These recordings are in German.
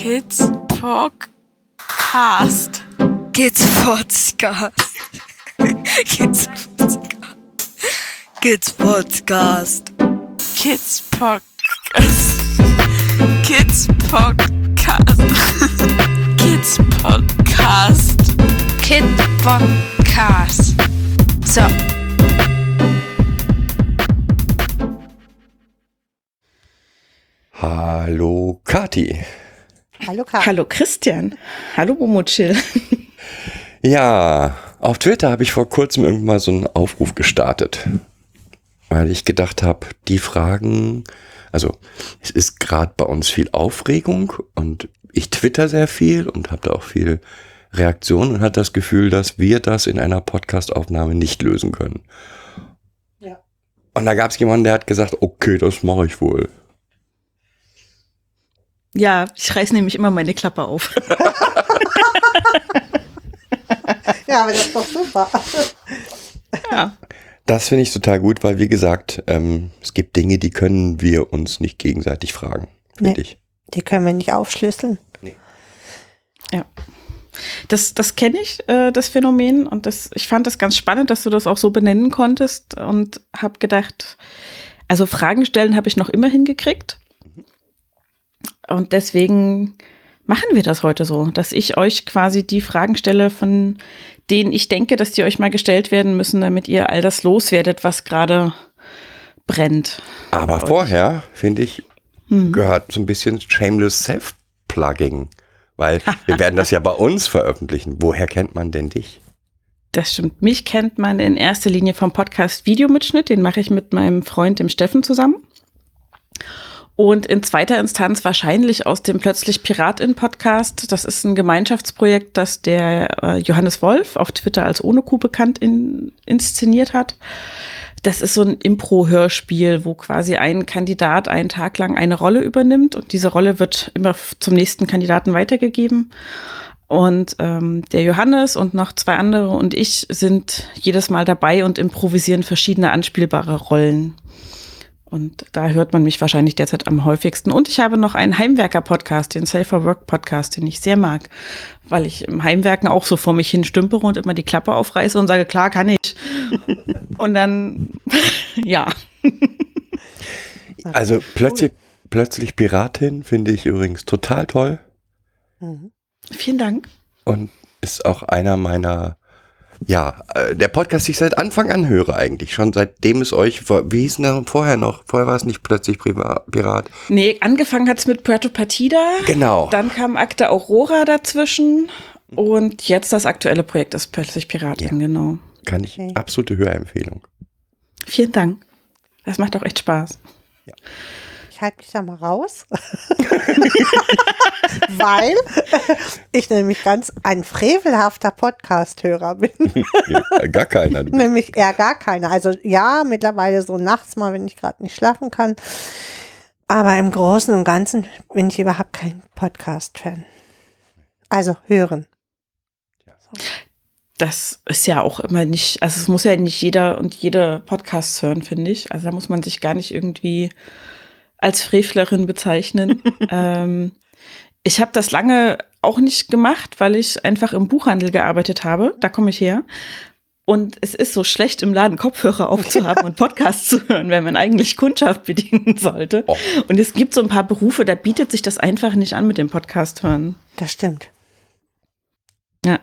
Kids Podcast. Kids Podcast. Kids Podcast. Kids Podcast. Kids Podcast. Kids Podcast. Kids Podcast. Kid Podcast. So. Hallo Kati. Hallo Karl. Hallo Christian. Hallo Momochill. Ja, auf Twitter habe ich vor kurzem irgendwann mal so einen Aufruf gestartet, weil ich gedacht habe, die Fragen, also es ist gerade bei uns viel Aufregung und ich twitter sehr viel und habe da auch viel Reaktion und hat das Gefühl, dass wir das in einer Podcastaufnahme nicht lösen können. Ja. Und da gab es jemanden, der hat gesagt, okay, das mache ich wohl. Ja, ich reiß nämlich immer meine Klappe auf. Ja, aber das ist doch super. ja. Das finde ich total gut, weil wie gesagt, ähm, es gibt Dinge, die können wir uns nicht gegenseitig fragen, finde Nee. ich. Die können wir nicht aufschlüsseln. Ja. Das, das kenne ich, äh, das Phänomen. Und das, ich fand das ganz spannend, dass du das auch so benennen konntest und habe gedacht, also Fragen stellen habe ich noch immer hingekriegt. Und deswegen machen wir das heute so, dass ich euch quasi die Fragen stelle, von denen ich denke, dass die euch mal gestellt werden müssen, damit ihr all das loswerdet, was gerade brennt. Aber vorher, finde ich, Hm. gehört so ein bisschen Shameless Self-Plugging. Weil wir werden das ja bei uns veröffentlichen. Woher kennt man denn dich? Das stimmt. Mich kennt man in erster Linie vom Podcast Videomitschnitt. Den mache ich mit meinem Freund, dem Steffen, zusammen. Und in zweiter Instanz wahrscheinlich aus dem Plötzlich Piratin Podcast. Das ist ein Gemeinschaftsprojekt, das der äh, Johannes Wolf auf Twitter als ohne Kuh bekannt in, inszeniert hat. Das ist so ein Impro-Hörspiel, wo quasi ein Kandidat einen Tag lang eine Rolle übernimmt und diese Rolle wird immer zum nächsten Kandidaten weitergegeben. Und ähm, der Johannes und noch zwei andere und ich sind jedes Mal dabei und improvisieren verschiedene anspielbare Rollen. Und da hört man mich wahrscheinlich derzeit am häufigsten. Und ich habe noch einen Heimwerker-Podcast, den Safer Work-Podcast, den ich sehr mag, weil ich im Heimwerken auch so vor mich hin stümpere und immer die Klappe aufreiße und sage, klar kann ich. und dann, ja. Also plötzlich, plötzlich Piratin finde ich übrigens total toll Mhm. Vielen Dank. und ist auch einer meiner, ja, äh, der Podcast, den ich seit Anfang an höre eigentlich. Schon seitdem es euch, wie hieß denn der vorher noch? Vorher war es nicht plötzlich Pirat. Nee, angefangen hat's mit Puerto Partida. Genau. Dann kam Akte Aurora dazwischen. Und jetzt das aktuelle Projekt ist plötzlich Piratin, Ja. genau. Kann ich, Okay. absolute Hörempfehlung. Vielen Dank. Das macht auch echt Spaß. Ich halte mich da mal raus. Weil ich nämlich ganz ein frevelhafter Podcast-Hörer bin. Ja, Gar keiner. nämlich eher gar keiner. Also ja, mittlerweile so nachts mal, wenn ich gerade nicht schlafen kann. Aber im Großen und Ganzen bin ich überhaupt kein Podcast-Fan. Also hören. Das ist ja auch immer nicht, also es muss ja nicht jeder und jede Podcasts hören, finde ich. Also da muss man sich gar nicht irgendwie als Frevlerin bezeichnen. ähm, ich habe das lange auch nicht gemacht, weil ich einfach im Buchhandel gearbeitet habe. Da komme ich her. Und es ist so schlecht, im Laden Kopfhörer aufzuhaben und Podcasts zu hören, wenn man eigentlich Kundschaft bedienen sollte. Oh. Und es gibt so ein paar Berufe, da bietet sich das einfach nicht an mit dem Podcast hören. Das stimmt. Ja.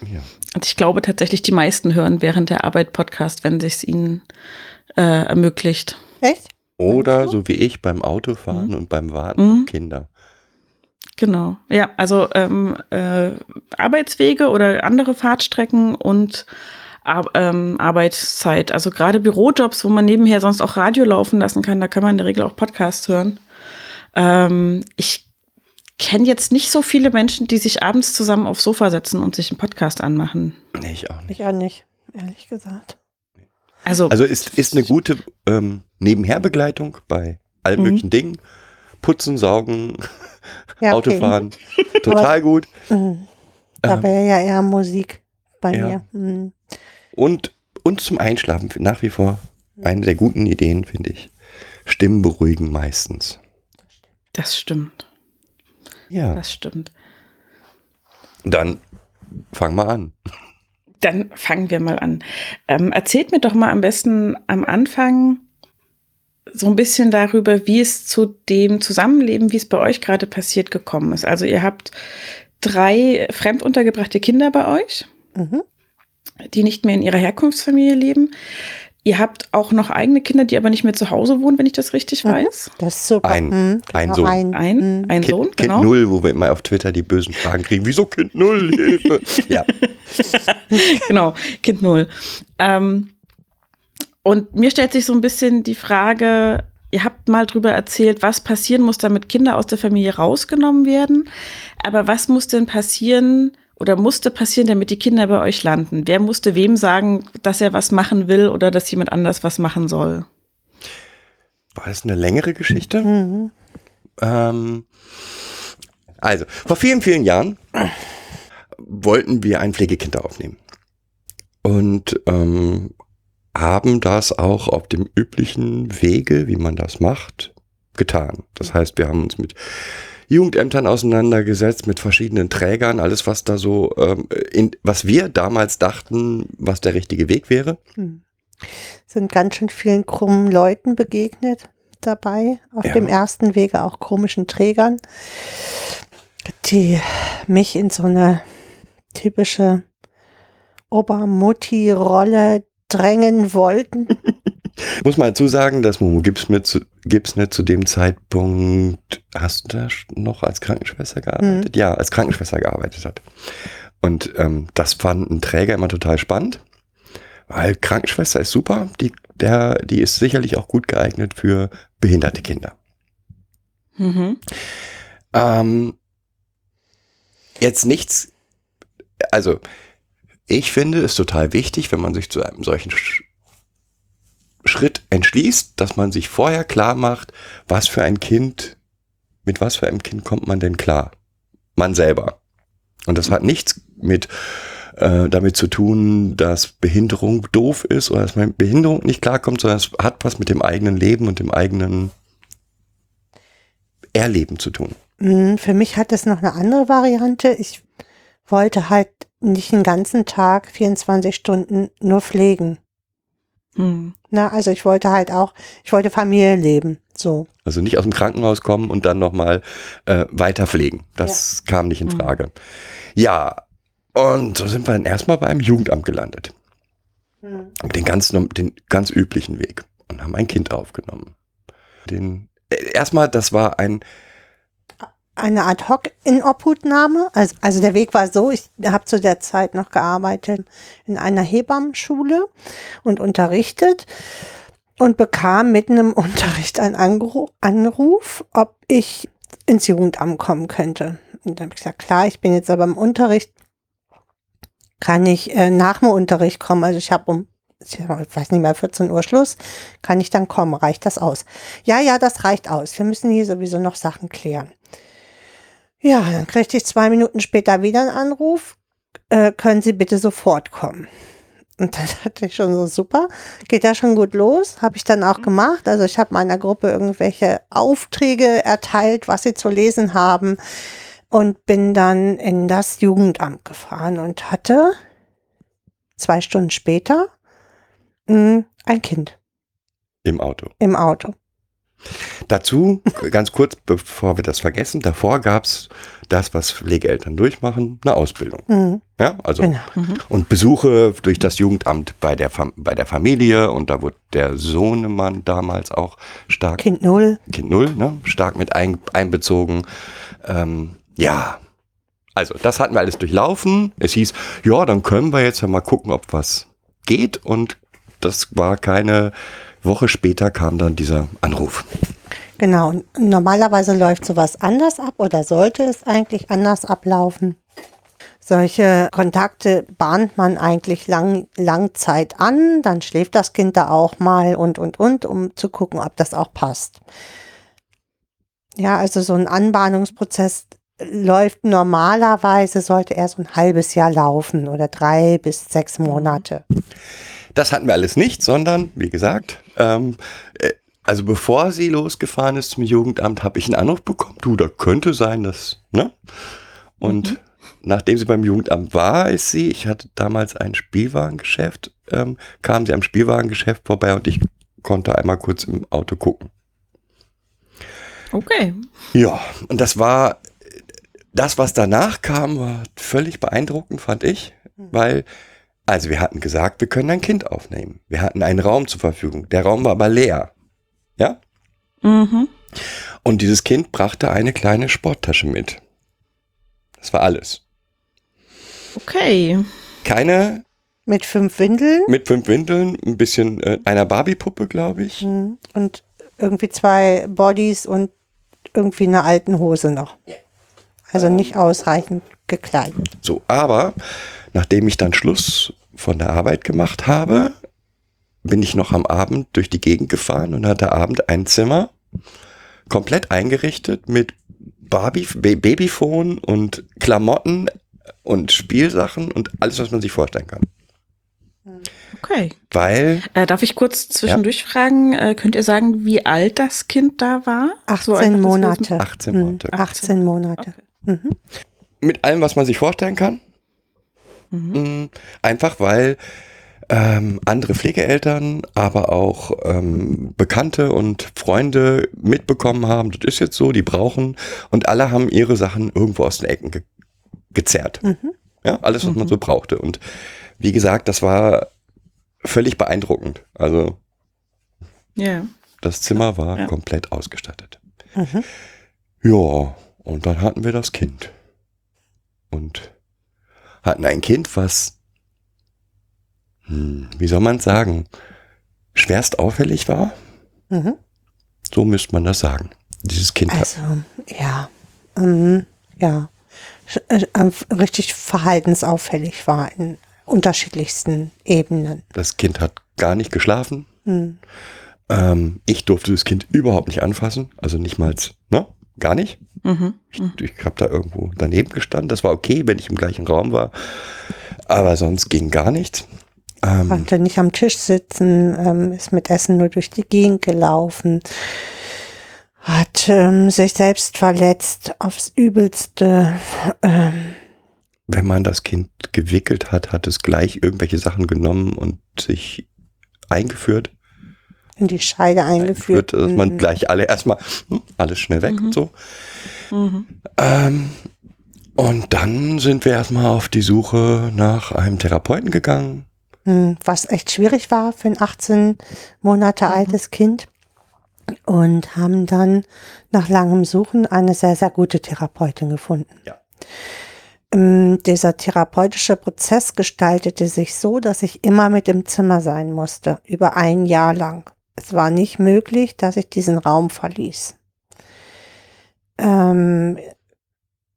Ja. Und ich glaube tatsächlich, die meisten hören während der Arbeit Podcast, wenn es ihnen äh, ermöglicht. Echt? Oder so wie ich beim Autofahren und beim Warten Mhm. auf Kinder. Genau. Ja, also ähm, äh, Arbeitswege oder andere Fahrtstrecken und Ar ähm, Arbeitszeit. Also gerade Bürojobs, wo man nebenher sonst auch Radio laufen lassen kann, da kann man in der Regel auch Podcasts hören. Ähm, ich kenne jetzt nicht so viele Menschen, die sich abends zusammen aufs Sofa setzen und sich einen Podcast anmachen. Nee, ich auch nicht. Ich auch nicht, ehrlich gesagt. Also, Also ist, ist eine gute ähm, Nebenherbegleitung bei allen Mhm. möglichen Dingen. Putzen, saugen, Ja, okay. Autofahren. Total gut. Mhm. Da Ähm, wäre ja eher Musik bei ja. mir. Mhm. Und, und zum Einschlafen nach wie vor eine der guten Ideen, finde ich. Stimmen beruhigen meistens. das stimmt. Ja, Das stimmt. dann fang mal an. Dann fangen wir mal an. Ähm, erzählt mir doch mal am besten am Anfang so ein bisschen darüber, wie es zu dem Zusammenleben, wie es bei euch gerade passiert, gekommen ist. Also ihr habt drei fremduntergebrachte Kinder bei euch, Mhm. die nicht mehr in ihrer Herkunftsfamilie leben. Ihr habt auch noch eigene Kinder, die aber nicht mehr zu Hause wohnen, wenn ich das richtig Mhm. weiß. Das ist super. Ein- Mhm, ein Sohn. Ein, Ein, mhm. ein Kind, Sohn, kind genau. Null, wo wir immer auf Twitter die bösen Fragen kriegen. Wieso Kind Null? Hilfe. ja, genau, Kind Null. Ähm, und mir stellt sich so ein bisschen die Frage, ihr habt mal drüber erzählt, was passieren muss, damit Kinder aus der Familie rausgenommen werden. Aber was muss denn passieren oder musste passieren, damit die Kinder bei euch landen? Wer musste wem sagen, dass er was machen will oder dass jemand anders was machen soll? war das eine längere Geschichte? Mhm. Ähm, also, vor vielen, vielen Jahren wollten wir ein Pflegekind aufnehmen. Und ähm, haben das auch auf dem üblichen Wege, wie man das macht, getan. Das heißt, wir haben uns mit Jugendämtern auseinandergesetzt, mit verschiedenen Trägern, alles, was da so, ähm, in, was wir damals dachten, was der richtige Weg wäre. Hm. Sind ganz schön vielen krummen Leuten begegnet dabei, auf Ja. dem ersten Wege auch komischen Trägern, die mich in so eine typische Obermutti-Rolle drängen wollten. Muss mal dazu sagen, dass Momo Gibsnet zu, Gibsnet zu dem Zeitpunkt, hast du da noch als Krankenschwester gearbeitet? Ja, als Krankenschwester gearbeitet hat. Und ähm, das fand ein Träger immer total spannend, weil Krankenschwester ist super, die, der, die ist sicherlich auch gut geeignet für behinderte Kinder. Mhm. Ähm, jetzt nichts, also ich finde es total wichtig, wenn man sich zu einem solchen Schritt entschließt, dass man sich vorher klar macht, was für ein Kind, mit was für einem Kind kommt man denn klar? Man selber. Und das hat nichts mit äh, damit zu tun, dass Behinderung doof ist oder dass man mit Behinderung nicht klarkommt, sondern es hat was mit dem eigenen Leben und dem eigenen Erleben zu tun. Mm, Für mich hat es noch eine andere Variante. Ich wollte halt nicht den ganzen Tag 24 Stunden nur pflegen. Hm. Na, also ich wollte halt auch, ich wollte Familie leben. So. Also nicht aus dem Krankenhaus kommen und dann nochmal äh, weiter pflegen. Das kam nicht in Mhm. Frage. Ja, und so sind wir dann erstmal beim Jugendamt gelandet. Den ganz, den ganz üblichen Weg. Und haben ein Kind aufgenommen. Den, äh, erstmal, das war ein, Eine Ad-Hoc-Inobhutnahme. Also, also der Weg war so, ich habe zu der Zeit noch gearbeitet in einer Hebammenschule und unterrichtet und bekam mitten im Unterricht einen Angru Anruf, ob ich ins Jugendamt kommen könnte. Und dann habe ich gesagt, klar, ich bin jetzt aber im Unterricht, kann ich äh, nach dem Unterricht kommen. Also ich habe um, ich weiß nicht mehr, 14 Uhr Schluss, kann ich dann kommen, reicht das aus? Ja, ja, das reicht aus. Wir müssen hier sowieso noch Sachen klären. Ja, dann kriegte ich zwei Minuten später wieder einen Anruf. Äh, können Sie bitte sofort kommen? Und dann dachte ich schon so, super, geht ja schon gut los. Habe ich dann auch gemacht. Also ich habe meiner Gruppe irgendwelche Aufträge erteilt, was sie zu lesen haben. Und bin dann in das Jugendamt gefahren und hatte zwei Stunden später mh, ein Kind im Auto. im Auto. Dazu, ganz kurz, bevor wir das vergessen, davor gab's das, was Pflegeeltern durchmachen, eine Ausbildung. Mhm, Ja, also genau. und Besuche durch das Jugendamt bei der, Fam bei der Familie und da wurde der Sohnemann damals auch stark, Kind null. Kind Null, ne, stark mit ein, einbezogen. Ähm, ja, also das hatten wir alles durchlaufen. Es hieß, ja, dann können wir jetzt ja mal gucken, ob was geht und das war keine Woche später kam dann dieser Anruf. Genau. Normalerweise läuft sowas anders ab oder sollte es eigentlich anders ablaufen. Solche Kontakte bahnt man eigentlich lang, lang Zeit an, dann schläft das Kind da auch mal und, und, und, um zu gucken, ob das auch passt. Ja, also so ein Anbahnungsprozess läuft normalerweise, sollte er so ein halbes Jahr laufen oder drei bis sechs Monate. Das hatten wir alles nicht, sondern, wie gesagt, ähm, äh, also bevor sie losgefahren ist zum Jugendamt, habe ich einen Anruf bekommen. Du, da könnte sein, dass, ne? Und Mhm. nachdem sie beim Jugendamt war, ist sie, ich hatte damals ein Spielwarengeschäft, ähm, kam sie am Spielwarengeschäft vorbei und ich konnte einmal kurz im Auto gucken. Okay. Ja, und das war, das, was danach kam, war völlig beeindruckend, fand ich, weil, also wir hatten gesagt, wir können ein Kind aufnehmen. Wir hatten einen Raum zur Verfügung. Der Raum war aber leer. Ja? Mhm. Und dieses Kind brachte eine kleine Sporttasche mit. Das war alles. Okay. Keine Mit fünf Windeln mit fünf Windeln, ein bisschen äh, einer Barbie-Puppe, glaube ich. mhm. und irgendwie zwei Bodies und irgendwie eine alten Hose noch. Also nicht ausreichend gekleidet. So, aber nachdem ich dann Schluss von der Arbeit gemacht habe, bin ich noch am Abend durch die Gegend gefahren und hatte Abend ein Zimmer komplett eingerichtet mit Barbie, Ba- Babyphone und Klamotten und Spielsachen und alles, was man sich vorstellen kann. Okay. Weil Äh, darf ich kurz zwischendurch fragen, äh, könnt ihr sagen, wie alt das Kind da war? 18 einfach, dass wir Monate. 18 Mhm. Monate. 18 Monate. Mhm. mit allem, was man sich vorstellen kann. Mm, Einfach weil ähm, andere Pflegeeltern, aber auch ähm, Bekannte und Freunde mitbekommen haben, das ist jetzt so, die brauchen und alle haben ihre Sachen irgendwo aus den Ecken ge gezerrt. Ja, alles, was man so brauchte. Und wie gesagt, das war völlig beeindruckend. Also Ja. das Zimmer war Ja. komplett ausgestattet. Mhm. Ja, und dann hatten wir das Kind. Und hatten ein Kind, was, hm, wie soll man sagen, schwerst auffällig war. Mhm. So müsste man das sagen. Dieses Kind hat, Also, ja. Mhm. Ja. Äh, richtig verhaltensauffällig war in unterschiedlichsten Ebenen. das Kind hat gar nicht geschlafen. Mhm. Ähm, ich durfte das Kind überhaupt nicht anfassen. Also nicht mal, ne? Gar nicht. Mhm. Ich, ich habe da irgendwo daneben gestanden. Das war okay, wenn ich im gleichen Raum war. Aber sonst ging gar nichts. Ähm, Konnte nicht am Tisch sitzen, ähm, ist mit Essen nur durch die Gegend gelaufen, hat ähm, sich selbst verletzt aufs Übelste. Ähm, wenn man das Kind gewickelt hat, hat es gleich irgendwelche Sachen genommen und sich eingeführt. In die Scheide eingeführt. Eingeführt, dass man Mhm. gleich alle erstmal hm, alles schnell weg und so. Mhm. Ähm, und dann sind wir erstmal auf die Suche nach einem Therapeuten gegangen. Mhm. Was echt schwierig war für ein 18 Monate altes Kind. Und haben dann nach langem Suchen eine sehr, sehr gute Therapeutin gefunden. Ja. Ähm, Dieser therapeutische Prozess gestaltete sich so, dass ich immer mit im Zimmer sein musste, über ein Jahr lang. Es war nicht möglich, dass ich diesen Raum verließ. Ähm,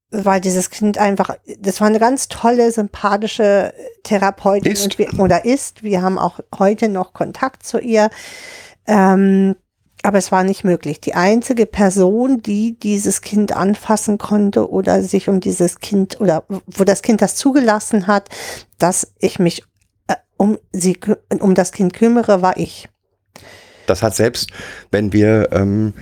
weil dieses Kind einfach, das war eine ganz tolle, sympathische Therapeutin Ist. Und wir, oder ist. Wir haben auch heute noch Kontakt zu ihr. Ähm, aber es war nicht möglich. Die einzige Person, die dieses Kind anfassen konnte oder sich um dieses Kind oder wo das Kind das zugelassen hat, dass ich mich äh, um sie, um das Kind kümmere, war ich. Das hat selbst, wenn wir, ähm,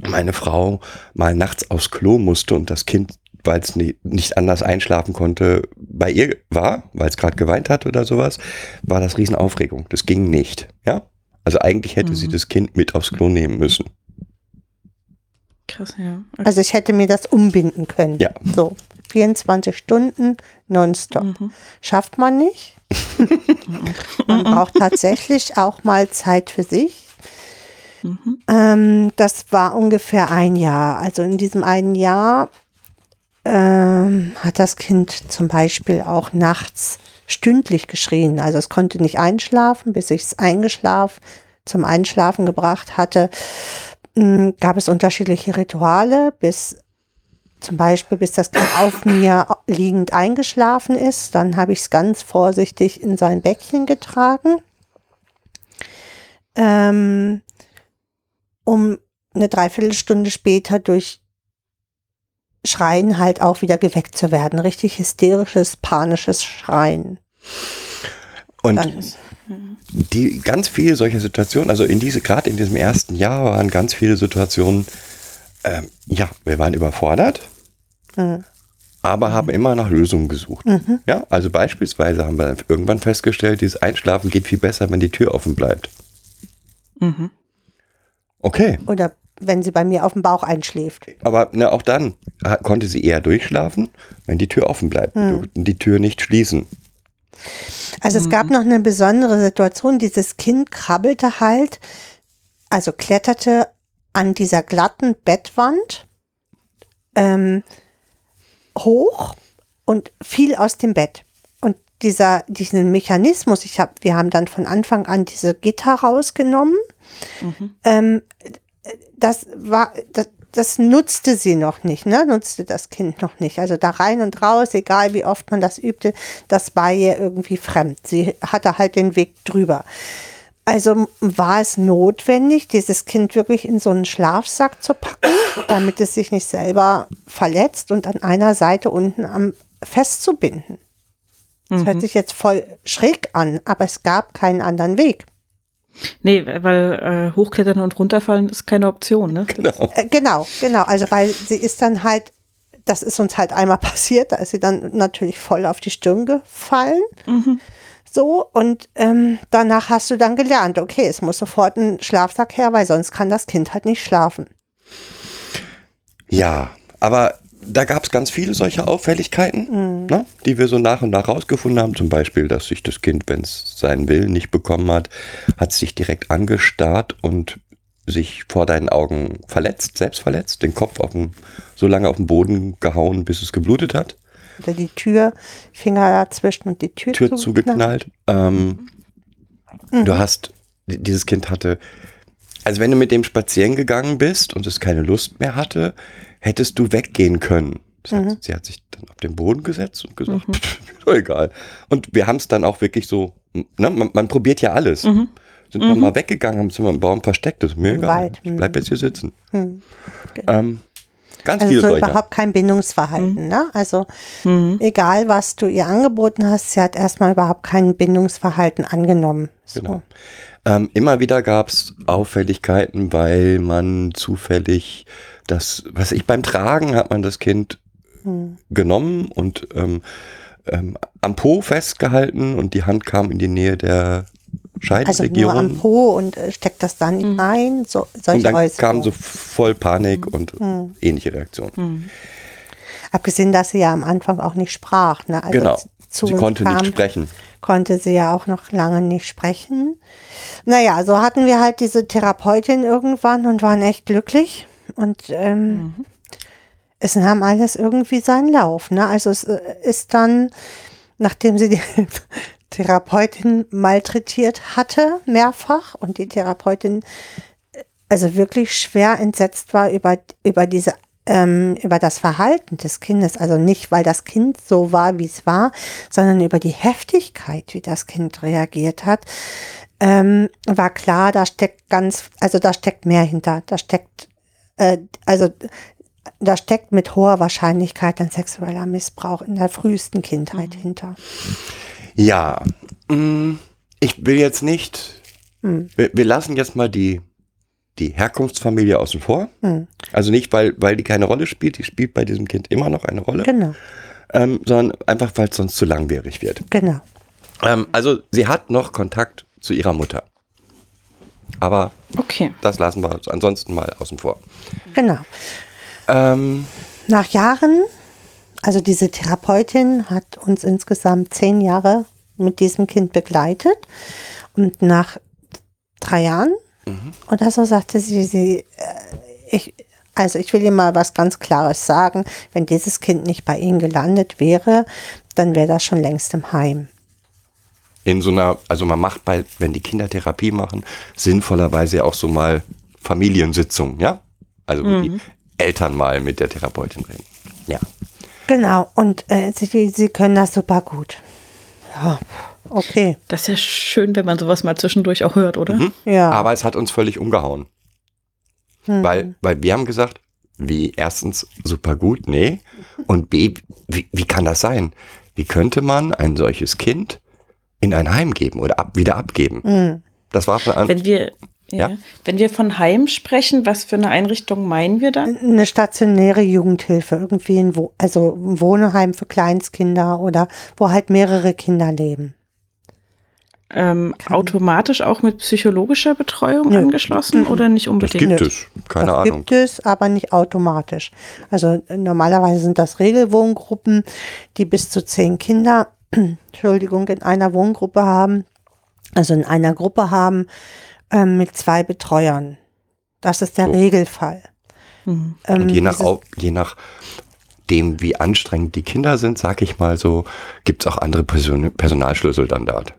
meine Frau mal nachts aufs Klo musste und das Kind, weil es nie, nicht anders einschlafen konnte, bei ihr war, weil es gerade geweint hat oder sowas, war das Riesenaufregung. Das ging nicht. Ja? Also eigentlich hätte sie Mhm. das Kind mit aufs Klo nehmen müssen. Krass, ja. Okay. Also ich hätte mir das umbinden können. Ja. So 24 Stunden nonstop. Mhm. Schafft man nicht. man braucht tatsächlich auch mal Zeit für sich. Mhm. Ähm, das war ungefähr ein Jahr. Also in diesem einen Jahr ähm, hat das Kind zum Beispiel auch nachts stündlich geschrien. Also es konnte nicht einschlafen, bis ich es eingeschlafen, zum Einschlafen gebracht hatte. m, Gab es unterschiedliche Rituale, bis zum Beispiel, bis das Kind auf mir liegend eingeschlafen ist. Dann habe ich es ganz vorsichtig in sein Bäckchen getragen. Ähm, um eine Dreiviertelstunde später durch Schreien halt auch wieder geweckt zu werden. Richtig hysterisches, panisches Schreien. Und die ganz viele solcher Situationen, also in diese, gerade in diesem ersten Jahr waren ganz viele Situationen, ähm, ja, wir waren überfordert, Mhm. aber haben immer nach Lösungen gesucht. Ja, also beispielsweise haben wir irgendwann festgestellt, dieses Einschlafen geht viel besser, wenn die Tür offen bleibt. Mhm. Okay, oder wenn sie bei mir auf dem Bauch einschläft. aber ne, auch dann konnte sie eher durchschlafen, wenn die Tür offen bleibt. Durften die Tür nicht schließen. Also es gab noch eine besondere Situation. Dieses Kind krabbelte halt, also kletterte an dieser glatten Bettwand ähm, hoch und fiel aus dem Bett. Dieser, diesen Mechanismus, ich hab, wir haben dann von Anfang an diese Gitter rausgenommen. Ähm, das war, das, das nutzte sie noch nicht, ne? Nutzte das Kind noch nicht. Also da rein und raus, egal wie oft man das übte, das war ihr irgendwie fremd. Sie hatte halt den Weg drüber. Also war es notwendig, dieses Kind wirklich in so einen Schlafsack zu packen, damit es sich nicht selber verletzt und an einer Seite unten am festzubinden. Das hört sich jetzt voll schräg an, aber es gab keinen anderen Weg. Nee, weil äh, hochklettern und runterfallen ist keine Option, ne? Genau. Äh, genau, genau. Also weil sie ist dann halt, das ist uns halt einmal passiert, da ist sie dann natürlich voll auf die Stirn gefallen. So, und ähm, danach hast du dann gelernt, okay, es muss sofort ein Schlafsack her, weil sonst kann das Kind halt nicht schlafen. Ja, aber da gab es ganz viele solche Auffälligkeiten, ne, die wir so nach und nach rausgefunden haben. Zum Beispiel, dass sich das Kind, wenn es seinen Willen nicht bekommen hat, hat sich direkt angestarrt und sich vor deinen Augen verletzt, selbst verletzt, den Kopf auf den, so lange auf den Boden gehauen, bis es geblutet hat. Oder die Tür, Finger dazwischen und die Tür, Tür zugeknallt. Ähm, Du hast, dieses Kind hatte, also wenn du mit dem spazieren gegangen bist und es keine Lust mehr hatte, hättest du weggehen können. Das hat, sie hat sich dann auf den Boden gesetzt und gesagt, "Pff, ist doch egal. Und wir haben es dann auch wirklich so, ne, man, man probiert ja alles. Mhm. Sind wir mal weggegangen, haben uns immer im Baum versteckt, das ist mir egal. Ich mhm. bleib jetzt hier sitzen. Hm. Ähm, ganz Also viele so überhaupt kein Bindungsverhalten. Ne? Also Mhm. egal, was du ihr angeboten hast, sie hat erstmal überhaupt kein Bindungsverhalten angenommen. So. Genau. Ähm, immer wieder gab es Auffälligkeiten, weil man zufällig das, was ich beim Tragen hat man das Kind Hm. genommen und ähm, ähm, am Po festgehalten und die Hand kam in die Nähe der Also nur am Scheidenregion. Po und äh, steckt das dann rein. So, solche und dann Äußerungen. kam so voll Panik Hm. und ähnliche Reaktionen. Abgesehen, dass sie ja am Anfang auch nicht sprach. Ne? Also Genau. zu Sie konnte kam, nicht sprechen. Konnte sie ja auch noch lange nicht sprechen. Naja, so hatten wir halt diese Therapeutin irgendwann und waren echt glücklich. Und ähm, es nahm alles irgendwie seinen Lauf. Ne? Also es äh, ist dann, nachdem sie die Therapeutin malträtiert hatte, mehrfach, und die Therapeutin äh, also wirklich schwer entsetzt war über, über diese ähm, über das Verhalten des Kindes, also nicht, weil das Kind so war, wie es war, sondern über die Heftigkeit, wie das Kind reagiert hat, ähm, war klar, da steckt ganz, also da steckt mehr hinter, da steckt, äh, also da steckt mit hoher Wahrscheinlichkeit ein sexueller Missbrauch in der frühesten Kindheit hinter. Ja, mm, ich will jetzt nicht, wir, wir lassen jetzt mal die, die Herkunftsfamilie außen vor. Hm. Also nicht, weil, weil die keine Rolle spielt, die spielt bei diesem Kind immer noch eine Rolle, Genau, ähm, sondern einfach, weil es sonst zu langwierig wird. genau. Ähm, also sie hat noch Kontakt zu ihrer Mutter. Aber Okay. das lassen wir ansonsten mal außen vor. Genau. Ähm, Nach Jahren, also diese Therapeutin hat uns insgesamt zehn Jahre mit diesem Kind begleitet und nach drei Jahren oder so sagte sie, sie äh, ich, also ich will ihr mal was ganz Klares sagen, wenn dieses Kind nicht bei Ihnen gelandet wäre, dann wäre das schon längst im Heim. In so einer, also man macht bei, wenn die Kinder Therapie machen, sinnvollerweise auch so mal Familiensitzungen, ja? Also wo die Eltern mal mit der Therapeutin reden. Ja. Genau, und äh, sie, sie können das super gut. Ja, okay. Das ist ja schön, wenn man sowas mal zwischendurch auch hört, oder? Ja. Aber es hat uns völlig umgehauen. Weil, weil wir haben gesagt, wie erstens super gut, nee. Und B, wie, wie kann das sein? Wie könnte man ein solches Kind in ein Heim geben oder ab, wieder abgeben. Mhm. Das war von an, Wenn wir, ja, Ja. wenn wir von Heim sprechen, was für eine Einrichtung meinen wir dann? Eine stationäre Jugendhilfe, irgendwie ein, Wo also ein Wohnheim für Kleinstkinder oder wo halt mehrere Kinder leben. Ähm, automatisch auch mit psychologischer Betreuung Nö. angeschlossen oder nicht das unbedingt? gibt es. Keine das Ahnung. gibt es, aber nicht automatisch. Also normalerweise sind das Regelwohngruppen, die bis zu zehn Kinder, Entschuldigung, in einer Wohngruppe haben, also in einer Gruppe haben ähm, mit zwei Betreuern. Das ist der So. Regelfall. Mhm. Ähm, Und je nach, je nach dem, wie anstrengend die Kinder sind, sag ich mal so, gibt es auch andere Person Personalschlüssel dann dort.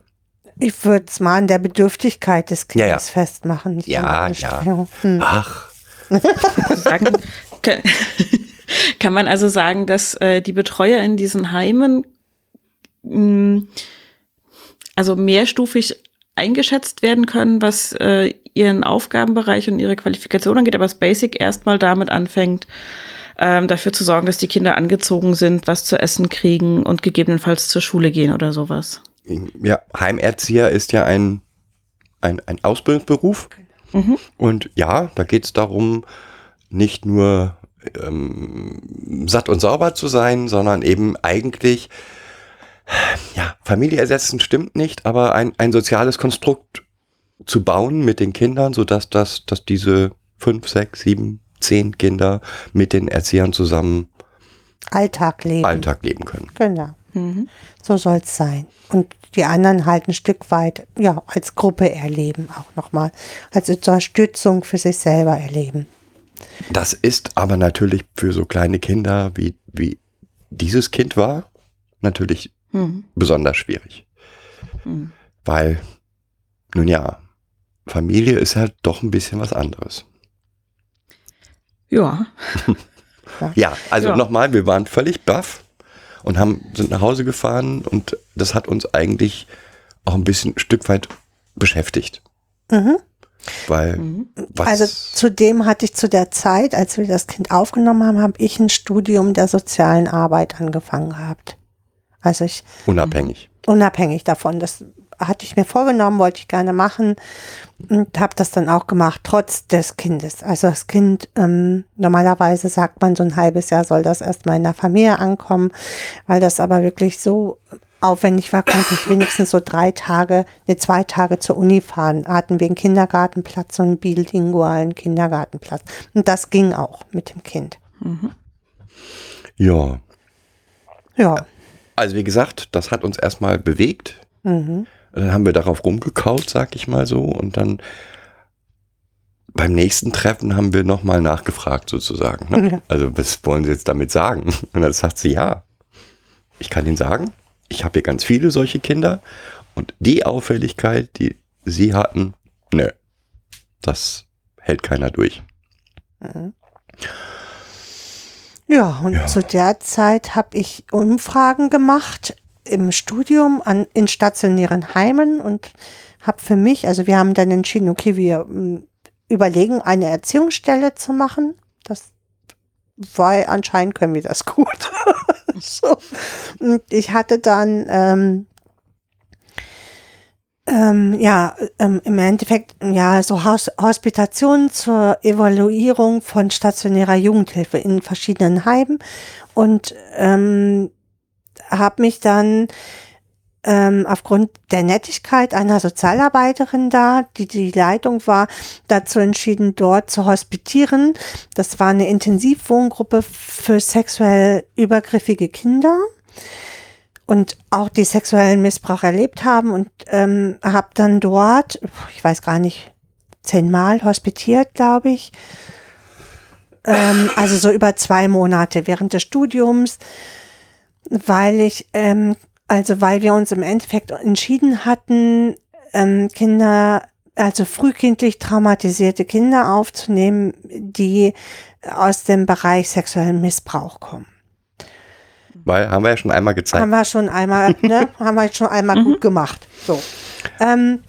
ich würde es mal an der Bedürftigkeit des Ja, Kindes ja. festmachen. Ja, der ja. Anstrengung. Hm. Ach, sagen, kann, kann man also sagen, dass äh, die Betreuer in diesen Heimen mh, also mehrstufig eingeschätzt werden können, was äh, ihren Aufgabenbereich und ihre Qualifikation angeht, aber das Basic erstmal damit anfängt, ähm, dafür zu sorgen, dass die Kinder angezogen sind, was zu essen kriegen und gegebenenfalls zur Schule gehen oder sowas. ja, Heimerzieher ist ja ein, ein, ein Ausbildungsberuf. Mhm. Und ja, da geht es darum, nicht nur ähm, satt und sauber zu sein, sondern eben eigentlich, ja, Familie ersetzen stimmt nicht, aber ein, ein soziales Konstrukt zu bauen mit den Kindern, sodass das, dass diese fünf, sechs, sieben, zehn Kinder mit den Erziehern zusammen Alltag leben. Alltag leben können. Genau. Mhm. So soll es sein. Und die anderen halt ein Stück weit, ja, als Gruppe erleben auch nochmal. Als Unterstützung für sich selber erleben. Das ist aber natürlich für so kleine Kinder, wie, wie dieses Kind war, natürlich Mhm. besonders schwierig. Mhm. Weil, nun ja, Familie ist halt doch ein bisschen was anderes. Ja. Ja, also Ja. nochmal, wir waren völlig baff und haben, sind nach Hause gefahren und das hat uns eigentlich auch ein bisschen ein Stück weit beschäftigt. Mhm. Weil, Mhm. was, Also zudem hatte ich zu der Zeit, als wir das Kind aufgenommen haben, habe ich ein Studium der sozialen Arbeit angefangen gehabt. Also ich unabhängig. unabhängig davon. Das hatte ich mir vorgenommen, wollte ich gerne machen und habe das dann auch gemacht, trotz des Kindes. Also das Kind, ähm, normalerweise sagt man, so ein halbes Jahr soll das erstmal in der Familie ankommen, weil das aber wirklich so aufwendig war, konnte ich wenigstens so drei Tage, ne, zwei Tage zur Uni fahren. Hatten wir einen Kindergartenplatz, so einen bilingualen Kindergartenplatz. Und das ging auch mit dem Kind. Ja, Ja. Also wie gesagt, das hat uns erstmal bewegt. Mhm. Dann haben wir darauf rumgekaut, sag ich mal so. Und dann beim nächsten Treffen haben wir nochmal nachgefragt sozusagen. Ne? Ja. Also was wollen Sie jetzt damit sagen? Und dann sagt sie, ja, ich kann Ihnen sagen, ich habe hier ganz viele solche Kinder. Und die Auffälligkeit, die Sie hatten, nö, das hält keiner durch. Ja, und Ja. zu der Zeit habe ich Umfragen gemacht im Studium an, in stationären Heimen und habe für mich, also wir haben dann entschieden, okay, wir mm, überlegen, eine Erziehungsstelle zu machen. Das weil anscheinend können wir das gut. so. Und ich hatte dann ähm, ähm, ja, ähm, im Endeffekt, ja, so Haus Hospitationen zur Evaluierung von stationärer Jugendhilfe in verschiedenen Heimen und ähm, habe mich dann ähm, aufgrund der Nettigkeit einer Sozialarbeiterin da, die die Leitung war, dazu entschieden, dort zu hospitieren. Das war eine Intensivwohngruppe für sexuell übergriffige Kinder und auch die sexuellen Missbrauch erlebt haben und ähm, habe dann dort, ich weiß gar nicht, zehnmal hospitiert, glaube ich. Ähm, also so über zwei Monate während des Studiums, weil ich, ähm, also weil wir uns im Endeffekt entschieden hatten, ähm, Kinder, also frühkindlich traumatisierte Kinder aufzunehmen, die aus dem Bereich sexuellen Missbrauch kommen. Weil haben wir ja schon einmal gezeigt. Haben wir schon einmal, ne, haben wir schon einmal gut gemacht. So. Ähm,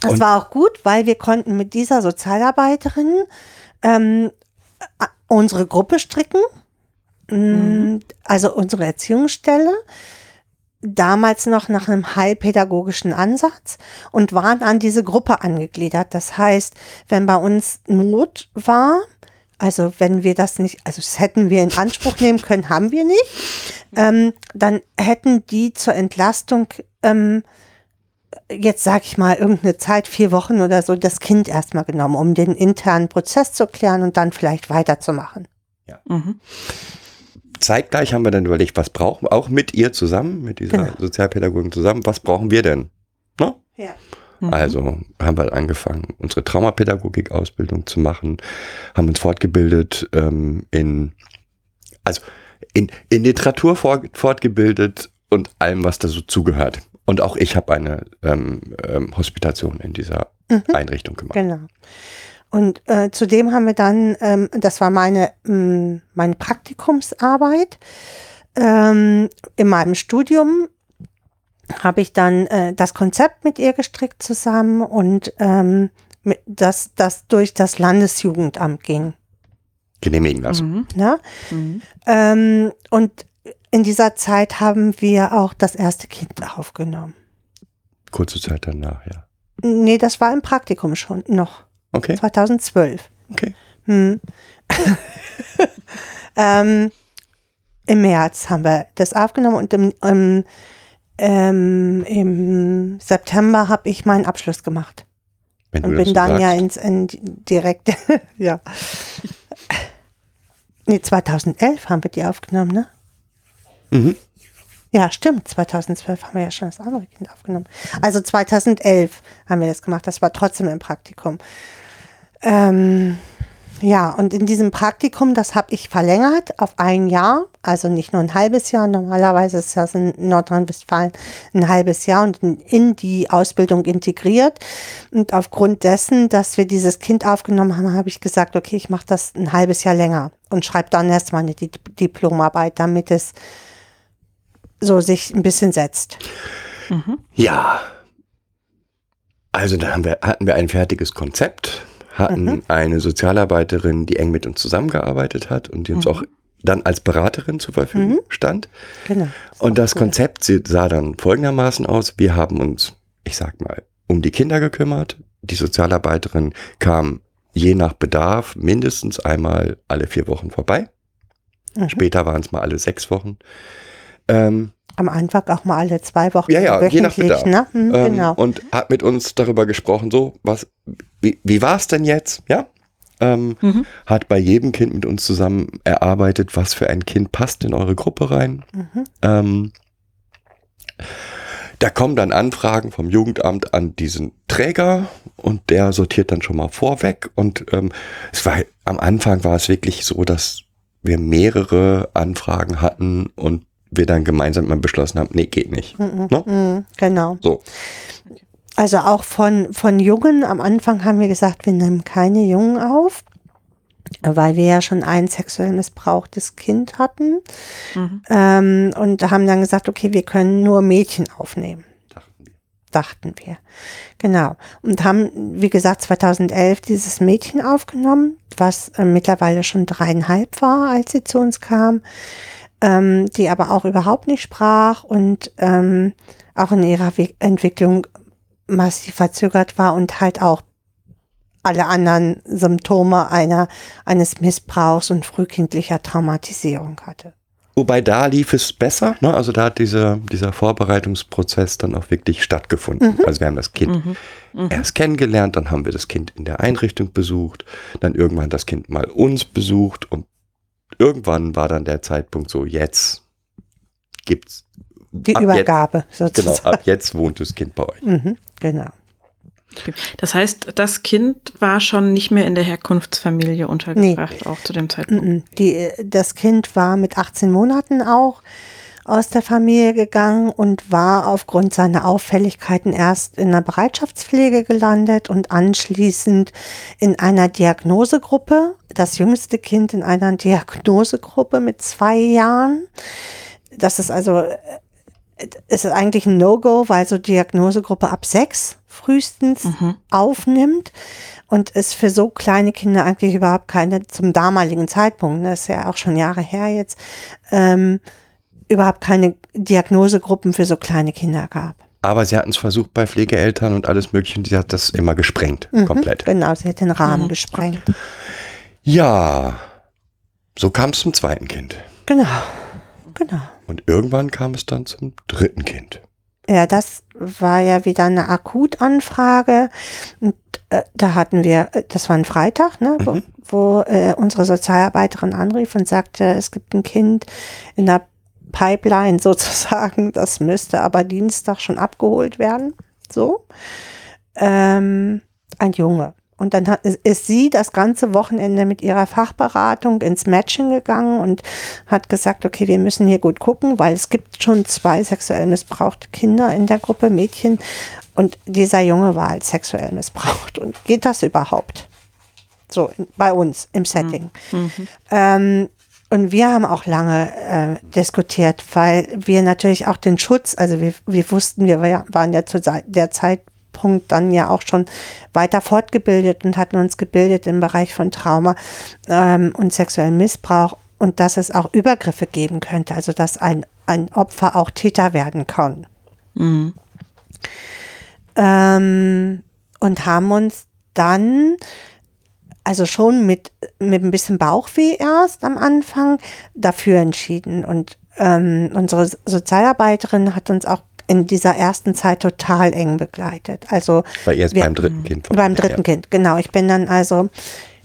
das Und- war auch gut, weil wir konnten mit dieser Sozialarbeiterin ähm, a- unsere Gruppe stricken, Mm, also unsere Erziehungsstelle. damals noch nach einem heilpädagogischen Ansatz und waren an diese Gruppe angegliedert. Das heißt, wenn bei uns Not war, also wenn wir das nicht, also das hätten wir in Anspruch nehmen können, haben wir nicht, ähm, dann hätten die zur Entlastung ähm, jetzt sag ich mal irgendeine Zeit, vier Wochen oder so, das Kind erstmal genommen, um den internen Prozess zu klären und dann vielleicht weiterzumachen. Mhm. Zeitgleich haben wir dann überlegt, was brauchen wir, auch mit ihr zusammen, mit dieser Genau. Sozialpädagogin zusammen, was brauchen wir denn? Ne? Ja. Mhm. Also haben wir angefangen, unsere Traumapädagogik-Ausbildung zu machen, haben uns fortgebildet ähm, in, also in, in Literatur fortgebildet und allem, was da so zugehört. Und auch ich habe eine ähm, ähm, Hospitation in dieser Einrichtung gemacht. Genau. Und äh, zudem haben wir dann, ähm, das war meine, mh, meine Praktikumsarbeit, ähm, in meinem Studium habe ich dann äh, das Konzept mit ihr gestrickt zusammen und ähm, mit, das, das durch das Landesjugendamt ging. Genehmigen lassen. Mhm. Mhm. Ähm, und in dieser Zeit haben wir auch das erste Kind aufgenommen. Kurze Zeit danach, ja. Nee, das war im Praktikum schon noch, Okay, 2012. okay. Hm. ähm, Im März haben wir das aufgenommen und im, im, ähm, im September habe ich meinen Abschluss gemacht. Wenn Und bin dann sagst. ja ins in, direkt, ja. Nee, 2011 haben wir die aufgenommen, ne? Mhm. Ja, stimmt. 2012 haben wir ja schon das andere Kind aufgenommen. Also 2011 haben wir das gemacht. Das war trotzdem im Praktikum. Ähm, ja, und in diesem Praktikum, das habe ich verlängert auf ein Jahr. Also nicht nur ein halbes Jahr. Normalerweise ist das in Nordrhein-Westfalen ein halbes Jahr und in, die Ausbildung integriert. Und aufgrund dessen, dass wir dieses Kind aufgenommen haben, habe ich gesagt, okay, ich mache das ein halbes Jahr länger und schreibe dann erstmal eine Di Diplomarbeit, damit es so sich ein bisschen setzt. Ja. Also da haben wir, hatten wir ein fertiges Konzept, hatten Mhm. eine Sozialarbeiterin, die eng mit uns zusammengearbeitet hat und die uns auch dann als Beraterin zur Verfügung stand. Genau. Und das Konzept sie- sah dann folgendermaßen aus. Wir haben uns, ich sag mal, um die Kinder gekümmert. Die Sozialarbeiterin kam je nach Bedarf mindestens einmal alle vier Wochen vorbei. Mhm. Später waren es mal alle sechs Wochen. Ähm, Am Anfang auch mal alle zwei Wochen. Ja, ja, je nach wöchentlich, Bedarf. ne? Hm, ähm, genau. Und hat mit uns darüber gesprochen, so, was, wie, wie war es denn jetzt? Ja. Ähm, Mhm. Hat bei jedem Kind mit uns zusammen erarbeitet, was für ein Kind passt in eure Gruppe rein. Mhm. Ähm, da kommen dann Anfragen vom Jugendamt an diesen Träger und der sortiert dann schon mal vorweg. Und ähm, es war am Anfang war es wirklich so, dass wir mehrere Anfragen hatten und wir dann gemeinsam mal beschlossen haben, nee, geht nicht. Mhm. Ne? Mhm, genau. So. Also auch von, von Jungen, am Anfang haben wir gesagt, wir nehmen keine Jungen auf, weil wir ja schon ein sexuell missbrauchtes Kind hatten. Mhm. Ähm, und haben dann gesagt, okay, wir können nur Mädchen aufnehmen. dachten wir. Genau. Und haben, wie gesagt, 2011 dieses Mädchen aufgenommen, was äh, mittlerweile schon dreieinhalb war, als sie zu uns kam, ähm, die aber auch überhaupt nicht sprach und ähm, auch in ihrer We Entwicklung massiv verzögert war und halt auch alle anderen Symptome einer, eines Missbrauchs und frühkindlicher Traumatisierung hatte. Wobei da lief es besser, ne? also da hat dieser, dieser Vorbereitungsprozess dann auch wirklich stattgefunden. Also wir haben das Kind Mhm. erst kennengelernt, dann haben wir das Kind in der Einrichtung besucht, dann irgendwann das Kind mal uns besucht und irgendwann war dann der Zeitpunkt so, jetzt gibt's Die ab Übergabe Jetzt, genau, sozusagen. ab jetzt wohnt das Kind bei euch. Mhm, genau. Das heißt, das Kind war schon nicht mehr in der Herkunftsfamilie untergebracht, auch zu dem Zeitpunkt. Mhm. Die, das Kind war mit 18 Monaten auch aus der Familie gegangen und war aufgrund seiner Auffälligkeiten erst in der Bereitschaftspflege gelandet und anschließend in einer Diagnosegruppe. Das jüngste Kind in einer Diagnosegruppe mit zwei Jahren. Das ist also, äh, es ist eigentlich ein No-Go, weil so Diagnosegruppe ab sechs frühestens Mhm. aufnimmt und es für so kleine Kinder eigentlich überhaupt keine, zum damaligen Zeitpunkt, das ist ja auch schon Jahre her jetzt, ähm, überhaupt keine Diagnosegruppen für so kleine Kinder gab. Aber sie hatten es versucht bei Pflegeeltern und alles Mögliche und sie hat das immer gesprengt. Mhm, Komplett. Genau, sie hat den Rahmen gesprengt. Ja, so kam es zum zweiten Kind. Genau, genau. Und irgendwann kam es dann zum dritten Kind. Ja, das war ja wieder eine Akutanfrage. Und äh, da hatten wir, äh, das war ein Freitag, ne, wo, Mhm. wo äh, unsere Sozialarbeiterin anrief und sagte, es gibt ein Kind in der Pipeline sozusagen, das müsste aber Dienstag schon abgeholt werden. So. Ähm, ein Junge. Und dann hat, ist- sie das ganze Wochenende mit ihrer Fachberatung ins Matching gegangen und hat gesagt, okay, wir müssen hier gut gucken, weil es gibt schon zwei sexuell missbrauchte Kinder in der Gruppe Mädchen und dieser Junge war als sexuell missbraucht. Und geht das überhaupt? So, bei uns im Setting. Ähm, und wir haben auch lange äh, diskutiert, weil wir natürlich auch den Schutz, also wir, wir wussten, wir war- waren ja zu der Zeitpunkt dann ja auch schon weiter fortgebildet und hatten uns gebildet im Bereich von Trauma ähm, und sexuellen Missbrauch und dass es auch Übergriffe geben könnte, also dass ein, ein Opfer auch Täter werden kann. Ähm, und haben uns dann also schon mit, mit ein bisschen Bauchweh erst am Anfang dafür entschieden. Und ähm, unsere Sozialarbeiterin hat uns auch in dieser ersten Zeit total eng begleitet. Also Bei ihr ist wir- beim dritten Kind. beim dritten ja. Kind, genau. Ich bin dann also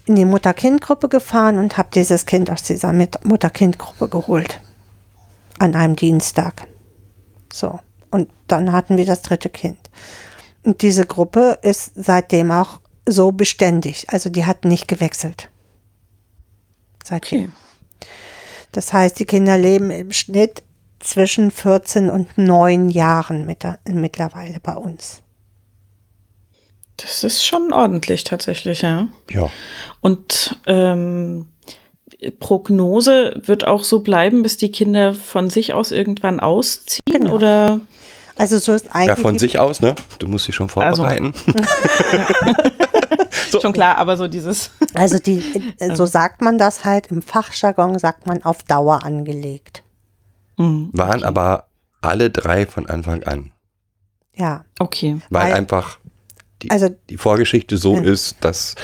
in die Mutter-Kind-Gruppe gefahren und habe dieses Kind aus dieser Mutter-Kind-Gruppe geholt. An einem Dienstag. So. Und dann hatten wir das dritte Kind. Und diese Gruppe ist seitdem auch so beständig. Also die hat nicht gewechselt. Seitdem. Okay. Das heißt, die Kinder leben im Schnitt zwischen 14 und 9 Jahren mit, mittlerweile bei uns. Das ist schon ordentlich tatsächlich, ja. Ja. Und ähm, Prognose wird auch so bleiben, bis die Kinder von sich aus irgendwann ausziehen Genau. oder Also so ist ja, eigentlich. von die- sich aus, ne? Du musst dich schon Also- vorbereiten. schon klar, aber so dieses Also die, äh, so sagt man das halt, im Fachjargon sagt man auf Dauer angelegt. Hm, Waren aber alle drei von Anfang an. Ja, okay. Weil Weil- einfach die, also die Vorgeschichte so Ja. ist, dass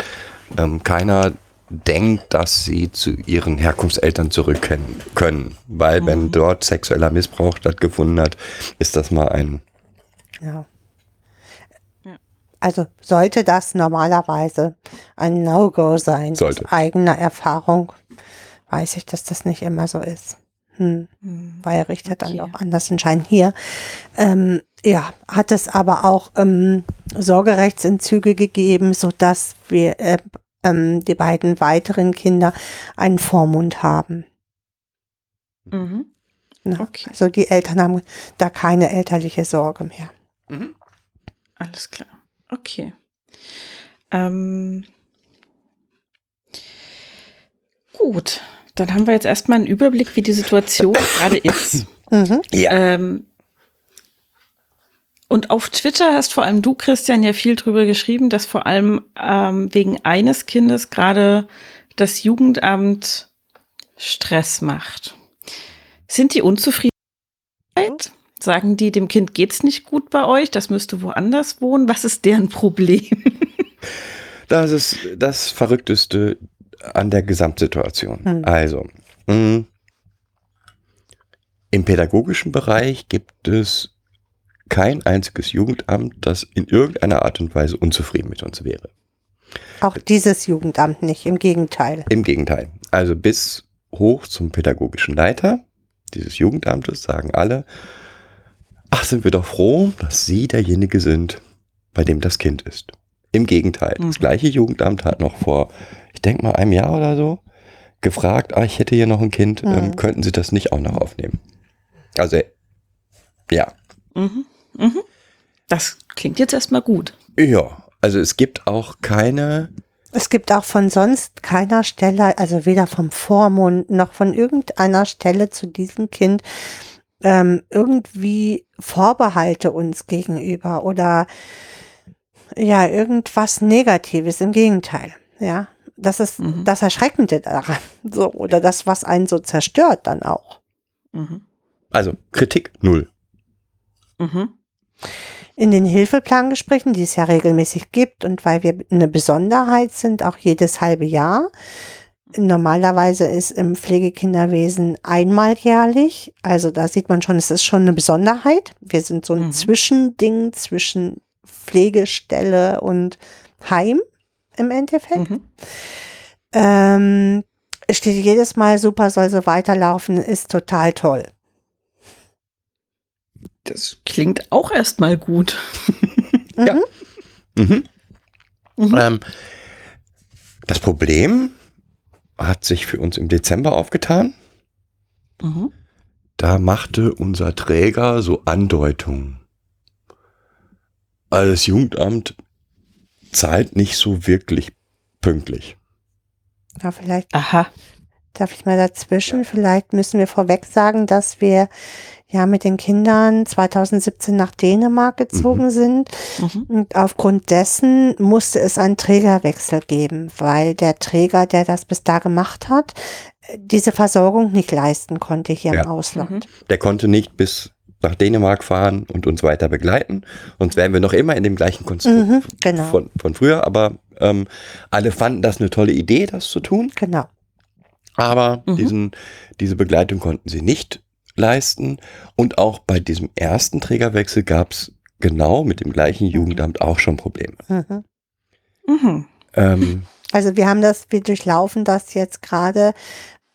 ähm, keiner denkt, dass sie zu ihren Herkunftseltern zurückkehren können. Weil wenn dort sexueller Missbrauch stattgefunden hat, ist das mal ein ja. Also sollte das normalerweise ein No-Go sein, Sollte. aus eigener Erfahrung, weiß ich, dass das nicht immer so ist. Hm. Weil Richter dann Okay. doch anders entscheiden. Hier ähm, ja, hat es aber auch ähm, Sorgerechtsentzüge gegeben, sodass wir äh, ähm, die beiden weiteren Kinder einen Vormund haben. Mhm. Ne? Okay. Also die Eltern haben da keine elterliche Sorge mehr. Alles klar. Okay. Ähm, gut, dann haben wir jetzt erstmal einen Überblick, wie die Situation gerade ist. Mhm. Ja. Ähm, und auf Twitter hast vor allem du, Christian, ja viel drüber geschrieben, dass vor allem ähm, wegen eines Kindes gerade das Jugendamt Stress macht. Sind die unzufrieden? Sagen die, dem Kind geht's nicht gut bei euch, das müsste woanders wohnen? Was ist deren Problem? Das ist das Verrückteste an der Gesamtsituation. Hm. Also, mh, im pädagogischen Bereich gibt es kein einziges Jugendamt, das in irgendeiner Art und Weise unzufrieden mit uns wäre. Auch dieses Jugendamt nicht, im Gegenteil. Im Gegenteil. Also bis hoch zum pädagogischen Leiter dieses Jugendamtes sagen alle, ach, sind wir doch froh, dass Sie derjenige sind, bei dem das Kind ist. Im Gegenteil. Das Mhm. gleiche Jugendamt hat noch vor, ich denke mal, einem Jahr oder so, gefragt, ah, ich hätte hier noch ein Kind, Mhm. ähm, könnten Sie das nicht auch noch aufnehmen? Also, ja. mhm. Mhm. Das klingt jetzt erstmal gut. Ja, also es gibt auch keine Es gibt auch von sonst keiner Stelle, also weder vom Vormund noch von irgendeiner Stelle zu diesem Kind ähm, irgendwie Vorbehalte uns gegenüber oder ja, irgendwas Negatives. Im Gegenteil. Ja, das ist Mhm. das Erschreckende daran. So, oder das, was einen so zerstört dann auch. Mhm. Also Kritik null. Mhm. In den Hilfeplangesprächen, die es ja regelmäßig gibt und weil wir eine Besonderheit sind, auch jedes halbe Jahr. Normalerweise ist im Pflegekinderwesen einmal jährlich. Also da sieht man schon, es ist schon eine Besonderheit. Wir sind so ein Mhm. Zwischending zwischen Pflegestelle und Heim im Endeffekt. Mhm. Ähm, es steht jedes Mal super, soll so weiterlaufen, ist total toll. Das klingt auch erstmal gut. Ja. Mhm. Mhm. Ähm, das Problem hat sich für uns im Dezember aufgetan. Mhm. Da machte unser Träger so Andeutungen. Also das Jugendamt zahlt nicht so wirklich pünktlich. Ja, vielleicht Aha. darf ich mal dazwischen. Vielleicht müssen wir vorweg sagen, dass wir ja mit den Kindern 2017 nach Dänemark gezogen sind. Mhm. Und aufgrund dessen musste es einen Trägerwechsel geben, weil der Träger, der das bis da gemacht hat, diese Versorgung nicht leisten konnte hier Ja. im Ausland. Mhm. Der konnte nicht bis nach Dänemark fahren und uns weiter begleiten. Sonst wären wir noch immer in dem gleichen Konstrukt Mhm, genau. von, von früher. Aber ähm, alle fanden das eine tolle Idee, das zu tun. Genau. Aber Mhm. diesen, diese Begleitung konnten sie nicht leisten. Und auch bei diesem ersten Trägerwechsel gab es genau mit dem gleichen Jugendamt auch schon Probleme. Mhm. Mhm. Ähm, Also wir haben das, wir durchlaufen das jetzt gerade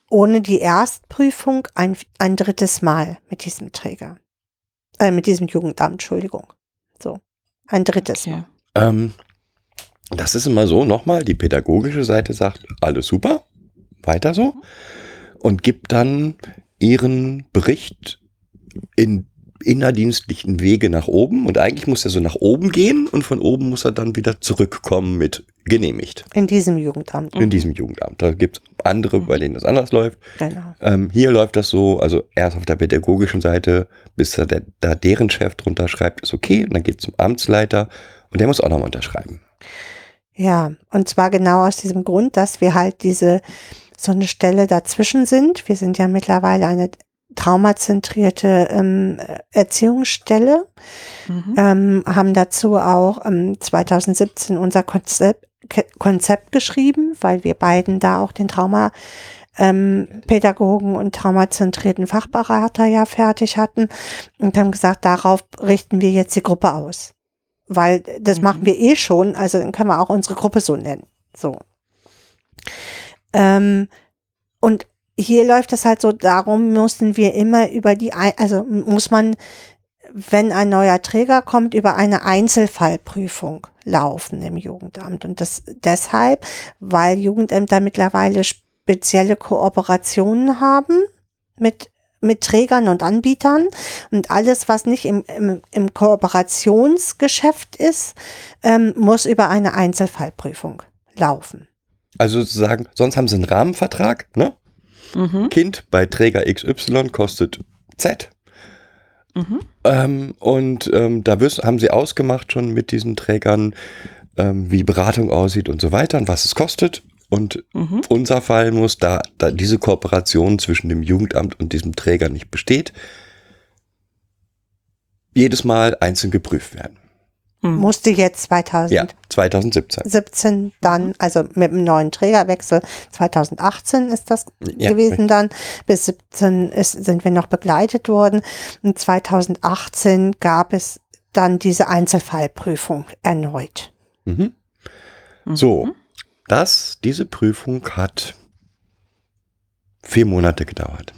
ohne die Erstprüfung ein, ein drittes Mal mit diesem Träger. Äh, mit diesem Jugendamt, Entschuldigung. So. Ein drittes Okay. Mal. ähm, das ist immer so, nochmal, die pädagogische Seite sagt, alles super, weiter so. Und gibt dann ihren Bericht in innerdienstlichen Wege nach oben. Und eigentlich muss er so nach oben gehen und von oben muss er dann wieder zurückkommen mit genehmigt. In diesem Jugendamt. In diesem Jugendamt. Da gibt es andere, bei denen das anders läuft. Genau. Ähm, hier läuft das so, also erst auf der pädagogischen Seite, bis da, der, da deren Chef drunter schreibt, ist okay. Und dann geht zum Amtsleiter und der muss auch nochmal unterschreiben. Ja, und zwar genau aus diesem Grund, dass wir halt diese, so eine Stelle dazwischen sind. Wir sind ja mittlerweile eine traumazentrierte ähm, Erziehungsstelle. Mhm. ähm, haben dazu auch ähm, 2017 unser Konzept, Konzept geschrieben, weil wir beiden da auch den Trauma ähm, Pädagogen und traumazentrierten Fachberater ja fertig hatten und haben gesagt, darauf richten wir jetzt die Gruppe aus. Weil das Mhm. machen wir eh schon, also dann können wir auch unsere Gruppe so nennen. So. Ähm, und hier läuft es halt so, darum mussten wir immer über die, also muss man wenn ein neuer Träger kommt, über eine Einzelfallprüfung laufen im Jugendamt. Und das deshalb, weil Jugendämter mittlerweile spezielle Kooperationen haben mit, mit Trägern und Anbietern. Und alles, was nicht im, im, im Kooperationsgeschäft ist, ähm, muss über eine Einzelfallprüfung laufen. Also sozusagen, sonst haben sie einen Rahmenvertrag, ne? Mhm. Kind bei Träger XY kostet Z. Mhm. Ähm, und ähm, da haben sie ausgemacht schon mit diesen Trägern, ähm, wie Beratung aussieht und so weiter und was es kostet. Und Mhm. unser Fall muss, da, da diese Kooperation zwischen dem Jugendamt und diesem Träger nicht besteht, jedes Mal einzeln geprüft werden. Mhm. Musste jetzt 2000. Ja, 2017. 17 dann, also mit dem neuen Trägerwechsel 2018 ist das Ja, gewesen dann. Bis 17 ist, sind wir noch begleitet worden. Und 2018 gab es dann diese Einzelfallprüfung erneut. Mhm. Mhm. So, das, diese Prüfung hat vier Monate gedauert.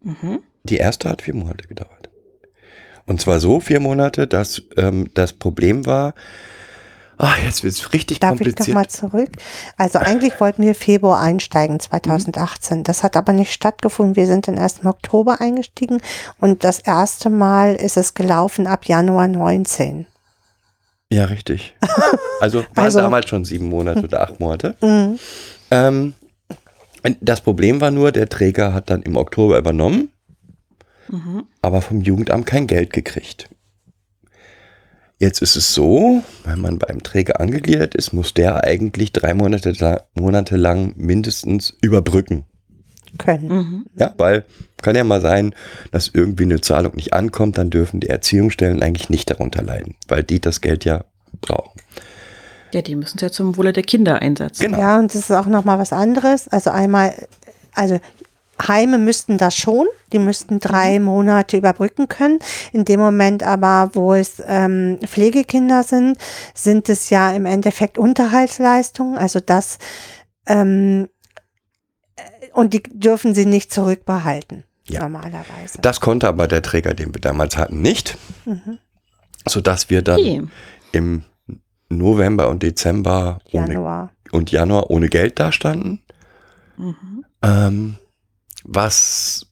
Mhm. Die erste hat vier Monate gedauert. Und zwar so vier Monate, dass ähm, das Problem war, ach, jetzt wird es richtig Darf ich kompliziert. nochmal zurück? Also eigentlich wollten wir Februar einsteigen, 2018. Das hat aber nicht stattgefunden. Wir sind dann erst im Oktober eingestiegen und das erste Mal ist es gelaufen ab Januar 19. ja, richtig. Also waren Also- damals schon sieben Monate oder acht Monate. Mhm. Ähm, das Problem war nur, der Träger hat dann im Oktober übernommen, Mhm. aber vom Jugendamt kein Geld gekriegt. Jetzt ist es so, wenn man beim Träger angegliedert ist, muss der eigentlich drei Monate, la- Monate lang mindestens überbrücken. Können. Mhm. Ja, weil Kann ja mal sein, dass irgendwie eine Zahlung nicht ankommt, dann dürfen die Erziehungsstellen eigentlich nicht darunter leiden, weil die das Geld ja brauchen. Ja, die müssen es ja zum Wohle der Kinder einsetzen. Genau. Ja, und das ist auch nochmal was anderes. Also einmal, also Heime müssten das schon, die müssten drei Monate überbrücken können. In dem Moment aber, wo es ähm, Pflegekinder sind, sind es ja im Endeffekt Unterhaltsleistungen, also das, ähm, äh, und die dürfen sie nicht zurückbehalten, Ja. normalerweise. Das konnte aber der Träger, den wir damals hatten, nicht, Mhm. sodass wir dann Okay. im November und Dezember ohne, Januar. und Januar ohne Geld dastanden. Mhm. Ähm, was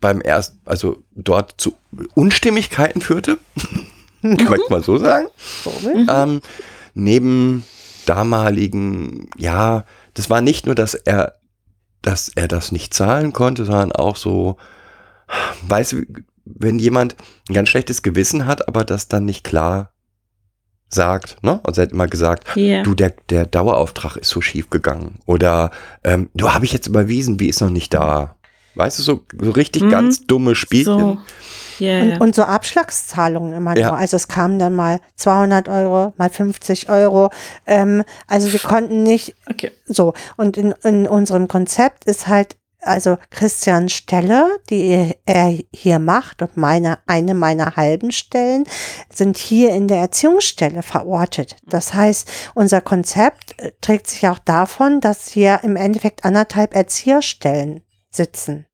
beim ersten, also dort zu Unstimmigkeiten führte, möchte man so sagen. Komisch. Ähm, neben damaligen, ja, das war nicht nur, dass er, dass er das nicht zahlen konnte, sondern auch so, weißt du, wenn jemand ein ganz schlechtes Gewissen hat, aber das dann nicht klar sagt, ne? Also er hat immer gesagt, Ja. du, der, der Dauerauftrag ist so schief gegangen. Oder ähm, du habe ich jetzt überwiesen, wie ist noch nicht da? Weißt du, so, so richtig Mhm. ganz dumme Spielchen. So. Ja, Und, ja. und so Abschlagszahlungen immer Ja. nur. Also es kamen dann mal 200 Euro, mal 50 Euro. Ähm, also wir konnten nicht Okay. so. Und in, in unserem Konzept ist halt also Christians Stelle, die er hier macht und meine, eine meiner halben Stellen sind hier in der Erziehungsstelle verortet. Das heißt, unser Konzept äh, trägt sich auch davon, dass hier im Endeffekt anderthalb Erzieherstellen sitzen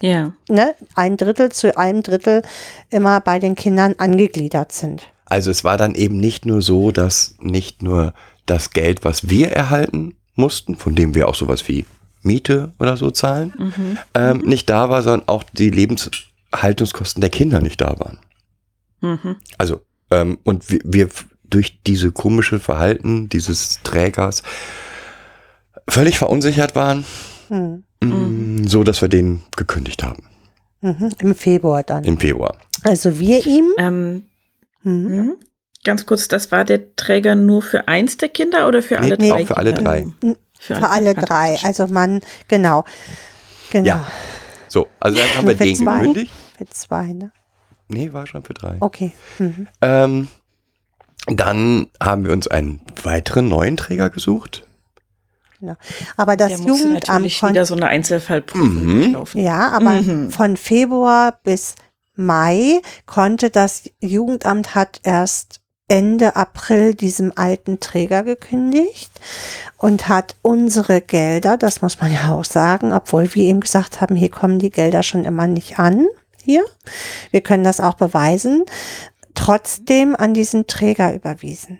Ja. ne, ein Drittel zu einem Drittel immer bei den Kindern angegliedert sind. Also es war dann eben nicht nur so, dass nicht nur das Geld, was wir erhalten mussten, von dem wir auch sowas wie Miete oder so zahlen, Mhm. ähm, nicht da war, sondern auch die Lebenshaltungskosten der Kinder nicht da waren. Mhm. Also, ähm, und wir, wir durch diese komische Verhalten dieses Trägers völlig verunsichert waren, Hm. Mm, so dass wir den gekündigt haben Mhm. Im Februar dann. im Februar. Also wir ihm. Ähm, Mhm. mhm. Ganz kurz, das war der Träger nur für eins der Kinder oder für Nee, alle nee, drei? für alle drei. Für alle drei. Also man, genau. Genau. Ja. So, also dann haben wir Für den zwei? gekündigt. Für zwei, ne? Nee, war schon für drei. Okay. Mhm. Ähm, dann haben wir uns einen weiteren neuen Träger gesucht. Aber das Der Jugendamt natürlich wieder so eine Einzelfallprüfung Mhm. laufen. Ja, aber Mhm. von Februar bis Mai konnte das Jugendamt hat erst Ende April diesem alten Träger gekündigt und hat unsere Gelder, das muss man ja auch sagen, obwohl wir ihm gesagt haben, hier kommen die Gelder schon immer nicht an, hier. Wir können das auch beweisen, trotzdem an diesen Träger überwiesen.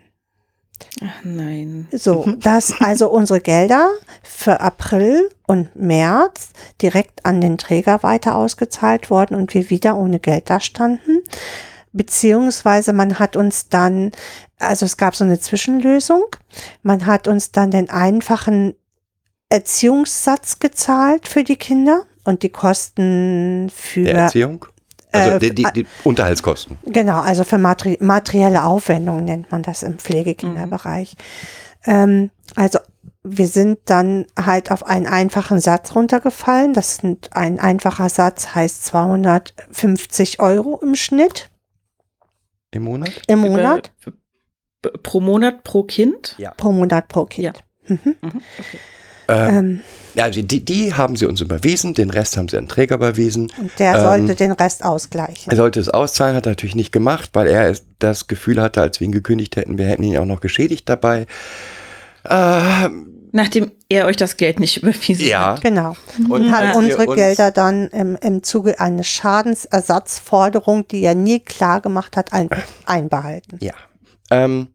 Ach nein. So, dass also unsere Gelder für April und März direkt an den Träger weiter ausgezahlt wurden und wir wieder ohne Geld da standen. Beziehungsweise man hat uns dann, also es gab so eine Zwischenlösung, man hat uns dann den einfachen Erziehungssatz gezahlt für die Kinder und die Kosten für Der Erziehung. Also Äh, die, die, die Unterhaltskosten. Genau, also für materi materielle Aufwendungen nennt man das im Pflegekinderbereich. Ähm, also wir sind dann halt auf einen einfachen Satz runtergefallen. Das sind ein einfacher Satz heißt 250 Euro im Schnitt Im Monat? im Monat, Über, pro Monat pro Kind? Ja. pro Monat pro Kind. Ja. Mhm. Mhm. Okay. Ähm, Ähm, ja, also die, die haben sie uns überwiesen, den Rest haben sie an den Träger überwiesen. und der Ähm, sollte den Rest ausgleichen. Er sollte es auszahlen, hat er natürlich nicht gemacht, weil er das Gefühl hatte, als wir ihn gekündigt hätten, wir hätten ihn auch noch geschädigt dabei. Ähm, Nachdem er euch das Geld nicht überwiesen ja. hat. Genau. Und Und hat unsere uns- Gelder dann im, im Zuge einer Schadensersatzforderung, die er nie klar gemacht hat, ein, einbehalten. Ja. Ähm,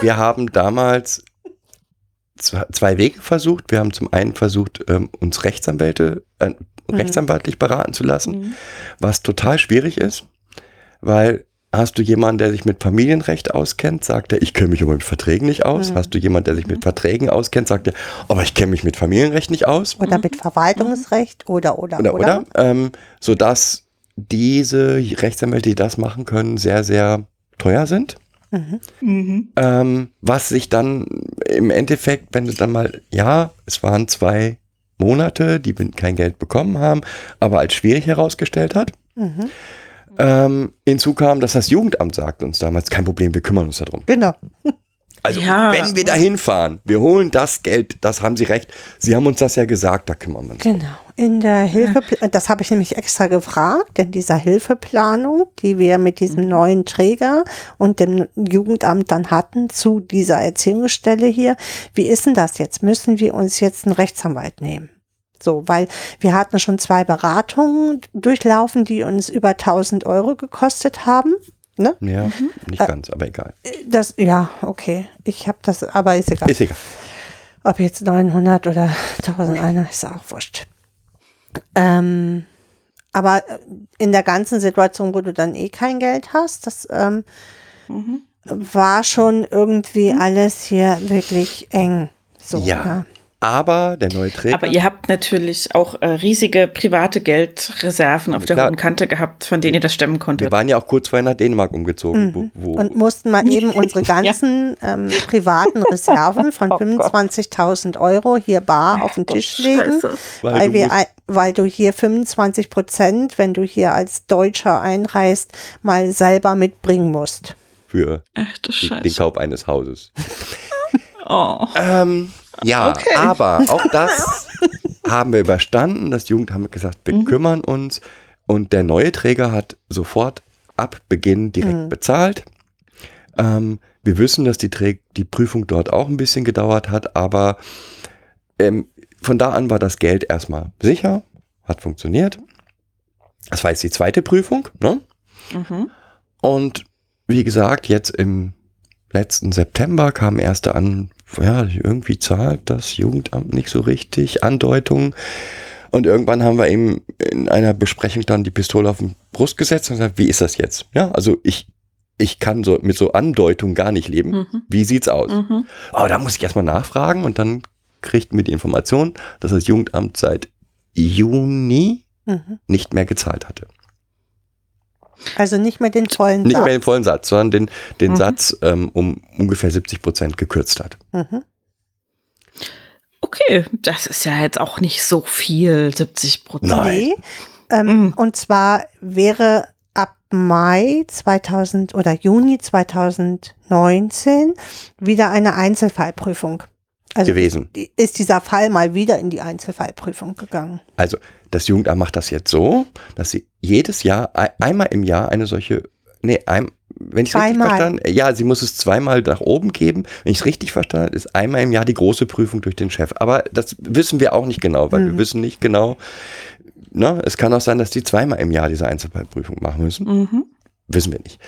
wir haben damals zwei, Wege versucht. Wir haben zum einen versucht, ähm, uns Rechtsanwälte, äh, rechtsanwaltlich beraten zu lassen, Mhm. was total schwierig ist, weil hast du jemanden, der sich mit Familienrecht auskennt, sagt er, ich kenne mich aber mit Verträgen nicht aus. Mhm. Hast du jemanden, der sich mit Verträgen auskennt, sagt er, aber ich kenne mich mit Familienrecht nicht aus. Oder mit Verwaltungsrecht oder, oder, Oder, oder. oder? Ähm, sodass diese Rechtsanwälte, die das machen können, sehr, sehr teuer sind. Mhm. Mhm. Ähm, was sich dann im Endeffekt, wenn du dann mal, ja, es waren zwei Monate, die wir kein Geld bekommen haben, aber als schwierig herausgestellt hat. Mhm. Ähm, hinzu kam, dass das Jugendamt sagt uns damals, kein Problem, wir kümmern uns darum. Genau. Also Ja. wenn wir da hinfahren, wir holen das Geld, das haben Sie recht. Sie haben uns das ja gesagt, da kümmern wir uns. Genau. In der Hilfe, das habe ich nämlich extra gefragt, in dieser Hilfeplanung, die wir mit diesem neuen Träger und dem Jugendamt dann hatten zu dieser Erziehungsstelle hier. Wie ist denn das jetzt? Müssen wir uns jetzt einen Rechtsanwalt nehmen? So, weil wir hatten schon zwei Beratungen durchlaufen, die uns über 1000 Euro gekostet haben. Ne? Ja, nicht ganz, aber egal. Das, ja, okay. Ich habe das, aber ist egal. Ist egal. Ob jetzt 900 oder 1001, ist auch wurscht. Ähm, aber in der ganzen Situation, wo du dann eh kein Geld hast, das ähm, war schon irgendwie alles hier wirklich eng. So, Ja. Aber der neue Träger. Aber ihr habt natürlich auch äh, riesige private Geldreserven auf der Klar. hohen Kante gehabt, von denen ihr das stemmen wir konntet. waren ja auch kurz vorher nach Dänemark umgezogen. Wo, wo, Und mussten mal eben unsere ganzen ähm, privaten Reserven von 25.000 Euro hier bar auf den Tisch legen, Weil weil, du wir, weil du hier 25 Prozent, wenn du hier als Deutscher einreist, mal selber mitbringen musst. für Ach den. Kauf eines Hauses. Oh. Ähm, ja, aber auch das haben wir überstanden. Das Jugendamt hat gesagt, wir kümmern uns. Und der neue Träger hat sofort ab Beginn direkt bezahlt. Ähm, wir wissen, dass die, Trä die Prüfung dort auch ein bisschen gedauert hat, aber ähm, von da an war das Geld erstmal sicher, hat funktioniert. Das war jetzt die zweite Prüfung. Ne? Mhm. Und wie gesagt, jetzt im letzten September kam erste an, ja, irgendwie zahlt das Jugendamt nicht so richtig, Andeutungen. Und irgendwann haben wir ihm in einer Besprechung dann die Pistole auf den Brust gesetzt und gesagt, wie ist das jetzt? Ja, also ich, ich kann so mit so Andeutungen gar nicht leben. Mhm. Wie sieht's aus? Mhm. Aber da muss ich erstmal nachfragen und dann kriegten wir die Information, dass das Jugendamt seit Juni Mhm. nicht mehr gezahlt hatte. Also nicht mehr den vollen Nicht Satz. mehr den vollen Satz, sondern den, den Mhm. Satz ähm, um ungefähr 70 Prozent gekürzt hat. Mhm. Okay, das ist ja jetzt auch nicht so viel, 70 Prozent. Nein. Nee. Ähm, Mhm. Und zwar wäre ab Mai 2000 oder Juni 2019 wieder eine Einzelfallprüfung. Also Gewesen. ist dieser Fall mal wieder in die Einzelfallprüfung gegangen. Also das Jugendamt macht das jetzt so, dass sie jedes Jahr, ei- einmal im Jahr eine solche, nee, ein, wenn ich es richtig verstanden ja, sie muss es zweimal nach oben geben. Wenn ich es richtig verstanden habe, ist einmal im Jahr die große Prüfung durch den Chef. Aber das wissen wir auch nicht genau, weil wir wissen nicht genau, ne, es kann auch sein, dass die zweimal im Jahr diese Einzelfallprüfung machen müssen. Mhm. Wissen wir nicht.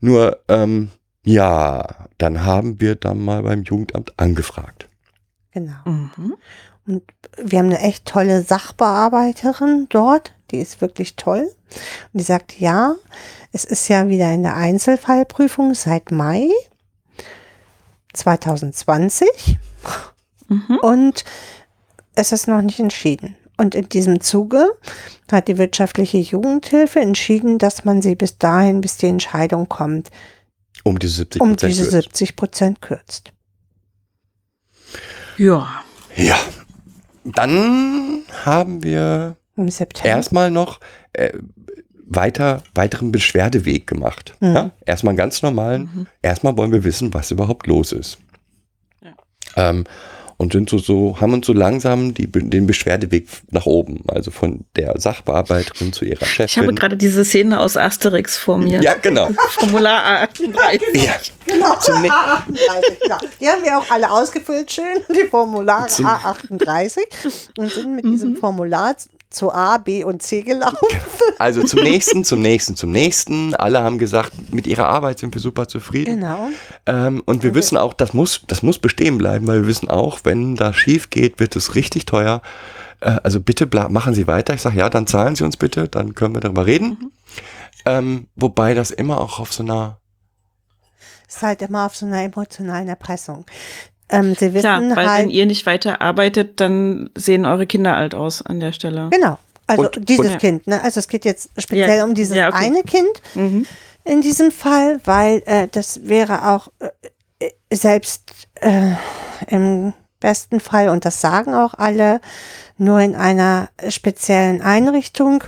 Nur, ähm, ja, dann haben wir dann mal beim Jugendamt angefragt. Genau. Mhm. Und wir haben eine echt tolle Sachbearbeiterin dort, die ist wirklich toll. Und die sagt, ja, es ist ja wieder in der Einzelfallprüfung seit Mai 2020 Mhm. und es ist noch nicht entschieden. Und in diesem Zuge hat die wirtschaftliche Jugendhilfe entschieden, dass man sie bis dahin, bis die Entscheidung kommt, Um diese 70 um Prozent. diese 70 Prozent kürzt. Ja. Ja. Dann haben wir Im September. erstmal noch äh, weiter, weiteren Beschwerdeweg gemacht. Mhm. Ja? Erstmal einen ganz normalen, erstmal wollen wir wissen, was überhaupt los ist. Ähm, und sind so, so, haben uns so langsam die, den Beschwerdeweg nach oben, also von der Sachbearbeiterin zu ihrer Chefin. Ich habe gerade diese Szene aus Asterix vor mir. ja, genau. Formular A38. Ja. Genau, Zum ne- A38, genau. Die haben wir auch alle ausgefüllt, schön, die Formulare Zum- A38 und sind mit diesem Formular zu A, B und C gelaufen. Also zum nächsten, zum nächsten, zum nächsten. Alle haben gesagt, mit ihrer Arbeit sind wir super zufrieden. Genau. Ähm, und wir wissen auch, das muss, das muss bestehen bleiben, weil wir wissen auch, wenn das schief geht, wird es richtig teuer. Äh, also bitte machen Sie weiter. Ich sage, ja, dann zahlen Sie uns bitte, dann können wir darüber reden. Ähm, wobei das immer auch auf so einer, Ist halt immer auf so einer emotionalen Erpressung. Ähm, sie wissen Klar, weil halt, wenn ihr nicht weiter arbeitet, dann sehen eure Kinder alt aus an der Stelle. genau. Also Und- dieses und- Kind, ne? Also es geht jetzt speziell Ja, um dieses ja, okay. eine Kind Mhm. in diesem Fall, weil äh, das wäre auch äh, äh, selbst äh, im besten Fall, und das sagen auch alle, nur in einer speziellen Einrichtung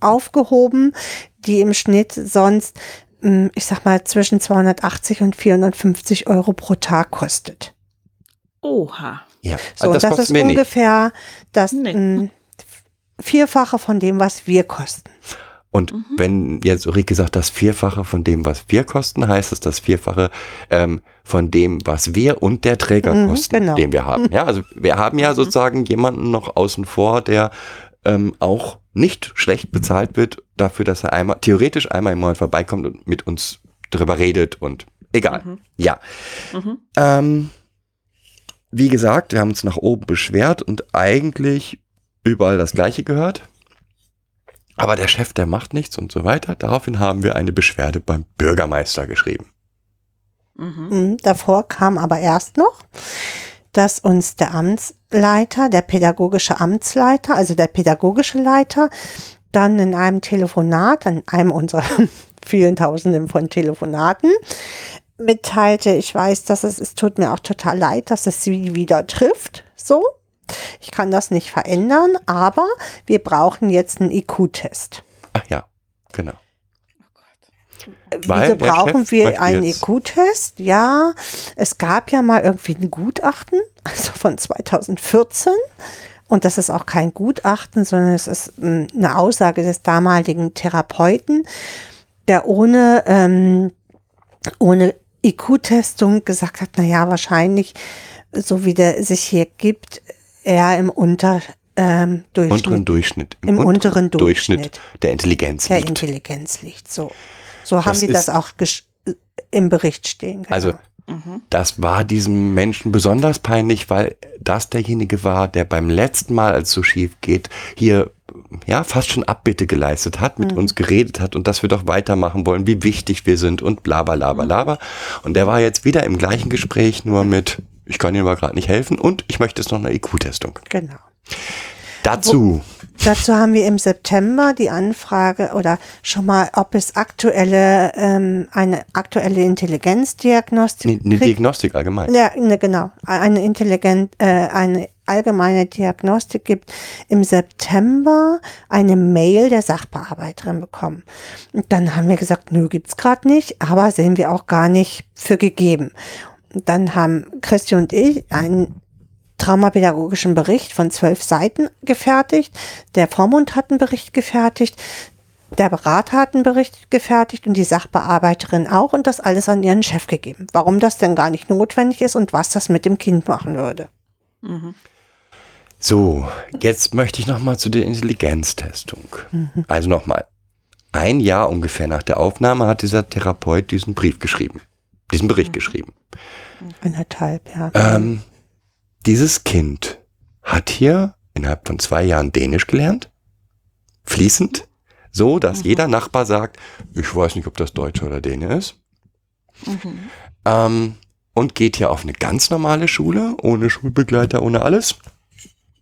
aufgehoben, die im Schnitt sonst, mh, ich sag mal, zwischen 280 und 450 Euro pro Tag kostet. Oha. Ja, So, also das, kostet ist mir nicht. ungefähr das Nee. mh, Vierfache von dem, was wir kosten. Und Mhm. wenn jetzt Ulrike sagt, das Vierfache von dem, was wir kosten, heißt es das Vierfache ähm, von dem, was wir und der Träger Mhm, kosten, genau. den wir haben. Ja, also wir haben ja sozusagen jemanden noch außen vor, der ähm, auch nicht schlecht bezahlt wird dafür, dass er einmal, theoretisch einmal im Monat vorbeikommt und mit uns drüber redet und egal. Mhm. Ja. Mhm. Ähm, wie gesagt, wir haben uns nach oben beschwert und eigentlich überall das Gleiche gehört. Aber der Chef, der macht nichts und so weiter. Daraufhin haben wir eine Beschwerde beim Bürgermeister geschrieben. Mhm. Mhm, Davor kam aber erst noch, dass uns der Amtsleiter, der pädagogische Amtsleiter, also der pädagogische Leiter, dann in einem Telefonat, an einem unserer vielen Tausenden von Telefonaten, mitteilte, ich weiß, dass es, es tut mir auch total leid, dass es sie wieder trifft, so. Ich kann das nicht verändern, aber wir brauchen jetzt einen IQ-Test. Ach ja, genau. Wieso Weil der brauchen wir einen IQ-Test? Ja, es gab ja mal irgendwie ein Gutachten, also von 2014. Und das ist auch kein Gutachten, sondern es ist ähm, eine Aussage des damaligen Therapeuten, der ohne, ähm, ohne IQ-Testung gesagt hat, na ja, wahrscheinlich, so wie der sich hier gibt, eher im Unter, ähm, Durchschnitt, Unteren Durchschnitt. Im unteren Durchschnitt. der Intelligenz der liegt. Intelligenz liegt. So, so haben Das die das auch im Bericht stehen. Genau. Also Mhm. das war diesem Menschen besonders peinlich, weil das derjenige war, der beim letzten Mal, als es so schief geht, hier ja fast schon Abbitte geleistet hat, mit uns geredet hat und dass wir doch weitermachen wollen, wie wichtig wir sind und bla bla bla bla bla. Und der war jetzt wieder im gleichen Gespräch, nur mit, ich kann Ihnen aber gerade nicht helfen und ich möchte jetzt noch eine IQ-Testung. genau. Dazu, Dazu haben wir im September die Anfrage oder schon mal, ob es aktuelle, ähm, eine aktuelle Intelligenzdiagnostik eine, eine Diagnostik allgemein. Ja, ne, genau. Eine intelligent, äh, eine allgemeine Diagnostik gibt im September eine Mail der Sachbearbeiterin bekommen. Und dann haben wir gesagt, nö, gibt's gerade nicht, aber sehen wir auch gar nicht für gegeben. Und dann haben Christi und ich einen traumapädagogischen Bericht von zwölf Seiten gefertigt. Der Vormund hat einen Bericht gefertigt. Der Berater hat einen Bericht gefertigt und die Sachbearbeiterin auch und das alles an ihren Chef gegeben. Warum das denn gar nicht notwendig ist und was das mit dem Kind machen würde. Mhm. So, jetzt möchte ich nochmal zu der Intelligenztestung. Also nochmal. Ein Jahr ungefähr nach der Aufnahme hat dieser Therapeut diesen Brief geschrieben, diesen Bericht geschrieben. Anderthalb, ja. Ähm, dieses Kind hat hier innerhalb von zwei Jahren Dänisch gelernt, fließend, so dass jeder Nachbar sagt, ich weiß nicht, ob das Deutsche oder Däne ist. Mhm. Ähm, und geht hier auf eine ganz normale Schule, ohne Schulbegleiter, ohne alles.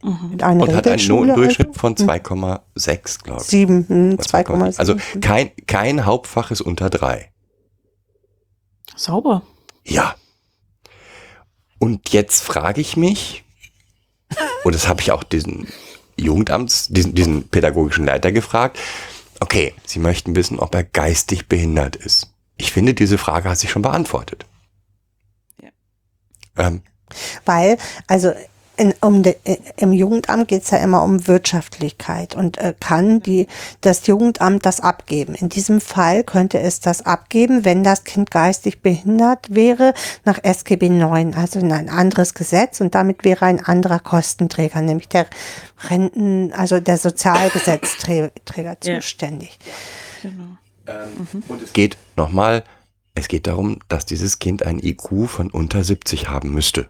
Mhm. Mit einer Und hat einen Notendurchschnitt also? von 2,6, glaube ich. Sieben, hm, Oder 2,7. Also kein, kein Hauptfach ist unter drei. Sauber. Ja. Und jetzt frage ich mich, und das habe ich auch diesen Jugendamts, diesen, diesen pädagogischen Leiter gefragt, okay, Sie möchten wissen, ob er geistig behindert ist. Ich finde, diese Frage hat sich schon beantwortet. Ja. Ähm, Weil, also in, um de, im Jugendamt geht's ja immer um Wirtschaftlichkeit und äh, kann die, das Jugendamt das abgeben. In diesem Fall könnte es das abgeben, wenn das Kind geistig behindert wäre, nach SGB 9, also in ein anderes Gesetz und damit wäre ein anderer Kostenträger, nämlich der Renten, also der Sozialgesetzträger Ja. zuständig. Genau. Und es geht nochmal, es geht darum, dass dieses Kind ein IQ von unter 70 haben müsste.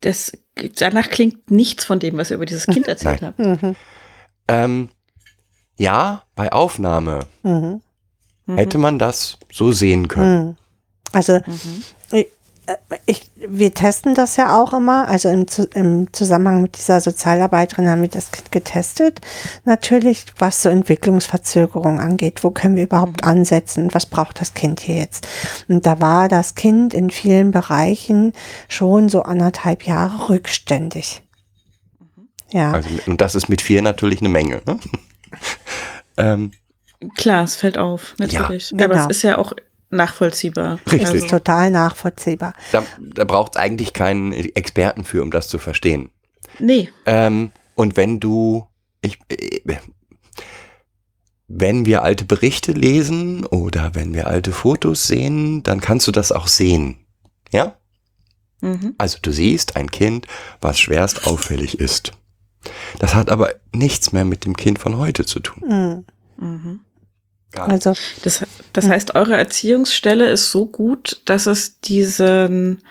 Das, danach klingt nichts von dem, was ihr über dieses Kind erzählt habt. Mhm, Ähm, ja, bei Aufnahme mhm, Mhm. hätte man das so sehen können. mhm. Also Mhm. Ich, wir testen das ja auch immer. Also im, im Zusammenhang mit dieser Sozialarbeiterin haben wir das Kind getestet. Natürlich, was so Entwicklungsverzögerung angeht. Wo können wir überhaupt ansetzen? Was braucht das Kind hier jetzt? Und da war das Kind in vielen Bereichen schon so anderthalb Jahre rückständig. Ja. Also, und das ist mit vier natürlich eine Menge. Ne? ähm, Klar, es fällt auf, natürlich. Ja, Aber genau. es ist ja auch nachvollziehbar. Richtig. Das Also, ist total nachvollziehbar. da da braucht es eigentlich keinen Experten für, um das zu verstehen. nee. Ähm, und wenn du, ich, äh, wenn wir alte Berichte lesen oder wenn wir alte Fotos sehen, dann kannst du das auch sehen. Ja? Mhm. Also du siehst ein Kind, was schwerst auffällig ist. Das hat aber nichts mehr mit dem Kind von heute zu tun. Mhm. Mhm. Gar. Also Das, das heißt, eure Erziehungsstelle ist so gut, dass es diesen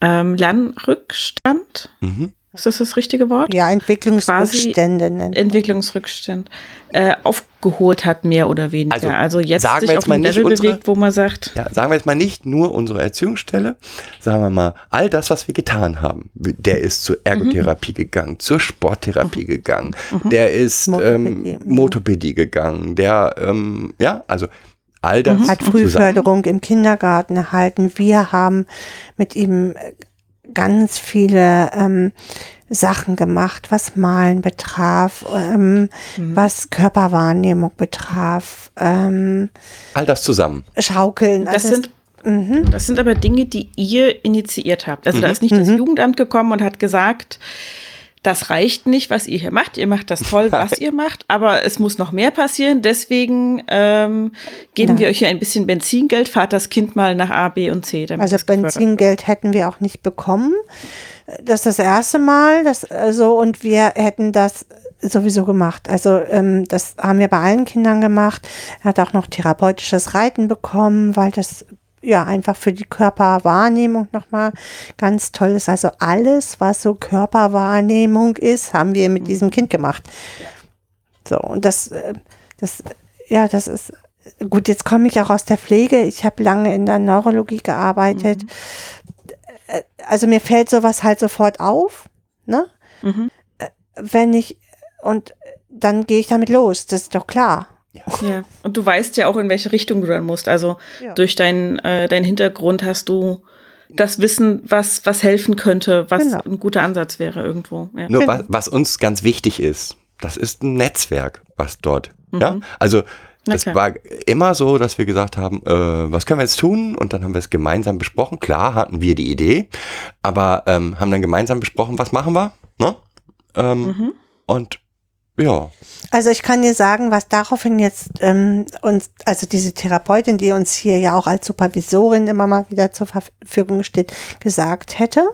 ähm, Lernrückstand, Mhm. Ist das das richtige Wort? ja, Entwicklungsrückstände nennen. Entwicklungsrückstand äh, aufgeholt hat, mehr oder weniger. Also, Also, jetzt sagen wir sich jetzt auf mal Level unsere- bewegt, wo man sagt, Ja, sagen wir jetzt mal nicht nur unsere Erziehungsstelle, sagen wir mal all das, was wir getan haben. Der ist zur Ergotherapie gegangen, zur Sporttherapie gegangen, der ist ähm, Motopädie. Motopädie gegangen, der, ähm, ja, also all das hat zusammen. Frühförderung im Kindergarten erhalten. Wir haben mit ihm äh, ganz viele ähm, Sachen gemacht, was Malen betraf, ähm, was Körperwahrnehmung betraf, ähm, All das zusammen. Schaukeln. das also sind mhm. Das sind aber Dinge, die ihr initiiert habt. Also da ist nicht das Jugendamt gekommen und hat gesagt, das reicht nicht, was ihr hier macht. Ihr macht das toll, was ihr macht, aber es muss noch mehr passieren. Deswegen ähm, geben Ja. wir euch hier ein bisschen Benzingeld, fahrt das Kind mal nach A, B und C. Also. Benzingeld hätten wir auch nicht bekommen. Das ist das erste Mal, das, also, und wir hätten das sowieso gemacht. Also ähm, das haben wir bei allen Kindern gemacht. Er hat auch noch therapeutisches Reiten bekommen, weil das ja einfach für die Körperwahrnehmung nochmal ganz toll ist. Also alles, was so Körperwahrnehmung ist, haben wir mit diesem Kind gemacht. So, und das, äh, das, ja, das ist gut. Jetzt komme ich auch aus der Pflege. Ich habe lange in der Neurologie gearbeitet. Äh, Also mir fällt sowas halt sofort auf, ne? Mhm. Äh, Wenn ich, und dann gehe ich damit los, das ist doch klar. Ja. Und du weißt ja auch, in welche Richtung du dann musst. Also Ja. durch deinen äh, deinen Hintergrund hast du das Wissen, was, was helfen könnte, was Genau. ein guter Ansatz wäre irgendwo. Ja. Nur was, was uns ganz wichtig ist, das ist ein Netzwerk, was dort, ja, also Na es klar. war immer so, dass wir gesagt haben, äh, was können wir jetzt tun? Und dann haben wir es gemeinsam besprochen. Klar hatten wir die Idee, aber ähm, haben dann gemeinsam besprochen, was machen wir? Ne? Ähm, Mhm. Und ja, Also ich kann dir sagen, was daraufhin jetzt ähm, uns, also diese Therapeutin, die uns hier ja auch als Supervisorin immer mal wieder zur Verfügung steht, gesagt hätte,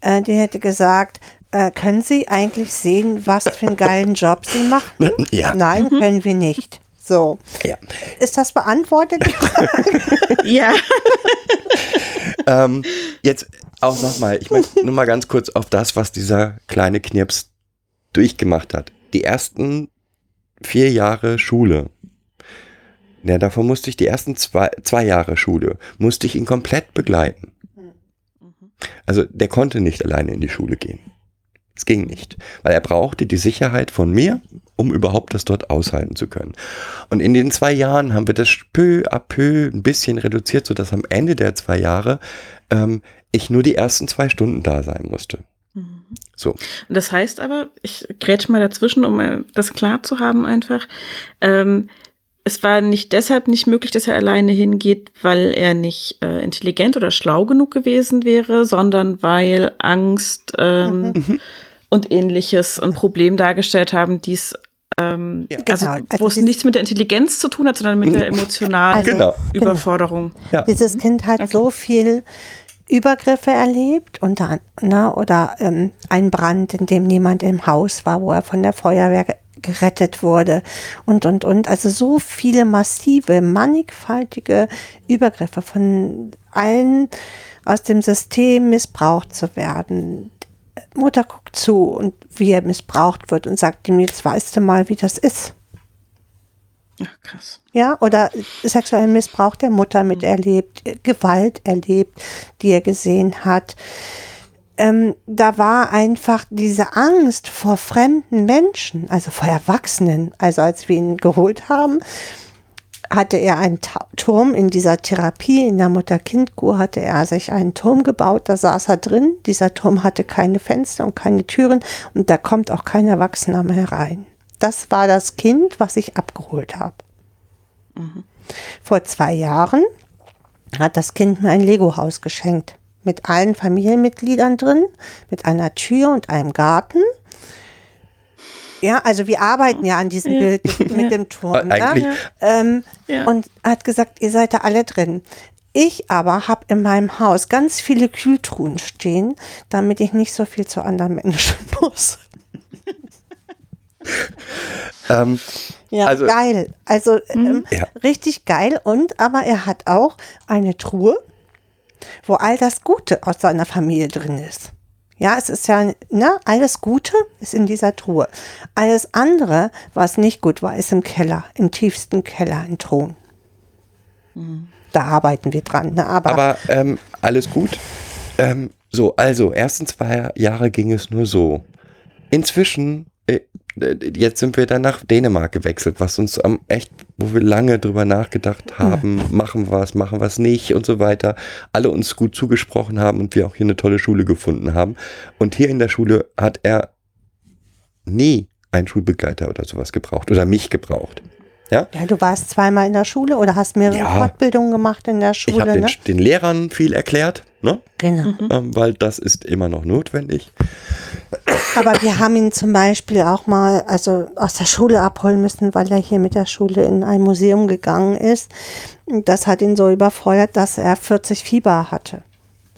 äh, die hätte gesagt, äh, können Sie eigentlich sehen, was für einen geilen Job Sie machen? ja, Nein, können wir nicht. So, ja. ist das beantwortet? ja. ähm, jetzt auch nochmal, ich möchte nur mal ganz kurz auf das, was dieser kleine Knirps durchgemacht hat. Die ersten vier Jahre Schule. Ja, davon musste ich die ersten zwei, zwei Jahre Schule, musste ich ihn komplett begleiten. Also der konnte nicht alleine in die Schule gehen. Es ging nicht, weil er brauchte die Sicherheit von mir, um überhaupt das dort aushalten zu können. Und in den zwei Jahren haben wir das peu à peu ein bisschen reduziert, sodass am Ende der zwei Jahre ähm, ich nur die ersten zwei Stunden da sein musste. So. Und Das heißt aber, ich grätsche mal dazwischen, um das klar zu haben einfach. Ähm, es war nicht deshalb nicht möglich, dass er alleine hingeht, weil er nicht äh, intelligent oder schlau genug gewesen wäre, sondern weil Angst ähm, Mhm. und ähnliches ein Problem dargestellt haben, die es ähm, Ja. also, Genau. wo es Also nichts mit der Intelligenz zu tun hat, sondern mit der emotionalen Also- Genau. Überforderung. Ja. Dieses Kind hat so viel Übergriffe erlebt unter, ne, oder ähm, ein Brand, in dem niemand im Haus war, wo er von der Feuerwehr ge- gerettet wurde und, und, und. Also so viele massive, mannigfaltige Übergriffe von allen aus dem System missbraucht zu werden. Mutter guckt zu und wie er missbraucht wird und sagt ihm, jetzt weißt du mal, wie das ist. Ach, krass. Ja, oder sexuellen Missbrauch der Mutter miterlebt, äh, Gewalt erlebt, die er gesehen hat. Ähm, da war einfach diese Angst vor fremden Menschen, also vor Erwachsenen. Also als wir ihn geholt haben, hatte er einen Ta Turm in dieser Therapie, in der Mutter-Kind-Kur hatte er sich einen Turm gebaut, da saß er drin. Dieser Turm hatte keine Fenster und keine Türen und da kommt auch kein Erwachsener mehr rein. Das war das Kind, was ich abgeholt habe. Vor zwei Jahren hat das Kind mir ein Lego-Haus geschenkt. Mit allen Familienmitgliedern drin, mit einer Tür und einem Garten. Ja, also wir arbeiten ja an diesem Bild mit dem Turm. Äh, Eigentlich- Ja? Ähm, Ja. Und hat gesagt, ihr seid da alle drin. Ich aber habe in meinem Haus ganz viele Kühltruhen stehen, damit ich nicht so viel zu anderen Menschen muss. Ähm, Ja, Also- geil. Also ähm, Ja. richtig geil. Und aber er hat auch eine Truhe, wo all das Gute aus seiner Familie drin ist. Ja, es ist ja, ne, alles Gute ist in dieser Truhe. Alles andere, was nicht gut war, ist im Keller, im tiefsten Keller, in Truhen. Da arbeiten wir dran. Ne? Aber, aber ähm, alles gut. Ähm, so, also, ersten zwei Jahre ging es nur so. Inzwischen, jetzt sind wir dann nach Dänemark gewechselt, was uns am echt, wo wir lange drüber nachgedacht haben, machen wir es, machen wir es nicht und so weiter. Alle uns gut zugesprochen haben und wir auch hier eine tolle Schule gefunden haben. Und hier in der Schule hat er nie einen Schulbegleiter oder sowas gebraucht oder mich gebraucht. Ja? ja, du warst zweimal in der Schule oder hast mehrere Ja. Fortbildungen gemacht in der Ich habe Schule, den, ne? den Lehrern viel erklärt, ne? Genau. ähm, weil das ist immer noch notwendig. Aber wir haben ihn zum Beispiel auch mal also aus der Schule abholen müssen, weil er hier mit der Schule in ein Museum gegangen ist. Und Das hat ihn so überfeuert, dass er 40 Fieber hatte.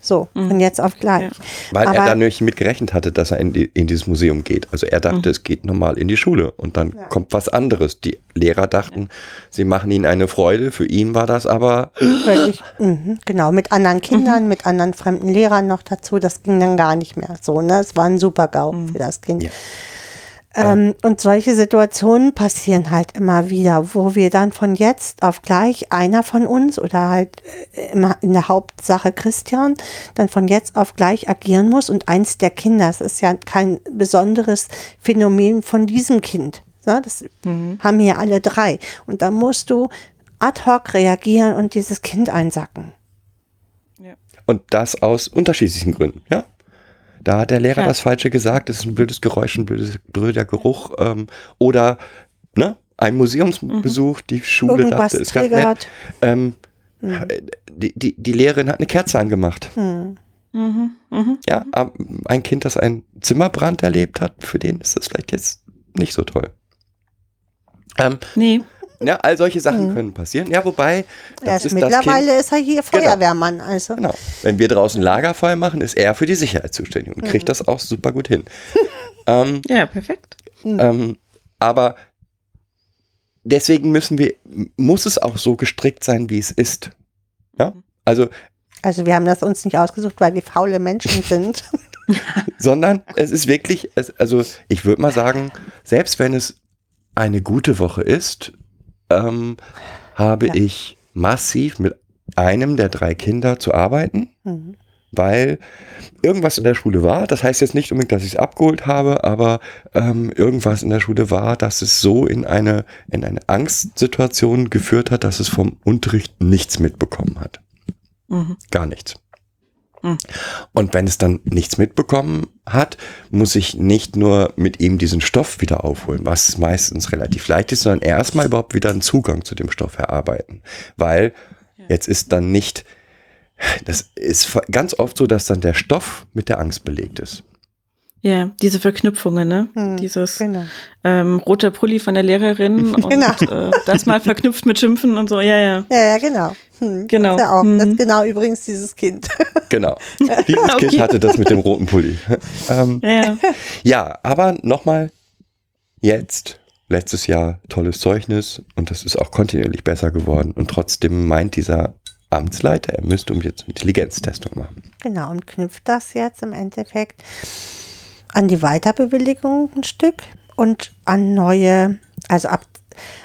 So, von jetzt auf gleich. Weil er Aber- da nicht mit gerechnet hatte, dass er in, die, in dieses Museum geht. Also er dachte, es geht normal in die Schule und dann kommt was anderes. Die Lehrer dachten, sie machen ihnen eine Freude. Für ihn war das aber, Völlig, mhm, genau, mit anderen Kindern, mit anderen fremden Lehrern noch dazu. Das ging dann gar nicht mehr so. Ne? Es war ein super GAU für das Kind. Ja. Ähm, und solche Situationen passieren halt immer wieder, wo wir dann von jetzt auf gleich einer von uns oder halt äh, immer in der Hauptsache Christian dann von jetzt auf gleich agieren muss und eins der Kinder, das ist ja kein besonderes Phänomen von diesem Kind. Ne? Das haben hier alle drei. Und da musst du ad hoc reagieren und dieses Kind einsacken. und das aus unterschiedlichen Gründen, ja. Da hat der Lehrer Ja. das Falsche gesagt, es ist ein blödes Geräusch, ein blödes, blöder Geruch ähm, oder ne, ein Museumsbesuch, die Schule Irgendwas dachte, ist ganz nett. Ähm, die, die, die Lehrerin hat eine Kerze angemacht. Hm. Mhm. Mhm. Ja, ein Kind, das einen Zimmerbrand erlebt hat, für den ist das vielleicht jetzt nicht so toll. Ähm, Nee. Ja, all solche Sachen können passieren. Ja, wobei, das Erst ist das mittlerweile Kind. ist er hier Feuerwehrmann. Also. Genau. Wenn wir draußen Lagerfeuer machen, ist er für die Sicherheit zuständig und kriegt das auch super gut hin. ähm, Ja, perfekt. ähm, aber deswegen müssen wir, muss es auch so gestrickt sein, wie es ist. Ja, also Also wir haben das uns nicht ausgesucht, weil wir faule Menschen sind. sondern es ist wirklich, es, also ich würde mal sagen, selbst wenn es eine gute Woche ist, ähm, habe Ja. ich massiv mit einem der drei Kinder zu arbeiten, Mhm. weil irgendwas in der Schule war. Das heißt jetzt nicht unbedingt, dass ich es abgeholt habe, aber ähm, irgendwas in der Schule war, dass es so in eine, in eine Angstsituation geführt hat, dass es vom Unterricht nichts mitbekommen hat. Mhm. Gar nichts. Mhm. Und wenn es dann nichts mitbekommen hat, muss ich nicht nur mit ihm diesen Stoff wieder aufholen, was meistens relativ leicht ist, sondern erstmal überhaupt wieder einen Zugang zu dem Stoff erarbeiten. Weil jetzt ist dann nicht, das ist ganz oft so, dass dann der Stoff mit der Angst belegt ist. Ja, diese Verknüpfungen, ne? Hm, Dieses Genau. ähm, rote Pulli von der Lehrerin und Genau. äh, das mal verknüpft mit Schimpfen und so. Ja, ja. Ja, ja, genau. Hm. Genau. Das ist ja auch. Das Mhm. ist genau übrigens dieses Kind. Genau. Dieses Okay. Kind hatte das mit dem roten Pulli. ähm, Ja, ja. Ja, aber nochmal, jetzt, letztes Jahr, tolles Zeugnis und das ist auch kontinuierlich besser geworden. Und trotzdem meint dieser Amtsleiter, er müsste um jetzt eine Intelligenztestung machen. Genau, und knüpft das jetzt im Endeffekt an die Weiterbewilligung ein Stück und an neue, also ab,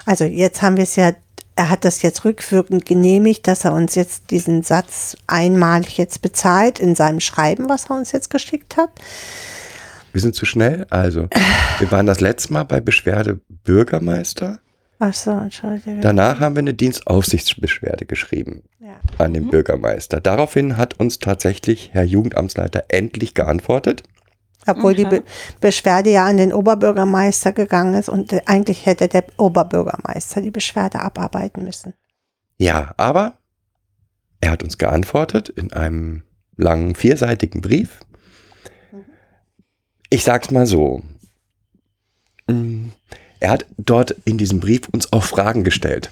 also jetzt haben wir es ja, er hat das jetzt rückwirkend genehmigt, dass er uns jetzt diesen Satz einmalig jetzt bezahlt in seinem Schreiben, was er uns jetzt geschickt hat. Wir sind zu schnell. Also, wir waren das letzte Mal bei Beschwerde Bürgermeister. Ach so, Entschuldigung. Danach haben wir eine Dienstaufsichtsbeschwerde geschrieben ja. an den Bürgermeister. Daraufhin hat uns tatsächlich Herr Jugendamtsleiter endlich geantwortet. Obwohl die. Be Beschwerde ja an den Oberbürgermeister gegangen ist und eigentlich hätte der Oberbürgermeister die Beschwerde abarbeiten müssen. Ja, aber er hat uns geantwortet in einem langen vierseitigen Brief. Ich sag's mal so. Mm, Er hat dort in diesem Brief uns auch Fragen gestellt.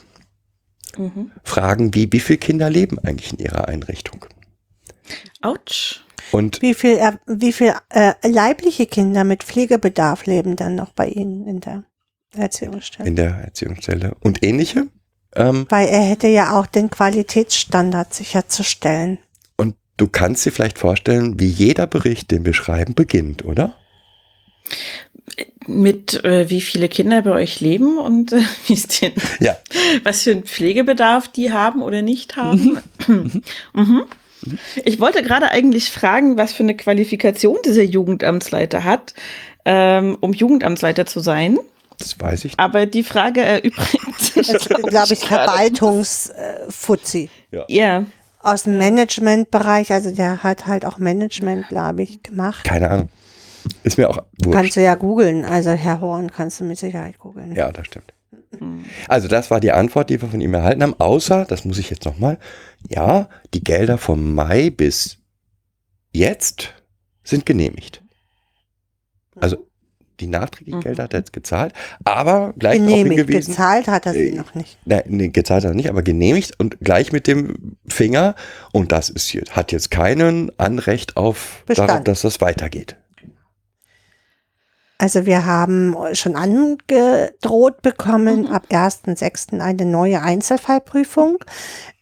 Mhm. Fragen wie, wie viele Kinder leben eigentlich in ihrer Einrichtung? Autsch. Und Wie viel, wie viel äh, leibliche Kinder mit Pflegebedarf leben dann noch bei Ihnen in der Erziehungsstelle? in der Erziehungsstelle und ähnliche. Ähm, Weil er hätte ja auch den Qualitätsstandard sicherzustellen. und du kannst dir vielleicht vorstellen, wie jeder Bericht, den wir schreiben, beginnt, oder? Mit äh, wie viele Kinder bei euch leben und äh, wie es denn, Ja. was für einen Pflegebedarf die haben oder nicht haben. mhm. Ich wollte gerade eigentlich fragen, was für eine Qualifikation dieser Jugendamtsleiter hat, ähm, um Jugendamtsleiter zu sein. Das weiß ich. Aber die Frage erübrigt sich. Glaube ich. Verwaltungsfuzzi. Ja. Aus dem Managementbereich, also der hat halt auch Management, glaube ich, gemacht. Keine Ahnung. Ist mir auch wurscht. Kannst du ja googeln. Also Herr Horn kannst du mit Sicherheit googeln. Ja, das stimmt. Also das war die Antwort, die wir von ihm erhalten haben, außer, das muss ich jetzt nochmal, ja, die Gelder vom Mai bis jetzt sind genehmigt. Also die nachträglichen Mhm. Gelder hat er jetzt gezahlt, aber gleich darauf Genehmigt, hingewiesen, gezahlt hat er sie Äh, noch nicht. nein, nee, gezahlt hat er nicht, aber genehmigt und gleich mit dem Finger und das ist jetzt, hat jetzt keinen Anrecht auf, darauf, dass das weitergeht. Also wir haben schon angedroht bekommen, ab 1.6. eine neue Einzelfallprüfung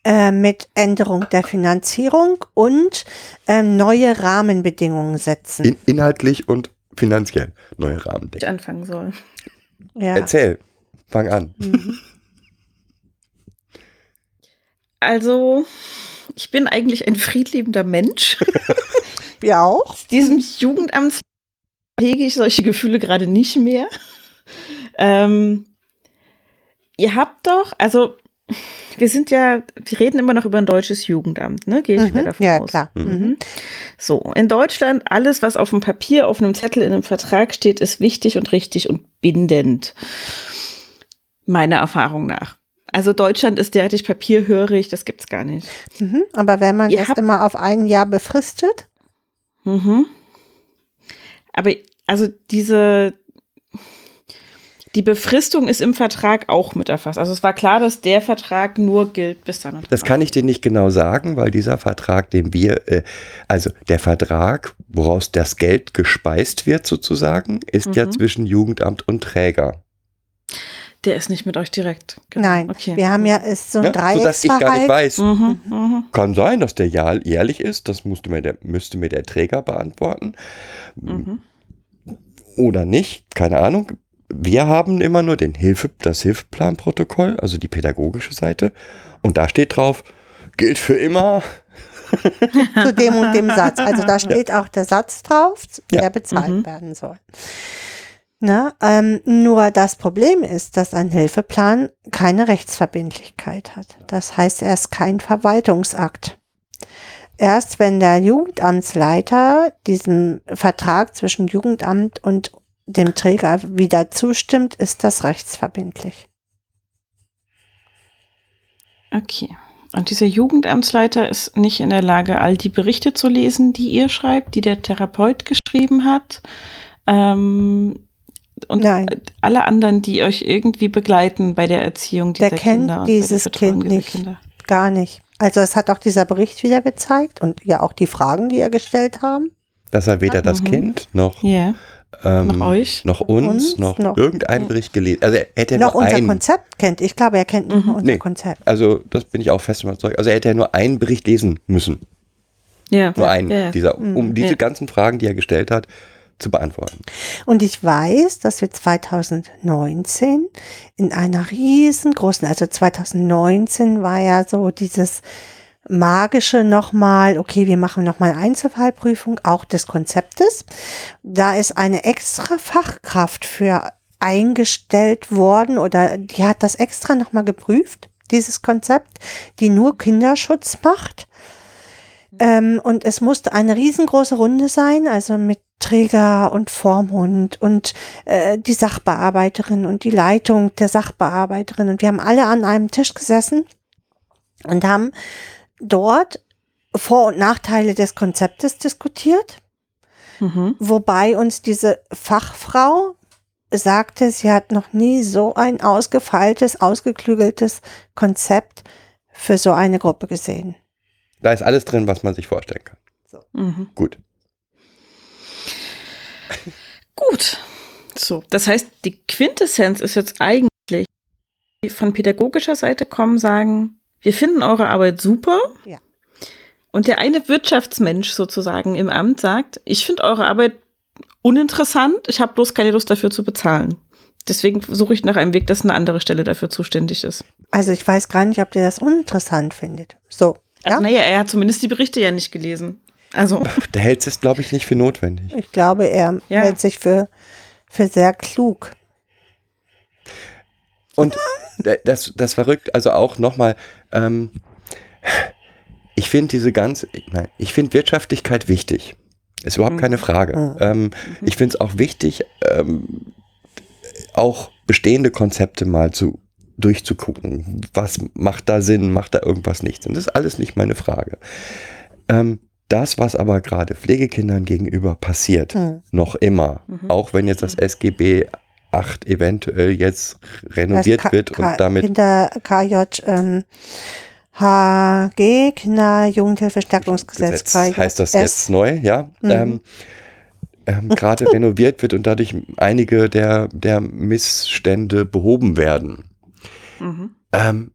äh, mit Änderung der Finanzierung und ähm, neue Rahmenbedingungen setzen. In, inhaltlich und finanziell neue Rahmen. Ich anfangen soll. ja. Erzähl, fang an. Mhm. Also, ich bin eigentlich ein friedliebender Mensch. Wir auch. Diesem Jugendamt hege ich solche Gefühle gerade nicht mehr. Ähm, ihr habt doch, also wir sind ja, wir reden immer noch über ein deutsches Jugendamt, ne? Gehe ich mal Mhm. davon Ja, aus. klar. Mhm. Mhm. So, in Deutschland, alles, was auf dem Papier, auf einem Zettel, in einem Vertrag steht, ist wichtig und richtig und bindend. Meiner Erfahrung nach. Also Deutschland ist derartig papierhörig, das gibt's gar nicht. Mhm. Aber wenn man Ihr das habt- immer auf ein Jahr befristet, Mhm. Aber also diese die Befristung ist im Vertrag auch mit erfasst. Also es war klar, dass der Vertrag nur gilt bis dann und Das kann ich dir nicht genau sagen, weil dieser Vertrag, den wir, äh, also der Vertrag, woraus das Geld gespeist wird sozusagen, ist ja Mhm. zwischen Jugendamt und Träger. Der ist nicht mit euch direkt. Genau. nein, Okay. wir haben ja ist so ein Ja, sodass ich gar nicht Dreiecksverhalt. weiß. Mhm, mhm. Kann sein, dass der jährlich ist, das musste mir der, müsste mir der Träger beantworten. Mhm. Oder nicht, keine Ahnung. Wir haben immer nur den Hilfe, das Hilfeplanprotokoll, also die pädagogische Seite. Und da steht drauf, gilt für immer. zu dem und dem Satz. Also da steht auch der Satz drauf, Ja. der bezahlt Mhm. werden soll. Ne? Ähm, nur das Problem ist, dass ein Hilfeplan keine Rechtsverbindlichkeit hat. Das heißt, er ist kein Verwaltungsakt. Erst wenn der Jugendamtsleiter diesem Vertrag zwischen Jugendamt und dem Träger wieder zustimmt, ist das rechtsverbindlich. Okay. Und dieser Jugendamtsleiter ist nicht in der Lage, all die Berichte zu lesen, die ihr schreibt, die der Therapeut geschrieben hat. Ähm, und Nein. alle anderen, die euch irgendwie begleiten bei der Erziehung dieser Der kennt Kinder. dieses Kind nicht. Kinder. Gar nicht. Also es hat auch dieser Bericht wieder gezeigt und ja auch die Fragen, die ihr gestellt haben. Dass er weder das Mhm. Kind noch, Ja. ähm, Noch euch? noch uns, Uns, noch, noch- irgendeinen Bericht gelesen. Also er hätte noch nur unser einen. Konzept kennt. Ich glaube, er kennt Mhm. nur unser Nee. Konzept. Also das bin ich auch fest überzeugt. Also er hätte ja nur einen Bericht lesen müssen. Ja. Nur einen. Ja. Dieser, um Mhm. diese Ja. ganzen Fragen, die er gestellt hat, zu beantworten. Und ich weiß, dass wir 2019 in einer riesengroßen, also 2019 war ja so dieses magische nochmal, okay, wir machen nochmal Einzelfallprüfung auch des Konzeptes. Da ist eine extra Fachkraft für eingestellt worden oder die hat das extra nochmal geprüft, dieses Konzept, die nur Kinderschutz macht. Ähm, und es musste eine riesengroße Runde sein, also mit Träger und Vormund und äh, die Sachbearbeiterin und die Leitung der Sachbearbeiterin. Und wir haben alle an einem Tisch gesessen und haben dort Vor- und Nachteile des Konzeptes diskutiert, Mhm. wobei uns diese Fachfrau sagte, sie hat noch nie so ein ausgefeiltes, ausgeklügeltes Konzept für so eine Gruppe gesehen. Da ist alles drin, was man sich vorstellen kann. Mhm. Gut. Gut. So, das heißt, die Quintessenz ist jetzt eigentlich, die von pädagogischer Seite kommen, sagen, wir finden eure Arbeit super. Ja. Und der eine Wirtschaftsmensch sozusagen im Amt sagt, ich finde eure Arbeit uninteressant, ich habe bloß keine Lust dafür zu bezahlen. Deswegen suche ich nach einem Weg, dass eine andere Stelle dafür zuständig ist. Also ich weiß gar nicht, ob ihr das uninteressant findet. So, Ja? ja. Naja, er hat zumindest die Berichte ja nicht gelesen. Also, Der hält es, glaube ich, nicht für notwendig. Ich glaube, er Ja. hält sich für, für sehr klug. Und das, das verrückt, also auch nochmal, ähm, ich finde diese ganz, nein, ich finde Wirtschaftlichkeit wichtig. Ist überhaupt Mhm. keine Frage. Ähm, ich finde es auch wichtig, ähm, auch bestehende Konzepte mal zu durchzugucken. Was macht da Sinn, macht da irgendwas nicht? Und das ist alles nicht meine Frage. Ähm, das, was aber gerade Pflegekindern gegenüber passiert, Hm. noch immer, Mhm. auch wenn jetzt das SGB 8 eventuell jetzt renoviert wird K- und damit Kinder KJ ähm, HG, Kinder-Jugendhilfe-Stärkungsgesetz. Gesetz heißt das KJS. jetzt neu, ja. Mhm. Ähm, ähm, gerade renoviert wird und dadurch einige der, der Missstände behoben werden. mhm. Ähm,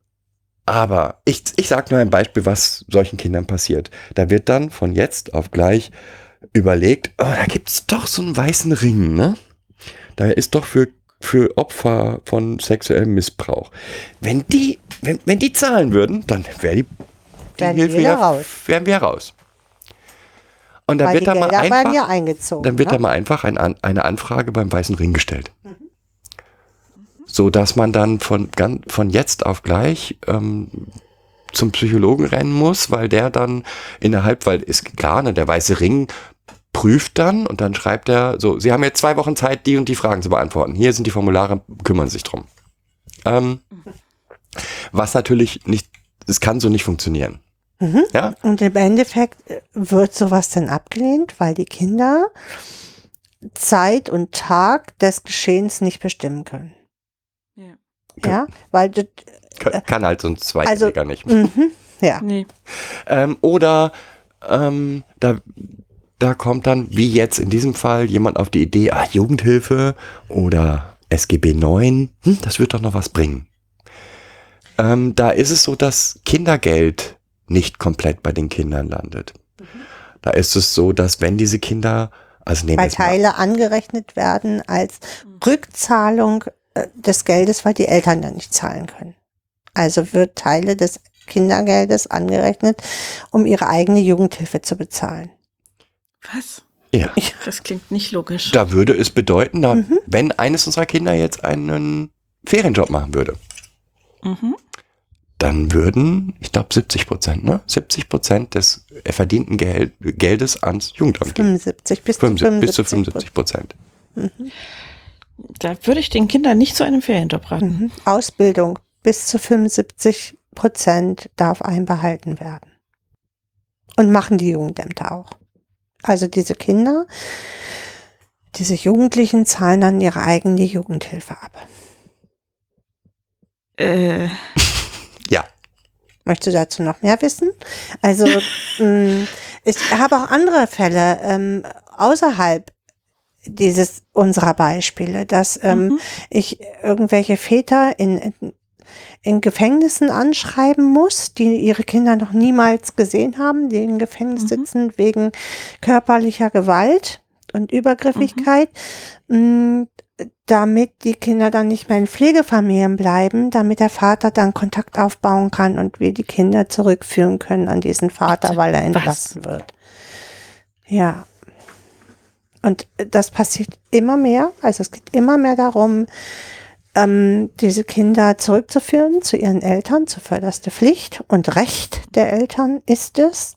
aber ich, ich sage nur ein Beispiel, was solchen Kindern passiert. Da wird dann von jetzt auf gleich überlegt, oh, da gibt's doch so einen weißen Ring, ne? Da ist doch für, für Opfer von sexuellem Missbrauch. Wenn die, wenn, wenn die zahlen würden, dann wäre die, die Wären Hilfe wir ja, raus. wären wir raus. Und dann Weil wird da mal ja einfach, eingezogen. dann wird ne? da mal einfach ein, eine Anfrage beim Weißen Ring gestellt. Mhm. So dass man dann von, gan- von jetzt auf gleich ähm, zum Psychologen rennen muss, weil der dann innerhalb, weil ist klar, ne, der Weiße Ring prüft dann und dann schreibt er so, Sie haben jetzt zwei Wochen Zeit, die und die Fragen zu beantworten. Hier sind die Formulare, kümmern Sie sich drum. Ähm, was natürlich nicht, es kann so nicht funktionieren. Mhm. Ja, Und im Endeffekt äh, wird sowas dann abgelehnt, weil die Kinder Zeit und Tag des Geschehens nicht bestimmen können. Ja. Weil das, kann, kann halt so ein Zweijähriger nicht. mhm, ja. Nee. Ähm, oder ähm, da, da kommt dann, wie jetzt in diesem Fall, jemand auf die Idee, ah, Jugendhilfe oder SGB 9, hm, das wird doch noch was bringen. Ähm, da ist es so, dass Kindergeld nicht komplett bei den Kindern landet. Da ist es so, dass wenn diese Kinder, also nehmen weil jetzt mal, Teile angerechnet werden als Rückzahlung äh, des Geldes, weil die Eltern dann nicht zahlen können. Also wird Teile des Kindergeldes angerechnet, um ihre eigene Jugendhilfe zu bezahlen. Was? ja, Das klingt nicht logisch. da würde es bedeuten, da, Mhm. wenn eines unserer Kinder jetzt einen Ferienjob machen würde, Mhm. dann würden, ich glaube 70 Prozent, ne? 70 Prozent des verdienten Gehel Geldes ans Jugendamt gehen. 75 bis zu 75, bis zu 75 75 Prozent. Da würde ich den Kindern nicht zu einem Ferienjob raten. Mhm. Ausbildung bis zu 75 Prozent darf einbehalten werden. Und machen die Jugendämter auch. Also diese Kinder, diese Jugendlichen zahlen dann ihre eigene Jugendhilfe ab. Äh, Ja, Möchtest du dazu noch mehr wissen? Also mh, ich habe auch andere Fälle ähm, außerhalb dieses unserer Beispiele, dass ähm, Mhm. ich irgendwelche Väter in, in, in Gefängnissen anschreiben muss, die ihre Kinder noch niemals gesehen haben, die im Gefängnis Mhm. sitzen wegen körperlicher Gewalt und Übergriffigkeit, mh, damit die Kinder dann nicht mehr in Pflegefamilien bleiben, damit der Vater dann Kontakt aufbauen kann und wir die Kinder zurückführen können an diesen Vater, weil er entlassen wird. Ja. Und das passiert immer mehr. Also es geht immer mehr darum, ähm, diese Kinder zurückzuführen zu ihren Eltern, zur förderste Pflicht und Recht der Eltern ist es,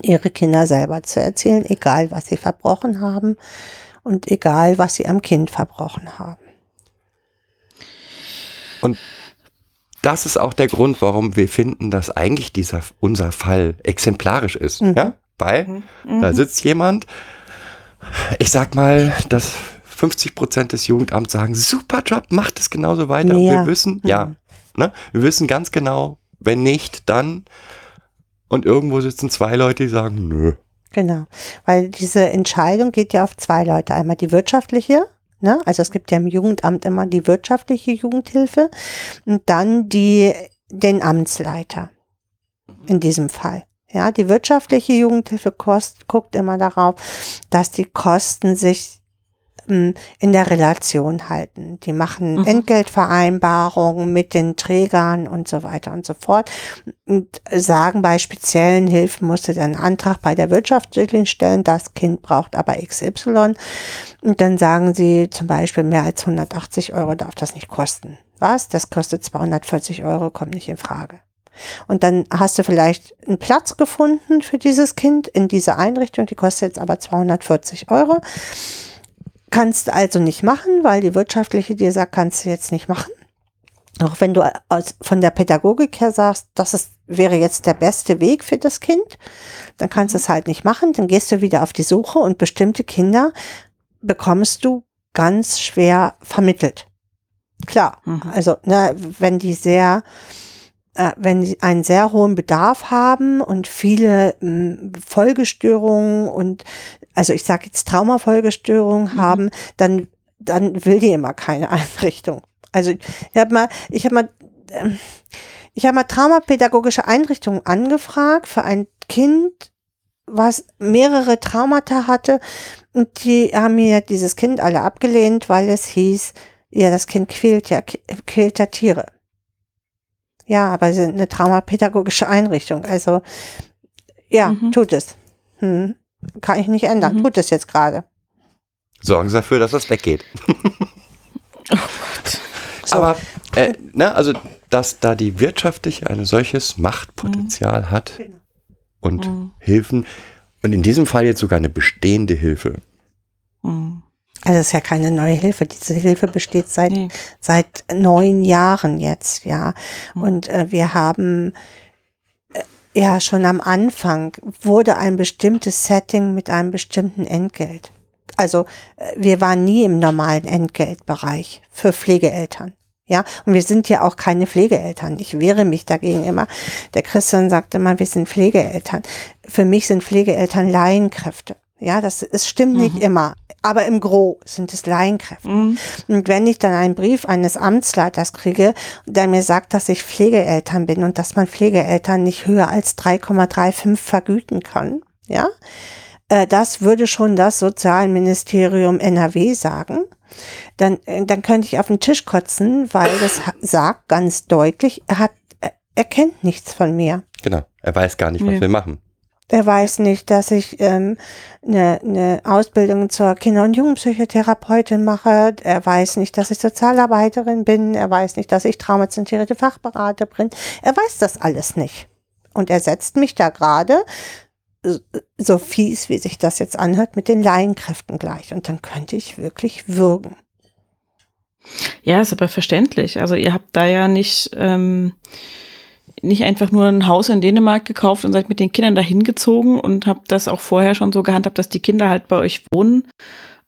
ihre Kinder selber zu erzählen, egal was sie verbrochen haben und egal was sie am Kind verbrochen haben. Das ist auch der Grund, warum wir finden, dass eigentlich dieser, unser Fall exemplarisch ist. Mhm. Ja? Weil da sitzt jemand, ich sag mal, dass 50 Prozent des Jugendamts sagen, super Job, macht es genauso weiter. Mehr. wir wissen, Mhm. ja, ne? wir wissen ganz genau, wenn nicht, dann. Und irgendwo sitzen zwei Leute, die sagen, nö. Genau, weil diese Entscheidung geht ja auf zwei Leute. Einmal die wirtschaftliche, ne? also es gibt ja im Jugendamt immer die wirtschaftliche Jugendhilfe und dann die, den Amtsleiter in diesem Fall. Ja, die wirtschaftliche Jugendhilfe kost, guckt immer darauf, dass die Kosten sich m, in der Relation halten. Die machen Mhm. Entgeltvereinbarungen mit den Trägern und so weiter und so fort und sagen, bei speziellen Hilfen musst du dann einen Antrag bei der Wirtschaftlichen stellen, das Kind braucht aber XY. Und dann sagen sie zum Beispiel, mehr als 180 Euro darf das nicht kosten. Was? Das kostet 240 Euro, kommt nicht in Frage. Und dann hast du vielleicht einen Platz gefunden für dieses Kind in dieser Einrichtung, die kostet jetzt aber 240 Euro. Kannst also nicht machen, weil die wirtschaftliche dir sagt, kannst du jetzt nicht machen. Auch wenn du aus, von der Pädagogik her sagst, das ist, wäre jetzt der beste Weg für das Kind, dann kannst du es halt nicht machen. Dann gehst du wieder auf die Suche und bestimmte Kinder bekommst du ganz schwer vermittelt. Klar, Mhm. also ne, wenn die sehr, wenn sie einen sehr hohen Bedarf haben und viele mh, Folgestörungen und also ich sage jetzt Traumafolgestörungen Mhm. haben, dann dann will die immer keine Einrichtung. Also ich habe mal, ich habe mal, ähm, ich habe mal traumapädagogische Einrichtungen angefragt für ein Kind, was mehrere Traumata hatte und die haben mir dieses Kind alle abgelehnt, weil es hieß, ja, das Kind quält ja, quält ja Tiere. Ja, aber sie sind eine traumapädagogische Einrichtung. Also, ja, Mhm. tut es. Hm. Kann ich nicht ändern. Mhm. Tut es jetzt gerade. Sorgen Sie dafür, dass das weggeht. Oh Gott. Aber, äh, ne, also, dass da die wirtschaftliche ein solches Machtpotenzial hat Genau. und Mhm. Hilfen und in diesem Fall jetzt sogar eine bestehende Hilfe. Mhm. Also, es ist ja keine neue Hilfe. Diese Hilfe besteht seit Nee. seit neun Jahren jetzt, ja. Mhm. Und äh, wir haben äh, ja schon am Anfang wurde ein bestimmtes Setting mit einem bestimmten Entgelt. Also äh, wir waren nie im normalen Entgeltbereich für Pflegeeltern. Ja, und wir sind ja auch keine Pflegeeltern. Ich wehre mich dagegen immer. Der Christian sagte immer, wir sind Pflegeeltern. Für mich sind Pflegeeltern Laienkräfte. Ja, das, es stimmt nicht immer. Aber im Gro sind es Laienkräfte. Mhm. Und wenn ich dann einen Brief eines Amtsleiters kriege, der mir sagt, dass ich Pflegeeltern bin und dass man Pflegeeltern nicht höher als 3,35 vergüten kann, ja, äh, das würde schon das Sozialministerium NRW sagen. Dann, äh, dann könnte ich auf den Tisch kotzen, weil das sagt ganz deutlich, er hat, er, er kennt nichts von mir. Genau. Er weiß gar nicht, was Nee. wir machen. Er weiß nicht, dass ich ähm, eine, eine Ausbildung zur Kinder- und Jugendpsychotherapeutin mache. Er weiß nicht, dass ich Sozialarbeiterin bin. Er weiß nicht, dass ich traumazentrierte Fachberater bin. Er weiß das alles nicht. Und er setzt mich da gerade, so- fies, wie sich das jetzt anhört, mit den Laienkräften gleich. Und dann könnte ich wirklich würgen. Ja, ist aber verständlich. Also ihr habt da ja nicht, ähm, nicht einfach nur ein Haus in Dänemark gekauft und seid mit den Kindern dahin gezogen und habt das auch vorher schon so gehandhabt, dass die Kinder halt bei euch wohnen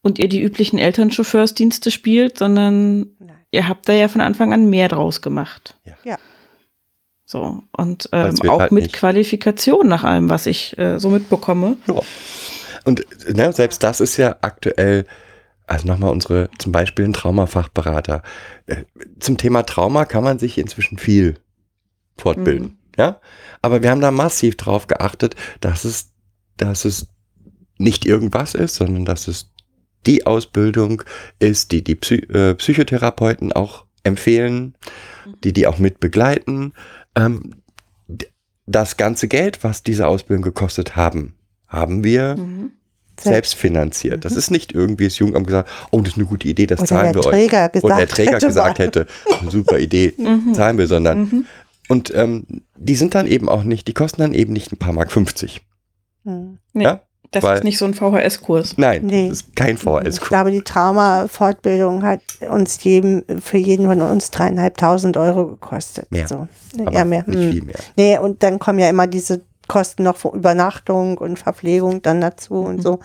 und ihr die üblichen Elternchauffeursdienste spielt, sondern Nein. ihr habt da ja von Anfang an mehr draus gemacht. Ja. Ja. So, und ähm, auch halt mit nicht- Qualifikation nach allem, was ich äh, so mitbekomme. Ja. Und ne, selbst das ist ja aktuell, also nochmal unsere, zum Beispiel ein Traumafachberater. Äh, Zum Thema Trauma kann man sich inzwischen viel fortbilden. Ja. Aber wir haben da massiv drauf geachtet, dass es, dass es nicht irgendwas ist, sondern dass es die Ausbildung ist, die die Psy äh, Psychotherapeuten auch empfehlen, die die auch mit begleiten. Ähm, das ganze Geld, was diese Ausbildung gekostet haben, haben wir Mhm. selbst finanziert. Das ist nicht irgendwie das Jugendamt gesagt, oh, das ist eine gute Idee, das Oder zahlen wir Träger euch. gesagt Oder der Träger hätte, gesagt hätte, super Idee, zahlen wir, sondern und ähm, die sind dann eben auch nicht, die kosten dann eben nicht ein paar Mark 50. Hm. Nee, Ja? das weil- ist nicht so ein VHS-Kurs. Nein, Nee. das ist kein Ich VHS. glaube, die Trauma-Fortbildung hat uns jedem, für jeden von uns dreieinhalbtausend Euro gekostet. Mehr. So. Aber ja, mehr. nicht Hm. viel mehr. Nee, und dann kommen ja immer diese Kosten noch für Übernachtung und Verpflegung dann dazu und so.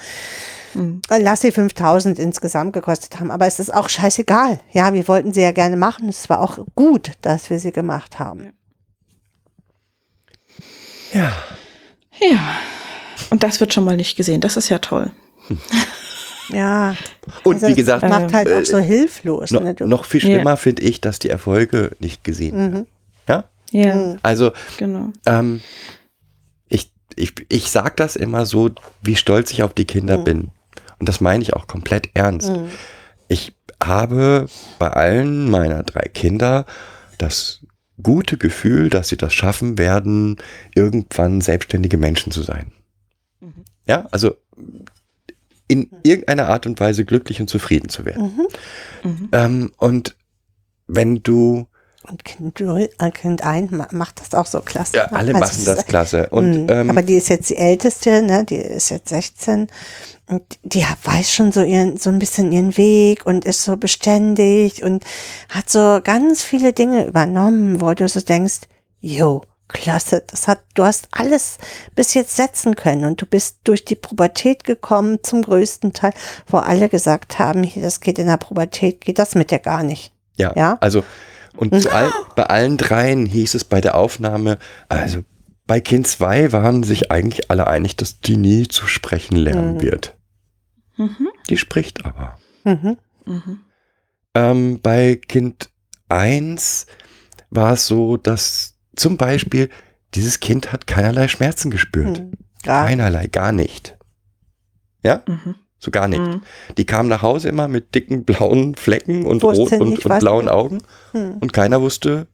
Mhm. Lass sie 5000 insgesamt gekostet haben. Aber es ist auch scheißegal. Ja, wir wollten sie ja gerne machen. Es war auch gut, dass wir sie gemacht haben. Ja. Ja. Und das wird schon mal nicht gesehen. Das ist ja toll. Ja. Und also wie gesagt, es macht halt äh, auch so hilflos. noch, ne? Noch viel schlimmer finde ich, dass die Erfolge nicht gesehen werden. Mhm. Ja? Ja, Mhm. Also, genau. ähm, ich, ich, ich sage das immer so, wie stolz ich auf die Kinder bin. Und das meine ich auch komplett ernst. Mhm. Ich habe bei allen meiner drei Kinder das gute Gefühl, dass sie das schaffen werden, irgendwann selbstständige Menschen zu sein. Ja, also in irgendeiner Art und Weise glücklich und zufrieden zu werden. Mhm. Mhm. Ähm, und wenn du, Und Kind, Null- äh, kind 1 macht das auch so klasse. ja, alle Also machen das klasse. Und Mhm. ähm, Aber die ist jetzt die älteste, ne? Die ist jetzt 16 und die weiß schon so ihren, so ein bisschen ihren Weg und ist so beständig und hat so ganz viele Dinge übernommen, wo du so denkst, jo, klasse, das hat, du hast alles bis jetzt setzen können und du bist durch die Pubertät gekommen zum größten Teil, wo alle gesagt haben, hier, das geht in der Pubertät, geht das mit dir gar nicht. Ja, Ja? also und all, bei allen dreien hieß es bei der Aufnahme, also bei Kind 2 waren sich eigentlich alle einig, dass die nie zu sprechen lernen Mhm. wird. Mhm. Die spricht aber. Mhm. Mhm. Ähm, bei Kind 1 war es so, dass zum Beispiel dieses Kind hat keinerlei Schmerzen gespürt. Mhm. Gar Keinerlei, gar nicht. Ja, Mhm. so gar nicht. Mhm. Die kam nach Hause immer mit dicken blauen Flecken und rot und, und blauen Augen Mhm. und keiner wusste,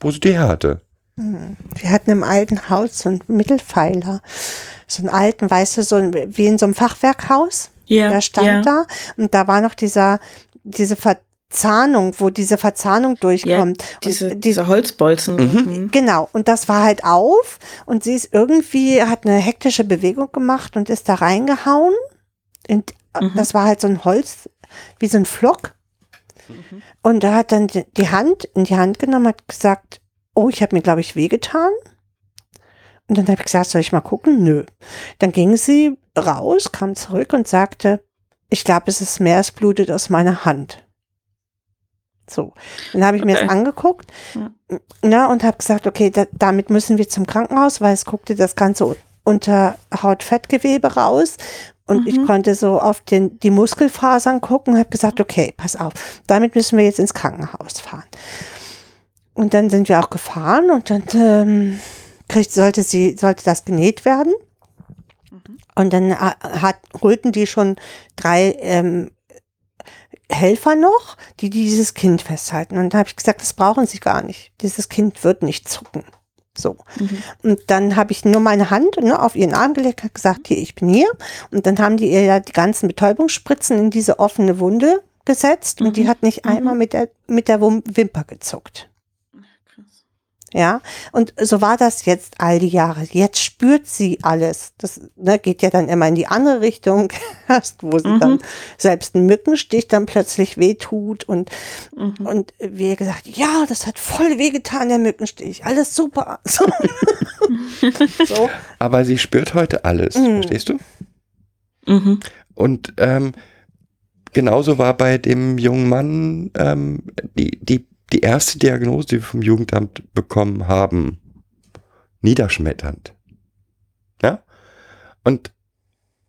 wo sie die her hatte. Wir hatten im alten Haus so einen Mittelpfeiler. So einen alten, weißt du, so ein, wie in so einem Fachwerkhaus. Ja, Der stand ja. da und da war noch dieser, diese Verzahnung, wo diese Verzahnung durchkommt. Diese, und diese Holzbolzen. Mhm. Genau, und das war halt auf und sie ist irgendwie, hat eine hektische Bewegung gemacht und ist da reingehauen. Und Mhm. das war halt so ein Holz, wie so ein Flock. Mhm. Und da hat dann die die Hand in die Hand genommen, hat gesagt, oh, ich habe mir, glaube ich, wehgetan. Und dann habe ich gesagt, soll ich mal gucken? Nö. Dann ging sie raus, kam zurück und sagte, ich glaube, es ist mehr, es blutet aus meiner Hand. So, dann habe ich mir Okay. das angeguckt Ja. na, und habe gesagt, okay, da, damit müssen wir zum Krankenhaus, weil es guckte das Ganze unter Haut-Fettgewebe raus. Und ich Mhm. konnte so auf den, die Muskelfasern gucken und habe gesagt, okay, pass auf, damit müssen wir jetzt ins Krankenhaus fahren. Und dann sind wir auch gefahren und dann ähm, kriegt, sollte sie, sollte das genäht werden. Und dann äh, hat, holten die schon drei ähm, Helfer noch, die dieses Kind festhalten. Und da habe ich gesagt, das brauchen sie gar nicht. Dieses Kind wird nicht zucken. So. Mhm. Und dann habe ich nur meine Hand ne, auf ihren Arm gelegt, habe gesagt, hier, ich bin hier. Und dann haben die ihr ja die ganzen Betäubungsspritzen in diese offene Wunde gesetzt und die Mhm. hat nicht Mhm. einmal mit der, mit der Wimper gezuckt. Ja, und so war das jetzt all die Jahre. Jetzt spürt sie alles. Das ne, geht ja dann immer in die andere Richtung, wo sie Mhm. dann selbst ein Mückenstich dann plötzlich wehtut und, Mhm. und wir gesagt, ja, das hat voll wehgetan, der Mückenstich. Alles super. So. so. Aber sie spürt heute alles, Mhm. verstehst du? Mhm. Und ähm, genauso war bei dem jungen Mann ähm, die, die, die erste Diagnose, die wir vom Jugendamt bekommen haben, niederschmetternd. Ja? Und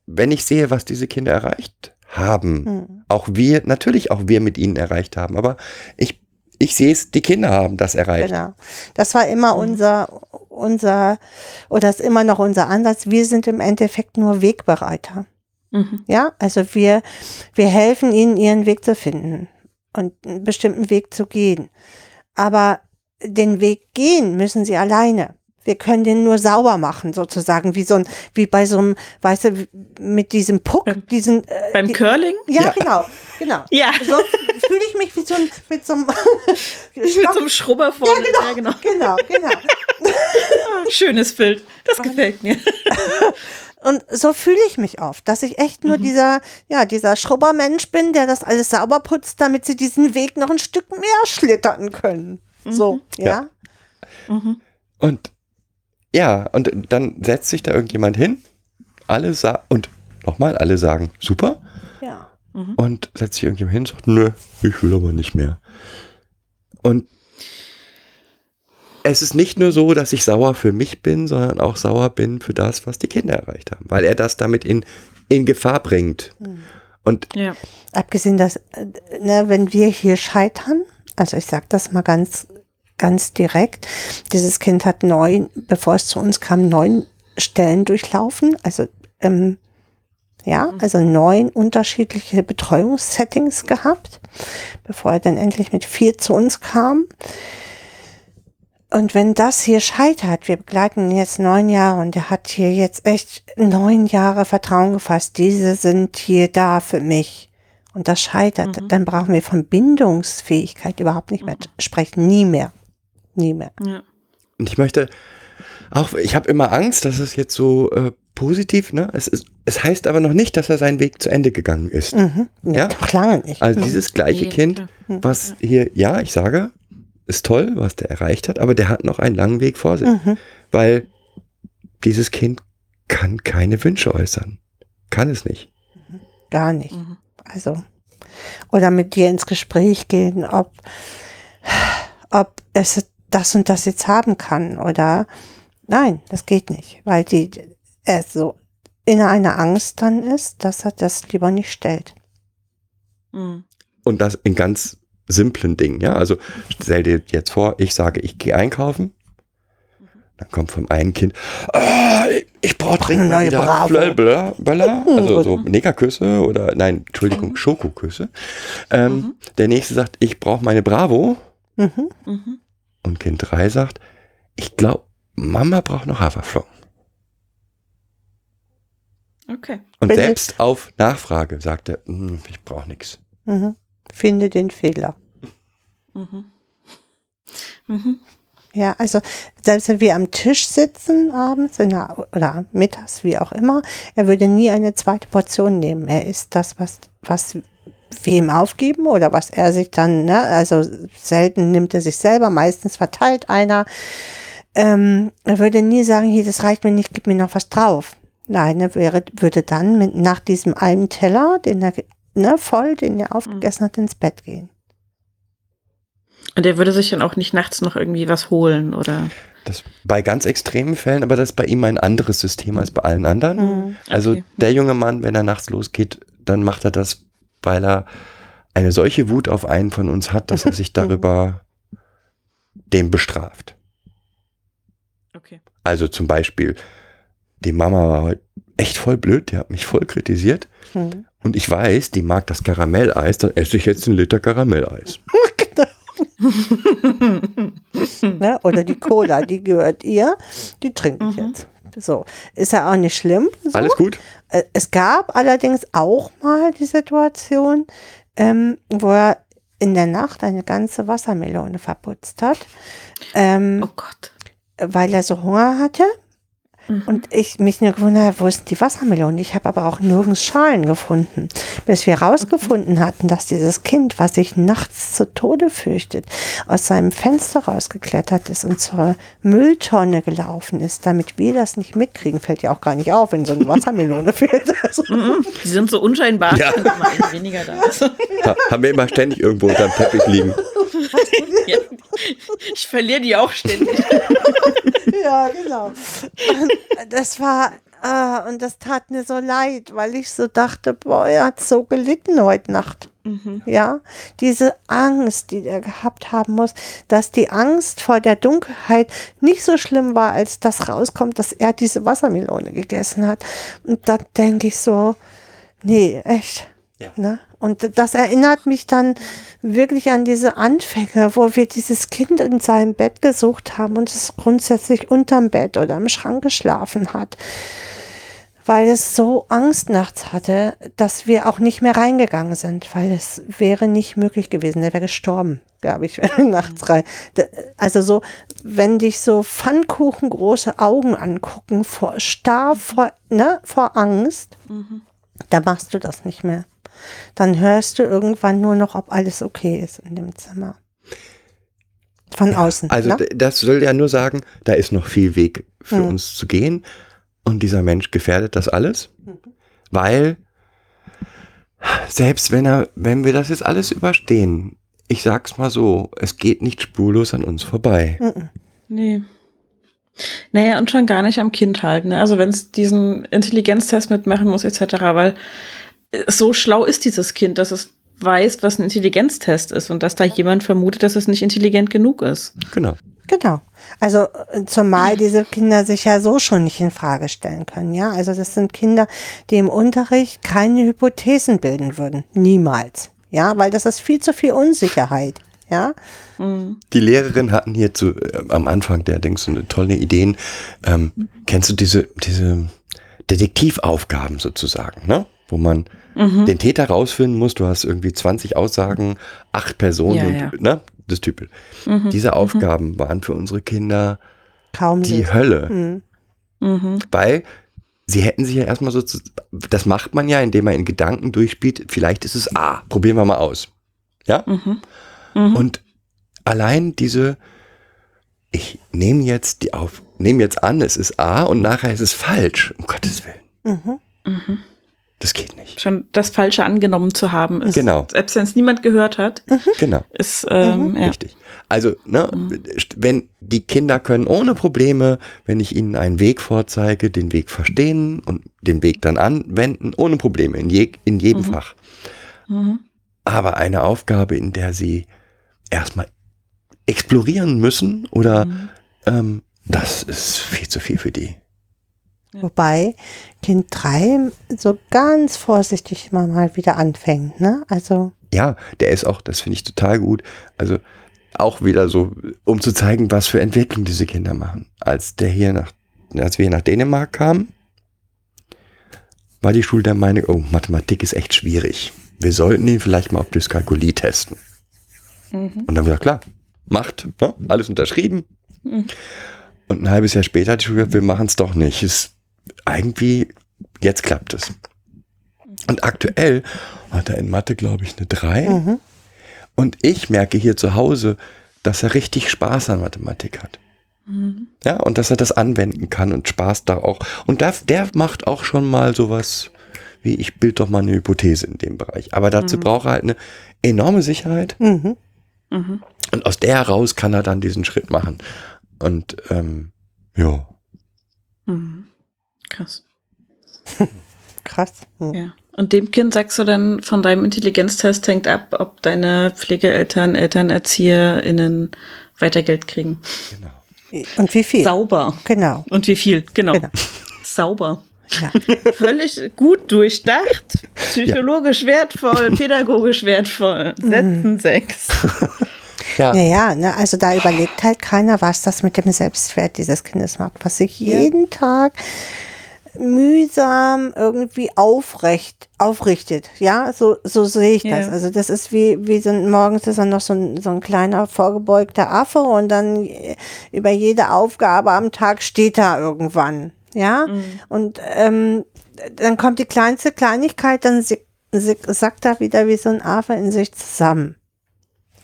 wenn ich sehe, was diese Kinder erreicht haben, Hm. auch wir, natürlich auch wir mit ihnen erreicht haben, aber ich, ich sehe es, die Kinder haben das erreicht. Genau. Das war immer Mhm. unser, unser, oder ist immer noch unser Ansatz, wir sind im Endeffekt nur Wegbereiter. Mhm. Ja, also wir, wir helfen ihnen, ihren Weg zu finden und einen bestimmten Weg zu gehen. Aber den Weg gehen müssen sie alleine. Wir können den nur sauber machen, sozusagen, wie so ein, wie bei so einem, weißt du, mit diesem Puck, Beim- diesen, äh, Beim die, Curling? ja, Ja. genau, genau. Ja. So fühle ich mich wie so ein, mit so einem Mit so einem Schrubber vorne. Ja, genau. Genau, genau. Ah, Schönes Bild. Das gefällt mir. Und so fühle ich mich oft, dass ich echt Mhm. nur dieser, ja, dieser Schrubbermensch bin, der das alles sauber putzt, damit sie diesen Weg noch ein Stück mehr schlittern können. So, Mhm. ja. Und ja, und dann setzt sich da irgendjemand hin, alle sagen, und nochmal, alle sagen, super, Ja. und setzt sich irgendjemand hin und sagt, nö, ich will aber nicht mehr. Und es ist nicht nur so, dass ich sauer für mich bin, sondern auch sauer bin für das, was die Kinder erreicht haben, weil er das damit in, in Gefahr bringt. Und Ja. Abgesehen, dass, äh, ne, wenn wir hier scheitern, also ich sage das mal ganz, ganz direkt, dieses Kind hat neun, bevor es zu uns kam, neun Stellen durchlaufen, also ähm, ja, also neun unterschiedliche Betreuungssettings gehabt, bevor er dann endlich mit vier zu uns kam. Und wenn das hier scheitert, wir begleiten ihn jetzt neun Jahre und er hat hier jetzt echt neun Jahre Vertrauen gefasst, diese sind hier da für mich und das scheitert, dann brauchen wir von Bindungsfähigkeit überhaupt nicht mehr sprechen, nie mehr, nie mehr. ja. Und ich möchte auch, ich habe immer Angst, dass es jetzt so äh, positiv, ne? Es, ist, es heißt aber noch nicht, dass er seinen Weg zu Ende gegangen ist. Mhm. Ja. Doch lange nicht. Also dieses gleiche Nee, Kind, klar. was hier, ja, ich sage, ist toll, was der erreicht hat, aber der hat noch einen langen Weg vor sich. Mhm. Weil dieses Kind kann keine Wünsche äußern. Kann es nicht. Gar nicht. Mhm. Also, oder mit dir ins Gespräch gehen, ob, ob es das und das jetzt haben kann oder nein, das geht nicht, weil die, er so in einer Angst dann ist, dass er das lieber nicht stellt. Mhm. Und das in ganz simplen Dingen, ja. Also stell dir jetzt vor, ich sage, ich gehe einkaufen. Dann kommt vom einen Kind, ah, ich, ich brauche dringend neue Bravo. Bla, bla, bla, also so Negerküsse oder nein, Entschuldigung, Schokoküsse. Ähm, Der nächste sagt, ich brauche meine Bravo. Mhm. Mhm. Und Kind 3 sagt, ich glaube, Mama braucht noch Haferflocken. Okay. Und Bitte? selbst auf Nachfrage sagt er, "Hm, ich brauche nichts. Mhm. Finde den Fehler. Mhm. Mhm. Ja, also selbst wenn wir am Tisch sitzen abends der, oder mittags, wie auch immer, er würde nie eine zweite Portion nehmen. Er isst das, was, was wir ihm aufgeben oder was er sich dann, ne, also selten nimmt er sich selber, meistens verteilt einer. Ähm, er würde nie sagen, hier, das reicht mir nicht, gib mir noch was drauf. Nein, er wäre, würde dann mit, nach diesem einen Teller, den er, ne, voll, den er aufgegessen hat, ins Bett gehen. Und er würde sich dann auch nicht nachts noch irgendwie was holen oder. Das bei ganz extremen Fällen, aber das ist bei ihm ein anderes System als bei allen anderen. Mhm. Also Okay. der junge Mann, wenn er nachts losgeht, dann macht er das, weil er eine solche Wut auf einen von uns hat, dass er sich darüber dem bestraft. Okay. Also zum Beispiel, die Mama war heute echt voll blöd, die hat mich voll kritisiert. Mhm. Und ich weiß, die mag das Karamelleis, dann esse ich jetzt einen Liter Karamelleis. ne? Oder die Cola, die gehört ihr, die trinke ich Mhm. jetzt. So, ist ja auch nicht schlimm. So. Alles gut? Äh, Es gab allerdings auch mal die Situation, ähm, wo er in der Nacht eine ganze Wassermelone verputzt hat, ähm, Oh Gott. weil er so Hunger hatte. Mhm. Und ich mich nur gewundert habe, wo ist die Wassermelone? Ich habe aber auch nirgends Schalen gefunden. Bis wir herausgefunden hatten, dass dieses Kind, was sich nachts zu Tode fürchtet, aus seinem Fenster rausgeklettert ist und zur Mülltonne gelaufen ist, damit wir das nicht mitkriegen, fällt ja auch gar nicht auf, wenn so eine Wassermelone fehlt. Also, Mhm. Die sind so unscheinbar, Ja. wenn mal eine weniger da ist. Ha, haben wir immer ständig irgendwo unterm Teppich liegen. Ja. Ich verliere die auch ständig. ja, genau. Und das war ah, und das tat mir so leid, weil ich so dachte, boah, er hat so gelitten heute Nacht. Mhm. Ja, diese Angst, die er gehabt haben muss, dass die Angst vor der Dunkelheit nicht so schlimm war, als das rauskommt, dass er diese Wassermelone gegessen hat. Und da denke ich so, nee, echt. Ja. Ne? Und das erinnert mich dann wirklich an diese Anfänge, wo wir dieses Kind in seinem Bett gesucht haben und es grundsätzlich unterm Bett oder im Schrank geschlafen hat weil es so Angst nachts hatte, dass wir auch nicht mehr reingegangen sind, weil es wäre nicht möglich gewesen. Der wäre gestorben, glaube ich, wenn wir nachts rein. Also so, wenn dich so pfannkuchengroße Augen angucken, vor, starr vor, ne, vor Angst, da machst du das nicht mehr. Dann hörst du irgendwann nur noch, ob alles okay ist in dem Zimmer. Von außen. Also ne? das soll ja nur sagen, da ist noch viel Weg für Mhm. uns zu gehen. Und dieser Mensch gefährdet das alles, weil selbst wenn er, wenn wir das jetzt alles überstehen, ich sag's mal so, es geht nicht spurlos an uns vorbei. Mhm. Nee. Naja, und schon gar nicht am Kind halt. Ne? Also wenn es diesen Intelligenztest mitmachen muss, etc., weil so schlau ist dieses Kind, dass es weiß, was ein Intelligenztest ist und dass da jemand vermutet, dass es nicht intelligent genug ist. Genau. Genau. Also äh, zumal diese Kinder sich ja so schon nicht in Frage stellen können, ja. Also das sind Kinder, die im Unterricht keine Hypothesen bilden würden. Niemals. Ja, weil das ist viel zu viel Unsicherheit. Ja. Mhm. Die Lehrerin hatten hier zu, äh, am Anfang der Dings so eine tolle Ideen. Ähm, kennst du diese, diese Detektivaufgaben sozusagen, ne? Wo man Mhm. den Täter rausfinden muss. Du hast irgendwie 20 Aussagen, acht Personen Ja, und, ja. ne? Das Typ. Mhm. Diese Aufgaben waren für unsere Kinder Kaum die lösen. Hölle. Mhm. Mhm. Weil sie hätten sich ja erstmal so, zu, das macht man ja, indem man in Gedanken durchspielt, vielleicht ist es A, probieren wir mal aus. Ja? Mhm. Mhm. Und allein diese, ich nehme jetzt die auf, nehme jetzt an, es ist A und nachher ist es falsch, um Gottes Willen. Mhm. Mhm. Das geht nicht. Schon das Falsche angenommen zu haben, ist, Genau. selbst wenn es niemand gehört hat, Genau. ist, ähm, ja. Richtig. Also, ne, wenn die Kinder können ohne Probleme, wenn ich ihnen einen Weg vorzeige, den Weg verstehen und den Weg dann anwenden, ohne Probleme, in, je, in jedem Fach. Mhm. Aber eine Aufgabe, in der sie erstmal explorieren müssen oder Mhm. ähm, das ist viel zu viel für die. Wobei Kind 3 so ganz vorsichtig immer mal wieder anfängt, ne? Also, Ja, der ist auch, das finde ich total gut. Also auch wieder so, um zu zeigen, was für Entwicklung diese Kinder machen. Als der hier nach, als wir hier nach Dänemark kamen, war die Schule der Meinung, oh, Mathematik ist echt schwierig. Wir sollten ihn vielleicht mal auf Dyskalkulie testen. Mhm. Und dann haben wir gesagt, klar, macht, ne? alles unterschrieben. Mhm. Und ein halbes Jahr später hat die Schule gesagt, wir machen es doch nicht. Ist irgendwie, jetzt klappt es. Und aktuell hat er in Mathe, glaube ich, eine 3. mhm. Und ich merke hier zu Hause, dass er richtig Spaß an Mathematik hat. Mhm. Ja, und dass er das anwenden kann und Spaß da auch. Und der, der macht auch schon mal sowas wie, ich bild doch mal eine Hypothese in dem Bereich. Aber dazu braucht er halt eine enorme Sicherheit. Mhm. Mhm. Und aus der heraus kann er dann diesen Schritt machen. Und ähm, ja, Mhm. Krass. krass. Mhm. Ja. Und dem Kind sagst du dann, von deinem Intelligenztest hängt ab, ob deine Pflegeeltern, Eltern, ErzieherInnen weiter Geld kriegen. genau. Und wie viel? Sauber. Genau. Und wie viel, genau. Genau. Sauber. Ja. Völlig gut durchdacht, psychologisch wertvoll, pädagogisch wertvoll. Sätzen sechs. Ja, Ja, ja, ne, also da überlegt halt keiner, was das mit dem Selbstwert dieses Kindes macht, was sich jeden Tag mühsam irgendwie aufrecht, aufrichtet. Ja, so, so sehe ich das. Ja. Also das ist wie, wie so ein, morgens ist dann noch so ein, so ein kleiner vorgebeugter Affe und dann äh, über jede Aufgabe am Tag steht er irgendwann. Ja, und ähm, dann kommt die kleinste Kleinigkeit, dann sackt er wieder wie so ein Affe in sich zusammen.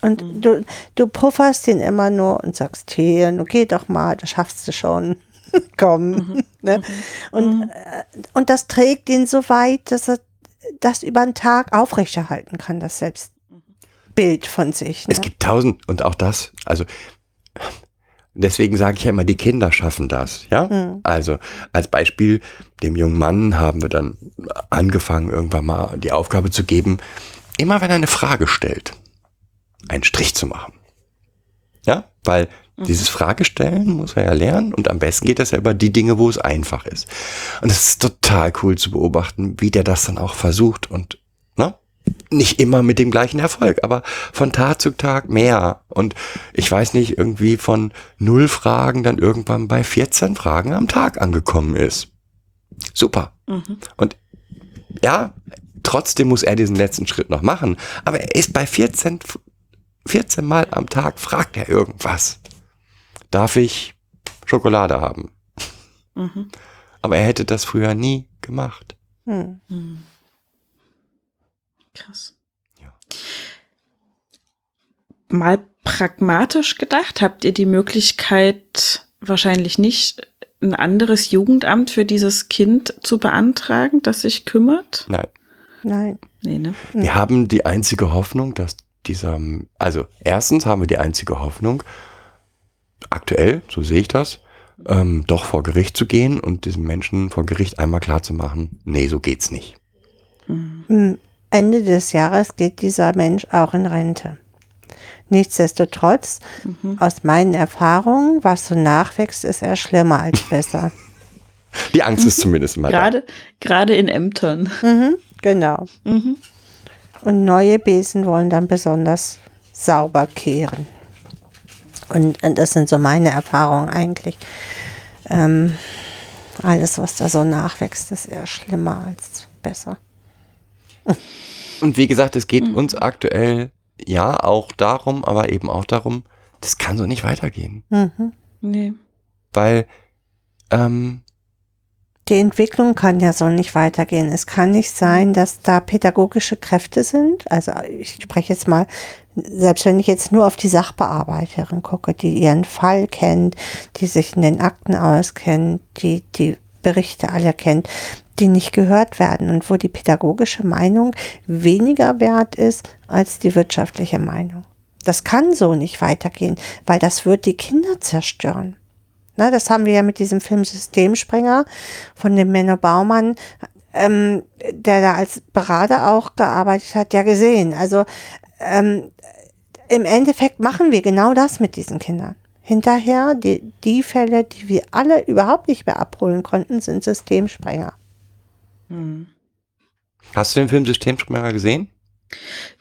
Und du, du pufferst ihn immer nur und sagst, hier, nu geh doch mal, das schaffst du schon. Komm. Ne? Und, äh, und das trägt ihn so weit, dass er das über den Tag aufrechterhalten kann, das Selbstbild von sich. Ne? es gibt tausend und auch das, also Deswegen sage ich ja immer, die Kinder schaffen das, ja. Mhm. Also als Beispiel, dem jungen Mann haben wir dann angefangen, irgendwann mal die Aufgabe zu geben, immer wenn er eine Frage stellt, einen Strich zu machen. Ja, weil dieses Fragestellen muss er ja lernen und am besten geht das ja über die Dinge, wo es einfach ist. Und es ist total cool zu beobachten, wie der das dann auch versucht und ne? nicht immer mit dem gleichen Erfolg, aber von Tag zu Tag mehr. Und ich weiß nicht, irgendwie von null Fragen dann irgendwann bei 14 Fragen am Tag angekommen ist. Super. Und ja, trotzdem muss er diesen letzten Schritt noch machen. Aber er ist bei 14, 14 Mal am Tag, fragt er irgendwas. Darf ich Schokolade haben? Mhm. Aber er hätte das früher nie gemacht. Hm. Krass. Ja. Mal pragmatisch gedacht, habt ihr die Möglichkeit, wahrscheinlich nicht, ein anderes Jugendamt für dieses Kind zu beantragen, das sich kümmert? Nein. Nein. Nee, ne? Wir haben die einzige Hoffnung, dass dieser, also erstens haben wir die einzige Hoffnung, aktuell, so sehe ich das, ähm, doch vor Gericht zu gehen und diesem Menschen vor Gericht einmal klar zu machen, nee, so geht's nicht. Am Ende des Jahres geht dieser Mensch auch in Rente. Nichtsdestotrotz, aus meinen Erfahrungen, was so nachwächst, ist er schlimmer als besser. Die Angst ist zumindest mal da. Gerade, gerade in Ämtern. mhm, genau. Mhm. Und neue Besen wollen dann besonders sauber kehren. Und, und das sind so meine Erfahrungen eigentlich. Ähm, alles, was da so nachwächst, ist eher schlimmer als besser. Und wie gesagt, es geht uns aktuell ja auch darum, aber eben auch darum, das kann so nicht weitergehen. Mhm. Nee. Weil, ähm, Die Entwicklung kann ja so nicht weitergehen. Es kann nicht sein, dass da pädagogische Kräfte sind. Also ich spreche jetzt mal, selbst wenn ich jetzt nur auf die Sachbearbeiterin gucke, die ihren Fall kennt, die sich in den Akten auskennt, die die Berichte alle kennt, die nicht gehört werden und wo die pädagogische Meinung weniger wert ist als die wirtschaftliche Meinung. Das kann so nicht weitergehen, weil das wird die Kinder zerstören. Na, das haben wir ja mit diesem Film Systemsprenger von dem Menno Baumann, ähm, der da als Berater auch gearbeitet hat, ja gesehen. Also ähm, im Endeffekt machen wir genau das mit diesen Kindern. Hinterher, die, die Fälle, die wir alle überhaupt nicht mehr abholen konnten, sind Systemsprenger. hast du den Film Systemsprenger gesehen?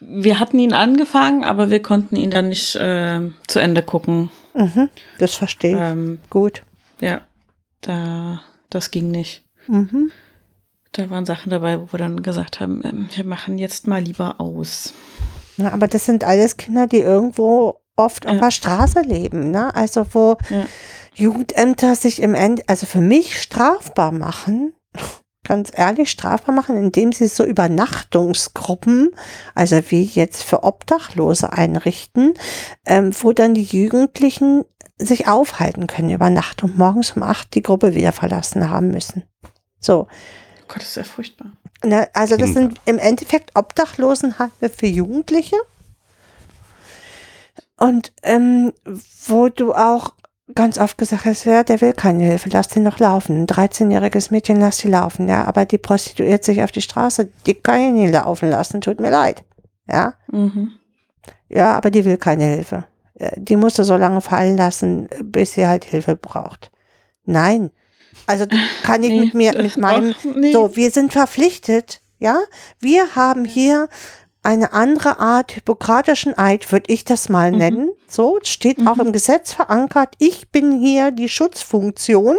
Wir hatten ihn angefangen, aber wir konnten ihn dann nicht äh, zu Ende gucken. Mhm, das verstehe ich. Ähm, Gut. ja, da, das ging nicht. Mhm. Da waren Sachen dabei, wo wir dann gesagt haben, ähm, wir machen jetzt mal lieber aus. Ja, aber das sind alles Kinder, die irgendwo oft auf Ja. der Straße leben. Ne? Also wo Ja. Jugendämter sich im Ende, also für mich strafbar machen, ganz ehrlich strafbar machen, indem sie so Übernachtungsgruppen, also wie jetzt für Obdachlose einrichten, ähm, wo dann die Jugendlichen sich aufhalten können über Nacht und morgens um acht die Gruppe wieder verlassen haben müssen. So, Oh Gott, das ist ja furchtbar. Ne, also das Kinder. sind im Endeffekt Obdachlosenheime für Jugendliche. Und ähm, wo du auch ganz oft gesagt hast, ja, der will keine Hilfe, lass den noch laufen. Ein 13-jähriges Mädchen, lass die laufen, ja, aber die prostituiert sich auf die Straße, die kann ich nicht laufen lassen, tut mir leid. Ja, Mhm. ja, aber die will keine Hilfe. Äh, Die musst du so lange fallen lassen, bis sie halt Hilfe braucht. Nein. Also kann ich Nee, mit mir, mit meinem so, wir sind verpflichtet, ja. Wir haben hier eine andere Art hippokratischen Eid, würde ich das mal Mhm. nennen. So, steht auch Mhm. im Gesetz verankert. Ich bin hier die Schutzfunktion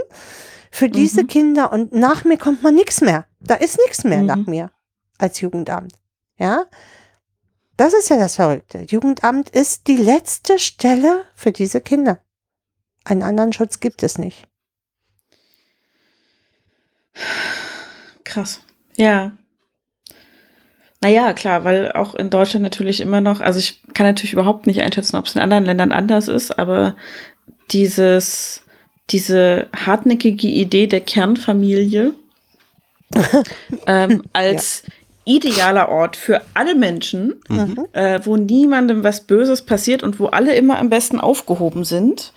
für diese Mhm. Kinder und nach mir kommt man nichts mehr. Da ist nichts mehr Mhm. nach mir als Jugendamt. Ja. Das ist ja das Verrückte. Jugendamt ist die letzte Stelle für diese Kinder. Einen anderen Schutz gibt es nicht. Krass. Ja. Naja, klar, weil auch in Deutschland natürlich immer noch, also ich kann natürlich überhaupt nicht einschätzen, ob es in anderen Ländern anders ist, aber dieses, diese hartnäckige Idee der Kernfamilie ähm, als idealer Ort für alle Menschen, Mhm. äh, wo niemandem was Böses passiert und wo alle immer am besten aufgehoben sind,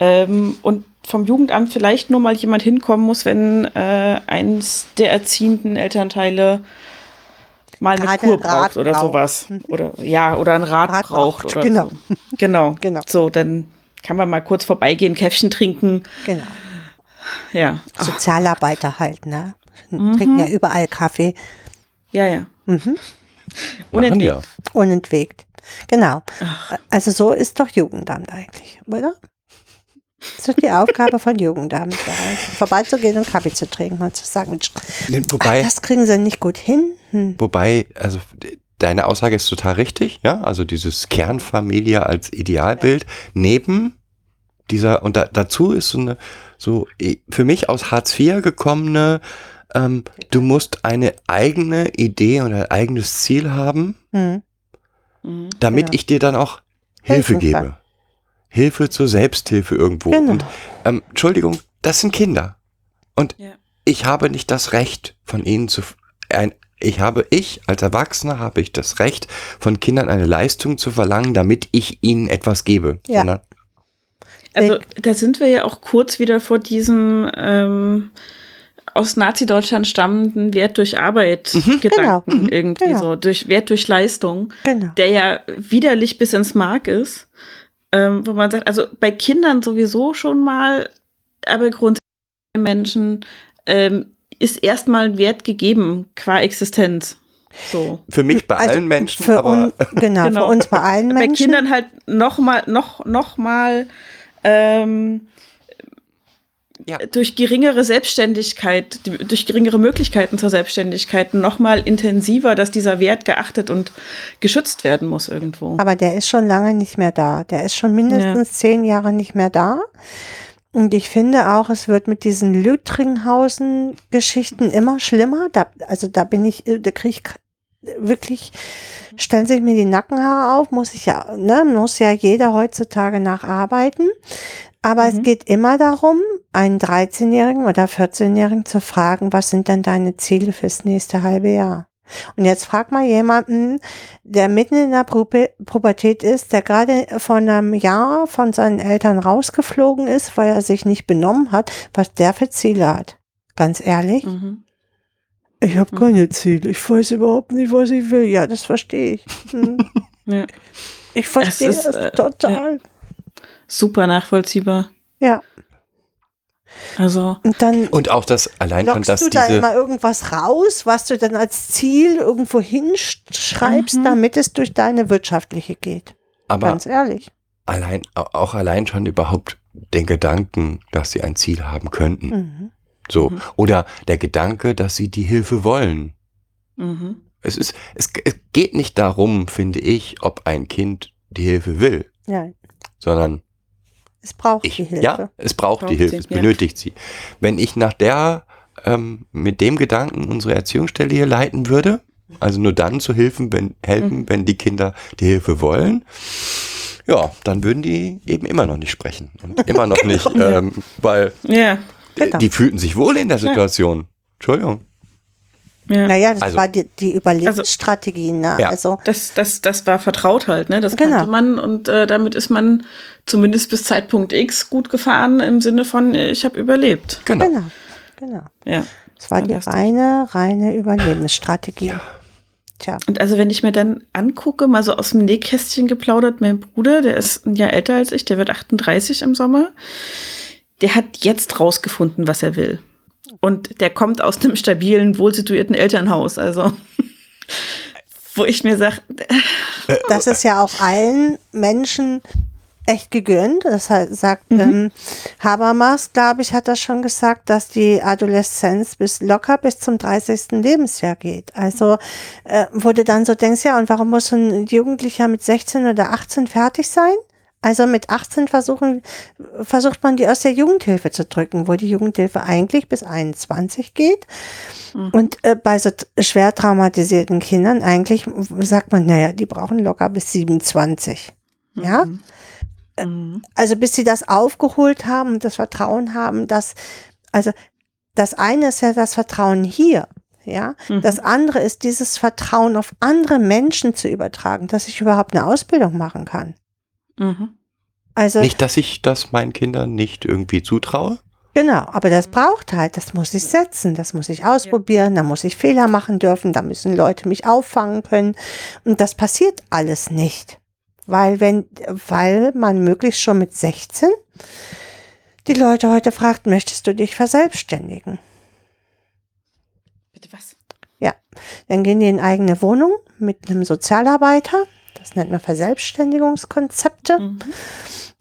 Ähm, und vom Jugendamt vielleicht nur mal jemand hinkommen muss, wenn äh, eins der erziehenden Elternteile mal eine Kur braucht oder braucht. sowas. Oder ja, oder einen Rat, Rat braucht braucht, oder genau. so. Genau. Genau. So, dann kann man mal kurz vorbeigehen, Käffchen trinken. Genau. Ja. Sozialarbeiter halt, ne? Trinken ja überall Kaffee. Ja, ja. Machen Unentwegt. ja. Unentwegt. Genau. Also so ist doch Jugendamt eigentlich, oder? Das ist doch die Aufgabe von Jugendamt, da vorbeizugehen und Kaffee zu trinken und zu sagen, Wobei, ach, das kriegen sie nicht gut hin. Hm. wobei, also deine Aussage ist total richtig, ja. Also dieses Kernfamilie als Idealbild neben dieser und da, dazu ist so eine so eh, für mich aus Hartz IV gekommene ähm, du musst eine eigene Idee und ein eigenes Ziel haben, Hm. Mhm. damit Genau. ich dir dann auch Hilfe gebe. kann. Hilfe zur Selbsthilfe irgendwo. Genau. Und ähm, Entschuldigung, das sind Kinder. Und Ja. ich habe nicht das Recht von ihnen zu ein, ich habe ich als Erwachsener habe ich das Recht von Kindern eine Leistung zu verlangen, damit ich ihnen etwas gebe. Ja. Sondern, Also da sind wir ja auch kurz wieder vor diesem ähm, aus Nazi-Deutschland stammenden Wert durch Arbeit Gedanken genau. Mhm. irgendwie Genau. so, durch Wert durch Leistung, Genau. der ja widerlich bis ins Mark ist, ähm, wo man sagt, also bei Kindern sowieso schon mal, aber grundsätzlich bei Menschen ähm, ist erstmal ein Wert gegeben qua Existenz. So. für mich bei Also allen Menschen, für aber un, genau, Genau. für uns bei allen Bei Menschen. Kindern halt noch mal, noch, noch mal ähm, Ja. durch geringere Selbstständigkeit, durch geringere Möglichkeiten zur Selbstständigkeit noch mal intensiver, dass dieser Wert geachtet und geschützt werden muss irgendwo. Aber der ist schon lange nicht mehr da. Der ist schon mindestens zehn Jahre nicht mehr da. Und ich finde auch, es wird mit diesen Lüttringhausen-Geschichten immer schlimmer. Da, also da bin ich, da kriege ich wirklich, stellen sich mir die Nackenhaare auf, muss ich ja, ne, muss ja jeder heutzutage nacharbeiten. Aber es geht immer darum, einen 13-Jährigen oder 14-Jährigen zu fragen, was sind denn deine Ziele fürs nächste halbe Jahr? Und jetzt frag mal jemanden, der mitten in der Pubertät ist, der gerade vor einem Jahr von seinen Eltern rausgeflogen ist, weil er sich nicht benommen hat, was der für Ziele hat. Ganz ehrlich, Mhm. ich habe keine Ziele. Ich weiß überhaupt nicht, was ich will. Ja, das verstehe ich. Hm. Ja. Ich verstehe das äh, total. Super nachvollziehbar. Ja. Also, Und dann und auch das allein schon, lockst dass du da immer irgendwas raus, was du dann als Ziel irgendwo hinschreibst, Mhm. damit es durch deine wirtschaftliche geht. aber Ganz ehrlich. allein auch allein schon überhaupt den Gedanken, dass sie ein Ziel haben könnten. Mhm. So. Mhm. Oder der Gedanke, dass sie die Hilfe wollen. mhm. Es ist, es, es geht nicht darum, finde ich, ob ein Kind die Hilfe will, Ja, sondern es braucht ich, die Hilfe. ja, es braucht, die Braucht Hilfe, sie, es ja. benötigt sie. Wenn ich nach der, ähm, mit dem Gedanken unsere Erziehungsstelle hier leiten würde, also nur dann zu helfen, wenn, helfen, Mhm. wenn die Kinder die Hilfe wollen, ja, dann würden die eben immer noch nicht sprechen. Und immer noch nicht, ähm, weil ja, Genau. die fühlten sich wohl in der Situation. Entschuldigung. Ja. Naja, das Also- war die, die Überlebensstrategie. Ne? Ja. Also, Das, das, das war vertraut halt, ne? Das Genau. kannte man und äh, damit ist man zumindest bis Zeitpunkt X gut gefahren im Sinne von, ich habe überlebt. Genau. genau, genau. Ja. Es war die reine, reine Überlebensstrategie. Tja, Und also wenn ich mir dann angucke, mal so aus dem Nähkästchen geplaudert, mein Bruder, der ist ein Jahr älter als ich, der wird 38 im Sommer, der hat jetzt rausgefunden, was er will. Und der kommt aus einem stabilen, wohlsituierten Elternhaus. Also, wo ich mir sage, das ist ja auch allen Menschen echt gegönnt. Das heißt, sagt Mhm. ähm, Habermas, glaube ich, hat das schon gesagt, dass die Adoleszenz bis locker bis zum 30. Lebensjahr geht. Also äh, wo du dann so denkst, ja, und warum muss ein Jugendlicher mit 16 oder 18 fertig sein? Also mit 18 versuchen, versucht man die aus der Jugendhilfe zu drücken, wo die Jugendhilfe eigentlich bis 21 geht. Und äh, bei so schwer traumatisierten Kindern eigentlich sagt man, naja, die brauchen locker bis 27. Ja? mhm. Also bis sie das aufgeholt haben und das Vertrauen haben, dass, also das eine ist ja das Vertrauen hier. Ja, das andere ist dieses Vertrauen auf andere Menschen zu übertragen, dass ich überhaupt eine Ausbildung machen kann. Mhm. Also Nicht, dass ich das meinen Kindern nicht irgendwie zutraue. Genau, aber das braucht halt, das muss ich setzen, das muss ich ausprobieren, da muss ich Fehler machen dürfen, da müssen Leute mich auffangen können. Und das passiert alles nicht. Weil wenn, weil man möglichst schon mit 16 die Leute heute fragt, möchtest du dich verselbstständigen? Bitte was? Dann gehen die in eigene Wohnung mit einem Sozialarbeiter. Das nennt man Verselbstständigungskonzepte. Mhm.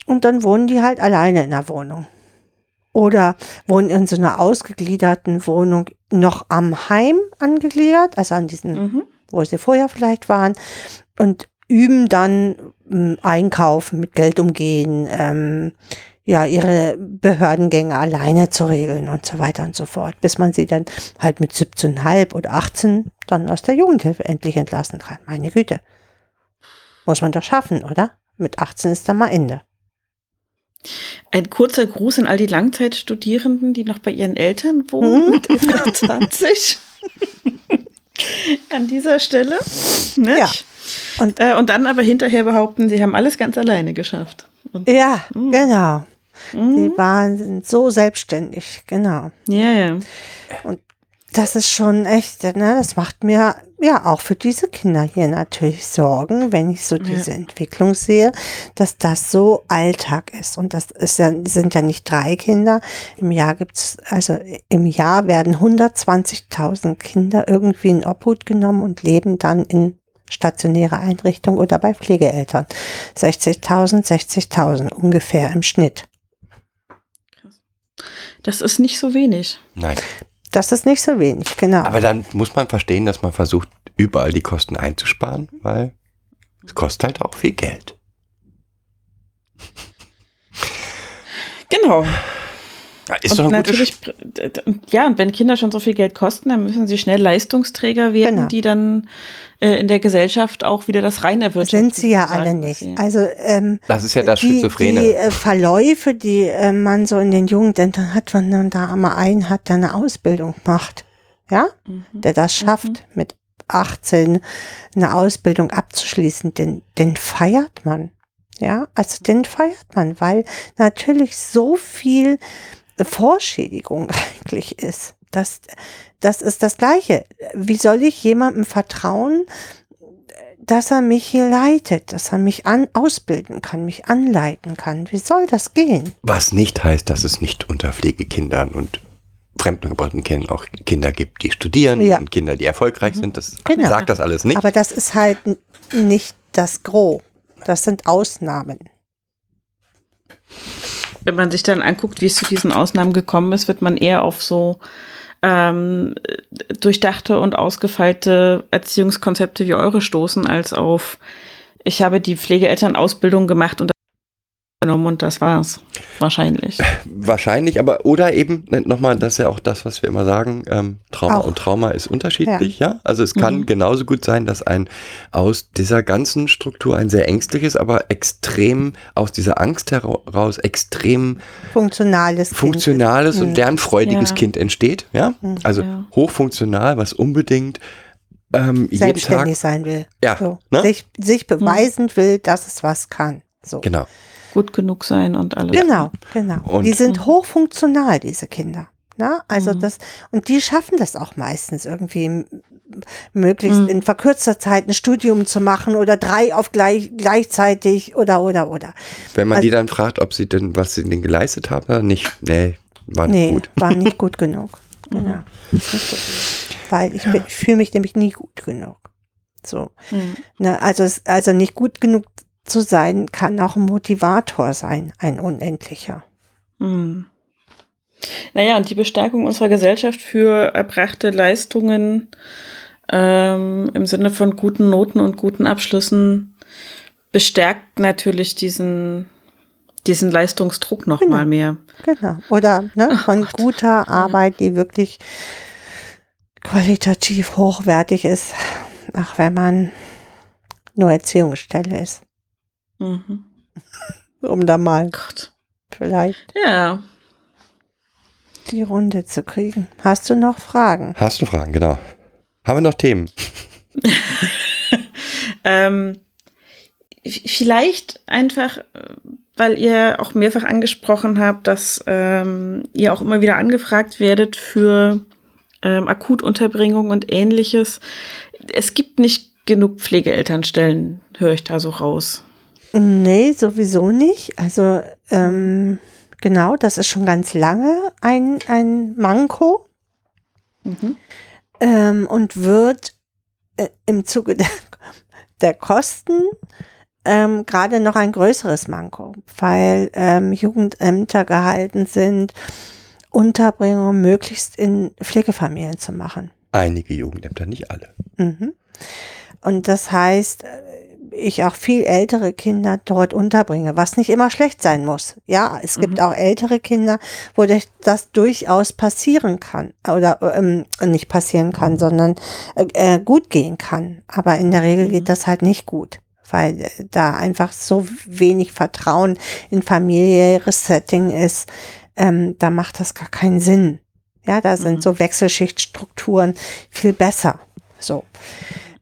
Und dann wohnen die halt alleine in der Wohnung. Oder wohnen in so einer ausgegliederten Wohnung noch am Heim angegliedert, also an diesen, Mhm. wo sie vorher vielleicht waren, und üben dann ähm, Einkaufen, mit Geld umgehen, ähm, ja, ihre Behördengänge alleine zu regeln und so weiter und so fort, bis man sie dann halt mit 17,5 oder 18 dann aus der Jugendhilfe endlich entlassen kann. Meine Güte. Muss man doch schaffen, oder? Mit 18 ist dann mal Ende. Ein kurzer Gruß an all die Langzeitstudierenden, die noch bei ihren Eltern wohnen, Mhm. mit über 20. an dieser Stelle. Nicht? Ja. Und- äh, und dann aber hinterher behaupten, sie haben alles ganz alleine geschafft. Und, Ja, Mhm. genau. Mhm. Die waren so selbstständig, genau. Ja, ja. Das ist schon echt, ne? Das macht mir ja auch für diese Kinder hier natürlich Sorgen, wenn ich so diese Entwicklung sehe, dass das so Alltag ist. Und das ist ja, sind ja nicht drei Kinder. Im Jahr gibt's, also im Jahr werden 120.000 Kinder irgendwie in Obhut genommen und leben dann in stationäre Einrichtungen oder bei Pflegeeltern. 60.000, 60.000 ungefähr im Schnitt. Das ist nicht so wenig. Nein. Das ist nicht so wenig, genau. Aber dann muss man verstehen, dass man versucht, überall die Kosten einzusparen, weil es kostet halt auch viel Geld. Genau. Ja, Ist und natürlich, ja, und wenn Kinder schon so viel Geld kosten, dann müssen sie schnell Leistungsträger werden, Genau. die dann äh, in der Gesellschaft auch wieder das rein erwirtschaften. sind sie ja alle nicht. Also ähm, Das ist ja das die, Schizophrene. die äh, Verläufe, die äh, man so in den Jugendämtern hat, wenn man da einmal einen hat, der eine Ausbildung macht, ja, Mhm. der das schafft, mit 18 eine Ausbildung abzuschließen, den, den feiert man. Ja, also den feiert man, weil natürlich so viel Vorschädigung eigentlich ist. Das, das ist das Gleiche. Wie soll ich jemandem vertrauen, dass er mich hier leitet, dass er mich an, ausbilden kann, mich anleiten kann? Wie soll das gehen? Was nicht heißt, dass es nicht unter Pflegekindern und fremdengebrachten Kindern auch Kinder gibt, die studieren Ja. und Kinder, die erfolgreich sind. Das Genau. sagt das alles nicht. Aber das ist halt nicht das Gros. Das sind Ausnahmen. Wenn man sich dann anguckt, wie es zu diesen Ausnahmen gekommen ist, wird man eher auf so ähm, durchdachte und ausgefeilte Erziehungskonzepte wie eure stoßen, als auf ich habe die Pflegeelternausbildung gemacht und genommen und das war's. Wahrscheinlich. Wahrscheinlich, aber oder eben nochmal, das ist ja auch das, was wir immer sagen, ähm, Trauma Auch. und Trauma ist unterschiedlich, ja. Also es kann Mhm. genauso gut sein, dass ein aus dieser ganzen Struktur ein sehr ängstliches, aber extrem aus dieser Angst heraus extrem Funktionales. Kind. funktionales Mhm. und lernfreudiges Ja. Kind entsteht, ja. Mhm. Also Ja. hochfunktional, was unbedingt ähm, jeden Tag, Selbstständig sein will. ja, So. ne? Sich, sich beweisen will, dass es was kann. So. genau. Gut genug sein und alles. Genau, genau. Und- die sind hochfunktional, diese Kinder. Na, also Mhm. das, und die schaffen das auch meistens irgendwie möglichst Mhm. in verkürzter Zeit ein Studium zu machen oder drei auf gleich, gleichzeitig oder, oder, oder. Wenn man Also- die dann fragt, ob sie denn, was sie denn geleistet haben, dann nicht, nee, war nicht Nee, gut. war nicht gut genug. Genau. Nicht gut genug. Weil ich, ich fühle mich nämlich nie gut genug. So. Mhm. Ne, also, also nicht gut genug zu sein, kann auch ein Motivator sein, ein unendlicher. Hm. Naja, und die Bestärkung unserer Gesellschaft für erbrachte Leistungen ähm, im Sinne von guten Noten und guten Abschlüssen bestärkt natürlich diesen, diesen Leistungsdruck noch Genau. mal mehr. Genau. Oder ne, von Gott. guter Arbeit, die wirklich qualitativ hochwertig ist, auch wenn man nur Erziehungsstelle ist. Mhm. Um da mal Gott. vielleicht Ja. die Runde zu kriegen. Hast du noch Fragen? Hast du Fragen, genau. Haben wir noch Themen? Ähm, vielleicht einfach, weil ihr auch mehrfach angesprochen habt, dass ähm, ihr auch immer wieder angefragt werdet für ähm, Akutunterbringung und ähnliches. Es gibt nicht genug Pflegeelternstellen, höre ich da so raus. Nee, sowieso nicht. Also ähm, genau, das ist schon ganz lange ein, ein Manko Mhm. ähm, und wird äh, im Zuge der, der Kosten ähm, gerade noch ein größeres Manko, weil ähm, Jugendämter gehalten sind, Unterbringung möglichst in Pflegefamilien zu machen. Einige Jugendämter, nicht alle. Mhm. Und das heißt, ich auch viel ältere Kinder dort unterbringe, was nicht immer schlecht sein muss. Ja, es gibt auch ältere Kinder, wo das- durchaus passieren kann oder ähm, nicht passieren kann, sondern äh, äh, gut gehen kann. Aber in der Regel geht das halt nicht gut, weil äh, da einfach so wenig Vertrauen in familiäres Setting ist. Ähm, da macht das gar keinen Sinn. Ja, da sind so Wechselschichtstrukturen viel besser. So.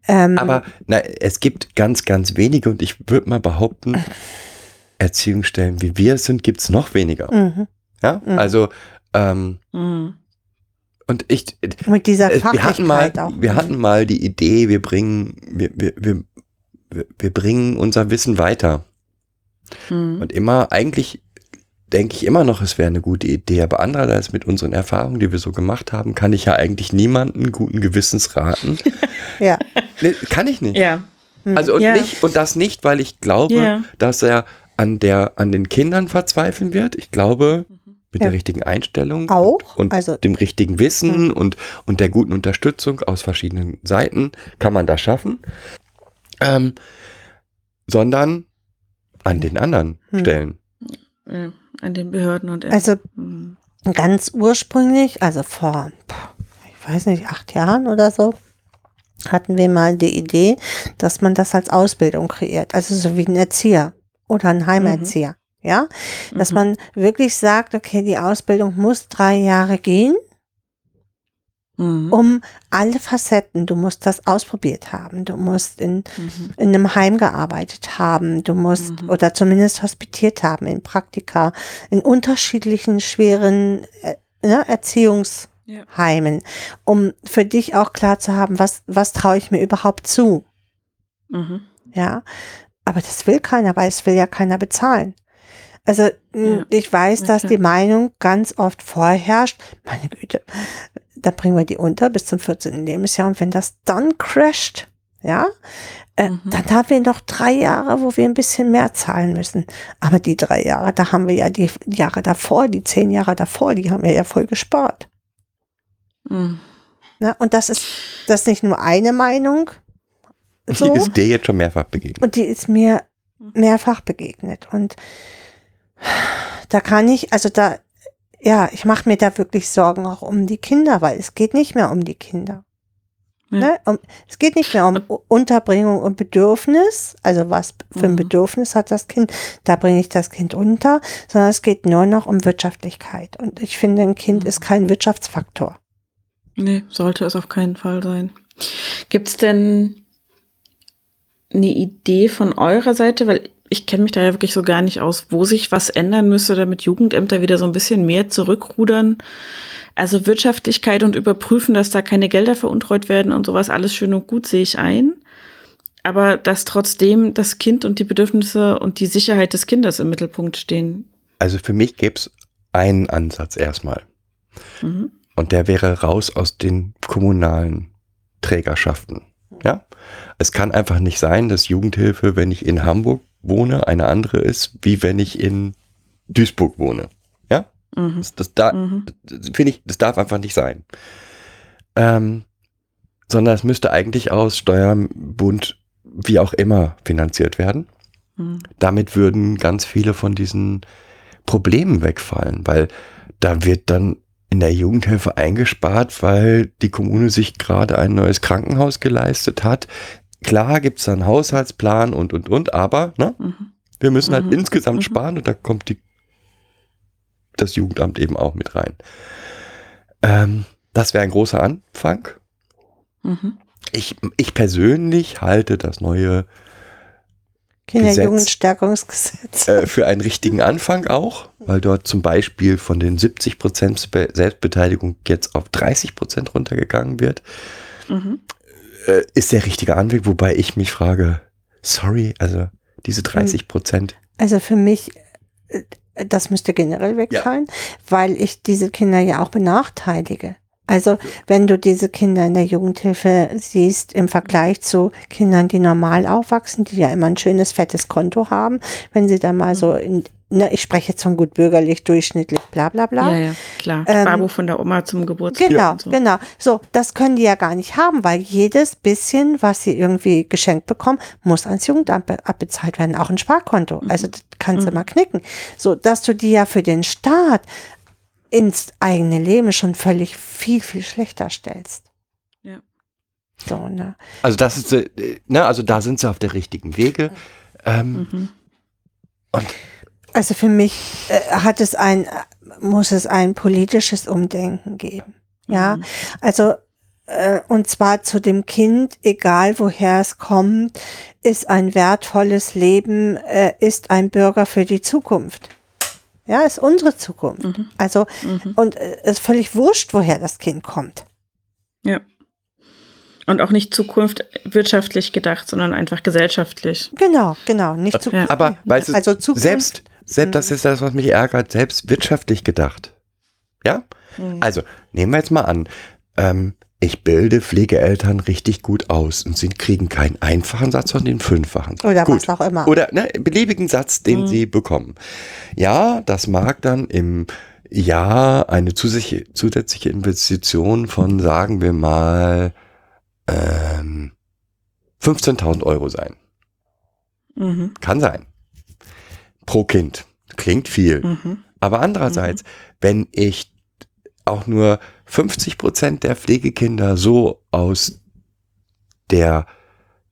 Ähm, Aber na, es gibt ganz, ganz wenige und ich würde mal behaupten, Erziehungsstellen wie wir es sind, gibt es noch weniger. mhm. Ja, also ähm, Mhm. und ich, mit dieser äh, wir hatten mal, Fachlichkeit auch. wir hatten mal die Idee, wir bringen, wir, wir, wir, wir- wir bringen unser Wissen weiter. Mhm. Und immer, eigentlich denke ich immer noch, es wäre eine gute Idee, aber andererseits mit unseren Erfahrungen, die wir so gemacht haben, kann ich ja eigentlich niemanden guten Gewissens raten. Ja. Nee, kann ich nicht. Ja. Also und Ja. nicht, und das nicht, weil ich glaube, Ja. dass er an der, an den Kindern verzweifeln wird. Ich glaube, mit Ja. der richtigen Einstellung Auch, und, und also- dem richtigen Wissen und, und der guten Unterstützung aus verschiedenen Seiten kann man das schaffen. Ähm, sondern an den anderen Hm. Stellen. Ja, An den Behörden und Also ganz ursprünglich, also vor, ich weiß nicht, acht Jahren oder so, hatten wir mal die Idee, dass man das als Ausbildung kreiert. Also so wie ein Erzieher oder ein Heimerzieher. Ja, dass Mhm. man wirklich sagt, okay, die Ausbildung muss drei Jahre gehen, Mhm. um alle Facetten. Du musst das ausprobiert haben. Du musst in, Mhm. in einem Heim gearbeitet haben. Du musst Mhm. oder zumindest hospitiert haben in Praktika, in unterschiedlichen schweren äh, ne, Erziehungsheimen, um für dich auch klar zu haben, was, was traue ich mir überhaupt zu. Mhm. Ja, aber das will keiner, weil es will ja keiner bezahlen. Also Ja. ich weiß, Ja, dass klar. die Meinung ganz oft vorherrscht, meine Güte, da bringen wir die unter bis zum 14. Lebensjahr und wenn das dann crasht, ja, äh, Mhm. dann haben wir noch drei Jahre, wo wir ein bisschen mehr zahlen müssen. Aber die drei Jahre, da haben wir ja die Jahre davor, die zehn Jahre davor, die haben wir ja voll gespart. Mhm. Ne? Und das ist das ist nicht nur eine Meinung, so, Die ist dir jetzt schon mehrfach begegnet. und die ist mir mehrfach begegnet. Und da kann ich, also da, ja, ich mache mir da wirklich Sorgen auch um die Kinder, weil es geht nicht mehr um die Kinder. Ja. Ne? Um, es geht nicht mehr um Unterbringung und Bedürfnis, also was für ein Mhm. Bedürfnis hat das Kind, da bringe ich das Kind unter, sondern es geht nur noch um Wirtschaftlichkeit. Und ich finde, ein Kind Mhm. ist kein Wirtschaftsfaktor. Nee, sollte es auf keinen Fall sein. Gibt es denn eine Idee von eurer Seite? Weil ich kenne mich da ja wirklich so gar nicht aus, wo sich was ändern müsste, damit Jugendämter wieder so ein bisschen mehr zurückrudern. Also Wirtschaftlichkeit und überprüfen, dass da keine Gelder veruntreut werden und sowas, alles schön und gut sehe ich ein. Aber dass trotzdem das Kind und die Bedürfnisse und die Sicherheit des Kindes im Mittelpunkt stehen. Also für mich gäbe es einen Ansatz erstmal. Mhm. Und der wäre raus aus den kommunalen Trägerschaften. Ja? Es kann einfach nicht sein, dass Jugendhilfe, wenn ich in Hamburg wohne, eine andere ist, wie wenn ich in Duisburg wohne. Ja? Mhm. Das, das, da, Mhm. finde ich, das darf einfach nicht sein. Ähm, sondern es müsste eigentlich aus Steuern, Bund, wie auch immer finanziert werden. Mhm. Damit würden ganz viele von diesen Problemen wegfallen, weil da wird dann in der Jugendhilfe eingespart, weil die Kommune sich gerade ein neues Krankenhaus geleistet hat. Klar gibt's da einen Haushaltsplan und, und, und, aber ne, Mhm. wir müssen halt Mhm. insgesamt Mhm. sparen und da kommt die, das Jugendamt eben auch mit rein. Ähm, das wäre ein großer Anfang. Mhm. Ich, ich persönlich halte das neue Kinderjugendstärkungsgesetz. äh, für einen richtigen Anfang auch, weil dort zum Beispiel von den 70 Prozent Selbstbeteiligung jetzt auf 30 Prozent runtergegangen wird, Mhm. äh, ist der richtige Anweg, wobei ich mich frage, sorry, also diese 30 Prozent. Also für mich, äh, das müsste generell wegfallen, weil ich diese Kinder ja auch benachteilige. Also wenn du diese Kinder in der Jugendhilfe siehst im Vergleich zu Kindern, die normal aufwachsen, die ja immer ein schönes fettes Konto haben, wenn sie dann mal so in, ne, ich spreche jetzt von gut bürgerlich, durchschnittlich, bla bla bla. Ja, ja, klar. Ähm, Babo von der Oma zum Geburtstag. Genau, so. genau. So, das können die ja gar nicht haben, weil jedes bisschen, was sie irgendwie geschenkt bekommen, muss ans Jugendamt be- abbezahlt werden, auch ein Sparkonto. Also das kannst du mal knicken. So, dass du die ja für den Staat ins eigene Leben schon völlig viel, viel schlechter stellst. Ja. So, ne? Also das ist, äh, ne, also da sind sie auf der richtigen Wege. Ähm, Mhm. Und Also für mich äh, hat es ein, muss es ein politisches Umdenken geben. Ja, Mhm. also äh, und zwar zu dem Kind, egal woher es kommt, ist ein wertvolles Leben, äh, ist ein Bürger für die Zukunft. Ja, ist unsere Zukunft. Mhm. Also Mhm. und äh, ist völlig wurscht, woher das Kind kommt. Ja. Und auch nicht Zukunft wirtschaftlich gedacht, sondern einfach gesellschaftlich. Genau, genau, nicht zu. Ja. aber weißt du, also Zukunft, selbst, selbst das ist das, was mich ärgert, selbst wirtschaftlich gedacht. Ja? Mhm. Also, nehmen wir jetzt mal an, ähm, ich bilde Pflegeeltern richtig gut aus und sie kriegen keinen einfachen Satz, sondern den fünffachen Satz. Oder gut. was auch immer. Oder ne, beliebigen Satz, den Mhm. sie bekommen. Ja, das mag dann im Jahr eine zusätzliche, zusätzliche Investition von, sagen wir mal, ähm, 15.000 Euro sein. Mhm. Kann sein. Pro Kind. Klingt viel. Mhm. Aber andererseits, wenn ich auch nur 50 Prozent der Pflegekinder so aus der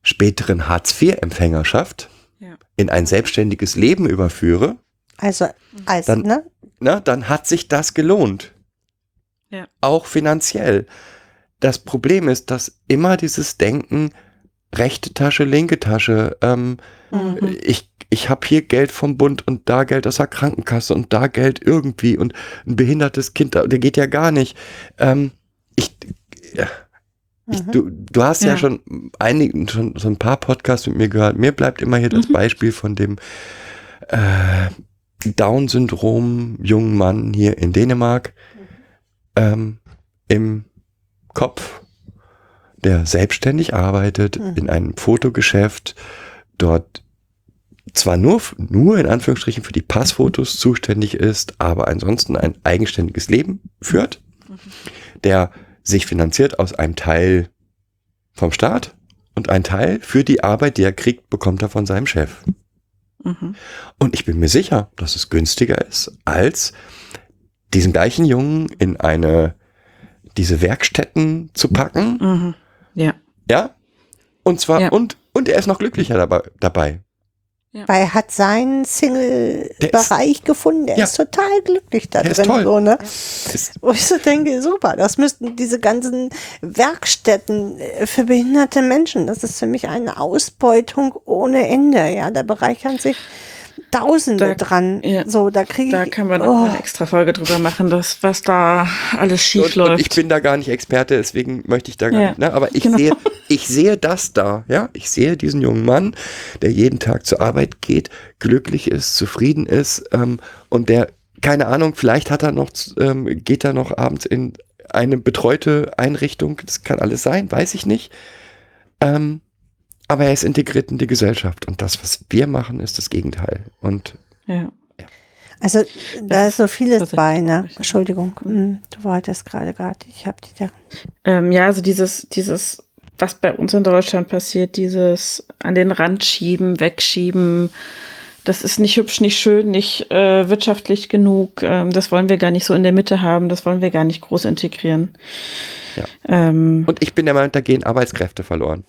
späteren Hartz-IV-Empfängerschaft Ja. in ein selbstständiges Leben überführe, Also als Dann- ne? na, dann hat sich das gelohnt. Ja. Auch finanziell. Das Problem ist, dass immer dieses Denken, rechte Tasche, linke Tasche, ähm, Mhm. ich, ich habe hier Geld vom Bund und da Geld aus der Krankenkasse und da Geld irgendwie und ein behindertes Kind, der geht ja gar nicht. Ähm, ich, ich, Mhm. du, du hast ja, Ja. schon einige, schon so ein paar Podcasts mit mir gehört. Mir bleibt immer hier das Mhm. Beispiel von dem äh, Down-Syndrom jungen Mann hier in Dänemark ähm, im Kopf, der selbstständig arbeitet Mhm. in einem Fotogeschäft, dort zwar nur, nur in Anführungsstrichen für die Passfotos zuständig ist, aber ansonsten ein eigenständiges Leben führt, der sich finanziert aus einem Teil vom Staat und ein Teil für die Arbeit, die er kriegt, bekommt er von seinem Chef. Mhm. Und ich bin mir sicher, dass es günstiger ist, als diesen gleichen Jungen in eine, diese Werkstätten zu packen. Mhm. Ja. Ja. Und zwar, Ja. und, und er ist noch glücklicher dabei. dabei. Weil er hat seinen Single-Bereich gefunden. Der Ja. ist total glücklich da Der drin. So, ne? Wo ich so denke, super, das müssten diese ganzen Werkstätten äh, für behinderte Menschen, das ist für mich eine Ausbeutung ohne Ende. Ja, da bereichern sich Tausende Da- dran. ja. So, da kriege Da ich. kann man auch oh, eine extra Folge drüber machen, dass, was da alles schief und, und läuft. ich bin da gar nicht Experte, deswegen möchte ich da gar Ja. nicht, ne? aber ich Genau. sehe, ich sehe das da, ja, ich sehe diesen jungen Mann, der jeden Tag zur Arbeit geht, glücklich ist, zufrieden ist ähm, und der, keine Ahnung, vielleicht hat er noch, ähm, geht er noch abends in eine betreute Einrichtung, das kann alles sein, weiß ich nicht. Ähm, aber er ist integriert in die Gesellschaft und das, was wir machen, ist das Gegenteil. Und ja. also, da ist so vieles bei, ne? Entschuldigung, hm, du wolltest gerade gerade, ich habe die da. Ähm, ja, also dieses, dieses, was bei uns in Deutschland passiert, dieses an den Rand schieben, wegschieben, das ist nicht hübsch, nicht schön, nicht äh, wirtschaftlich genug. Ähm, das wollen wir gar nicht so in der Mitte haben, das wollen wir gar nicht groß integrieren. Ja. Ähm, Und ich bin der Meinung, da gehen Arbeitskräfte verloren.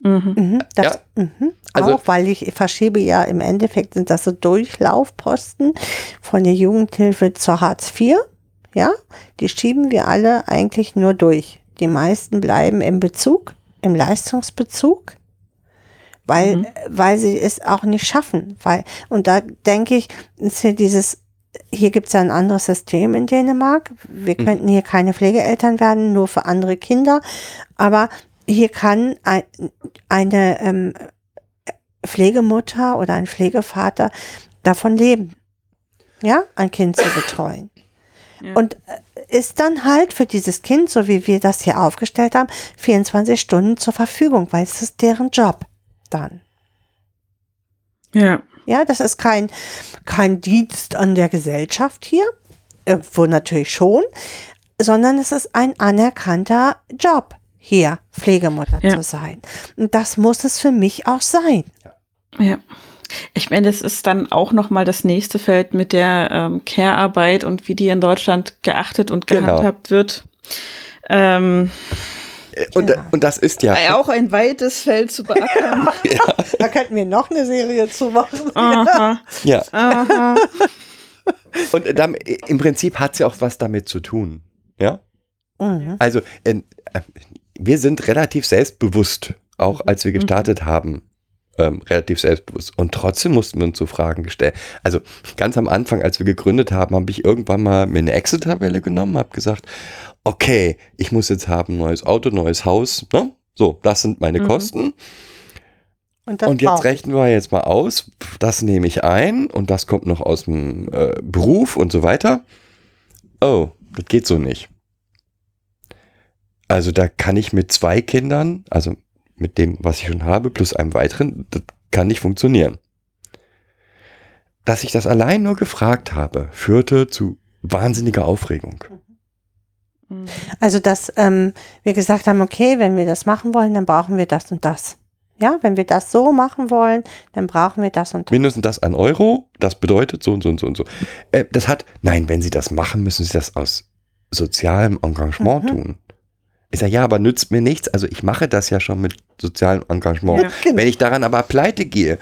Mhm. Mhm, das, mhm, Also- auch, weil ich verschiebe ja im Endeffekt sind das so Durchlaufposten von der Jugendhilfe zur Hartz IV. Ja, die schieben wir alle eigentlich nur durch. Die meisten bleiben im Bezug, im Leistungsbezug, weil, Mhm. weil sie es auch nicht schaffen. Weil, und da denke ich, ist hier dieses, hier gibt es ja ein anderes System in Dänemark. Wir Mhm. könnten hier keine Pflegeeltern werden, nur für andere Kinder. Aber hier kann ein, eine ähm, Pflegemutter oder ein Pflegevater davon leben, ja, ein Kind zu betreuen. Ja. Und äh, ist dann halt für dieses Kind, so wie wir das hier aufgestellt haben, 24 Stunden zur Verfügung, weil es ist deren Job dann. Ja. Ja, das ist kein, kein Dienst an der Gesellschaft hier, irgendwo natürlich schon, sondern es ist ein anerkannter Job, hier Pflegemutter Ja. zu sein. Und das muss es für mich auch sein. Ja. Ich meine, das ist dann auch noch mal das nächste Feld mit der ähm, Care-Arbeit und wie die in Deutschland geachtet und Genau. gehandhabt wird. Ähm, Äh, Und, Ja. und das ist ja. auch ein weites Feld zu beackern. Da könnten wir noch eine Serie zu machen. Aha, Ja. aha. Und dann, im Prinzip hat es ja auch was damit zu tun. Ja. Mhm. Also, äh, äh, wir sind relativ selbstbewusst, auch als wir gestartet haben. Ähm, relativ selbstbewusst. Und trotzdem mussten wir uns so Fragen stellen. Also ganz am Anfang, als wir gegründet haben, habe ich irgendwann mal mir eine Excel-Tabelle genommen, habe gesagt, okay, ich muss jetzt haben neues Auto, neues Haus. Ne? So, das sind meine Mhm. Kosten. Und, Und jetzt rechnen wir jetzt mal aus, das nehme ich ein und das kommt noch aus dem äh, Beruf und so weiter. Oh, das geht so nicht. Also da kann ich mit zwei Kindern, also mit dem, was ich schon habe, plus einem weiteren, das kann nicht funktionieren. Dass ich das allein nur gefragt habe, führte zu wahnsinniger Aufregung. Also, dass ähm, wir gesagt haben, okay, wenn wir das machen wollen, dann brauchen wir das und das. Ja, wenn wir das so machen wollen, dann brauchen wir das und das. Mindestens das an Euro, das bedeutet so und so und so und so. Äh, das hat, nein, wenn Sie das machen, müssen Sie das aus sozialem Engagement Mhm. tun. Ich sage, ja, aber nützt mir nichts. Also ich mache das ja schon mit sozialem Engagement. Ja. Genau. Wenn ich daran aber pleite gehe,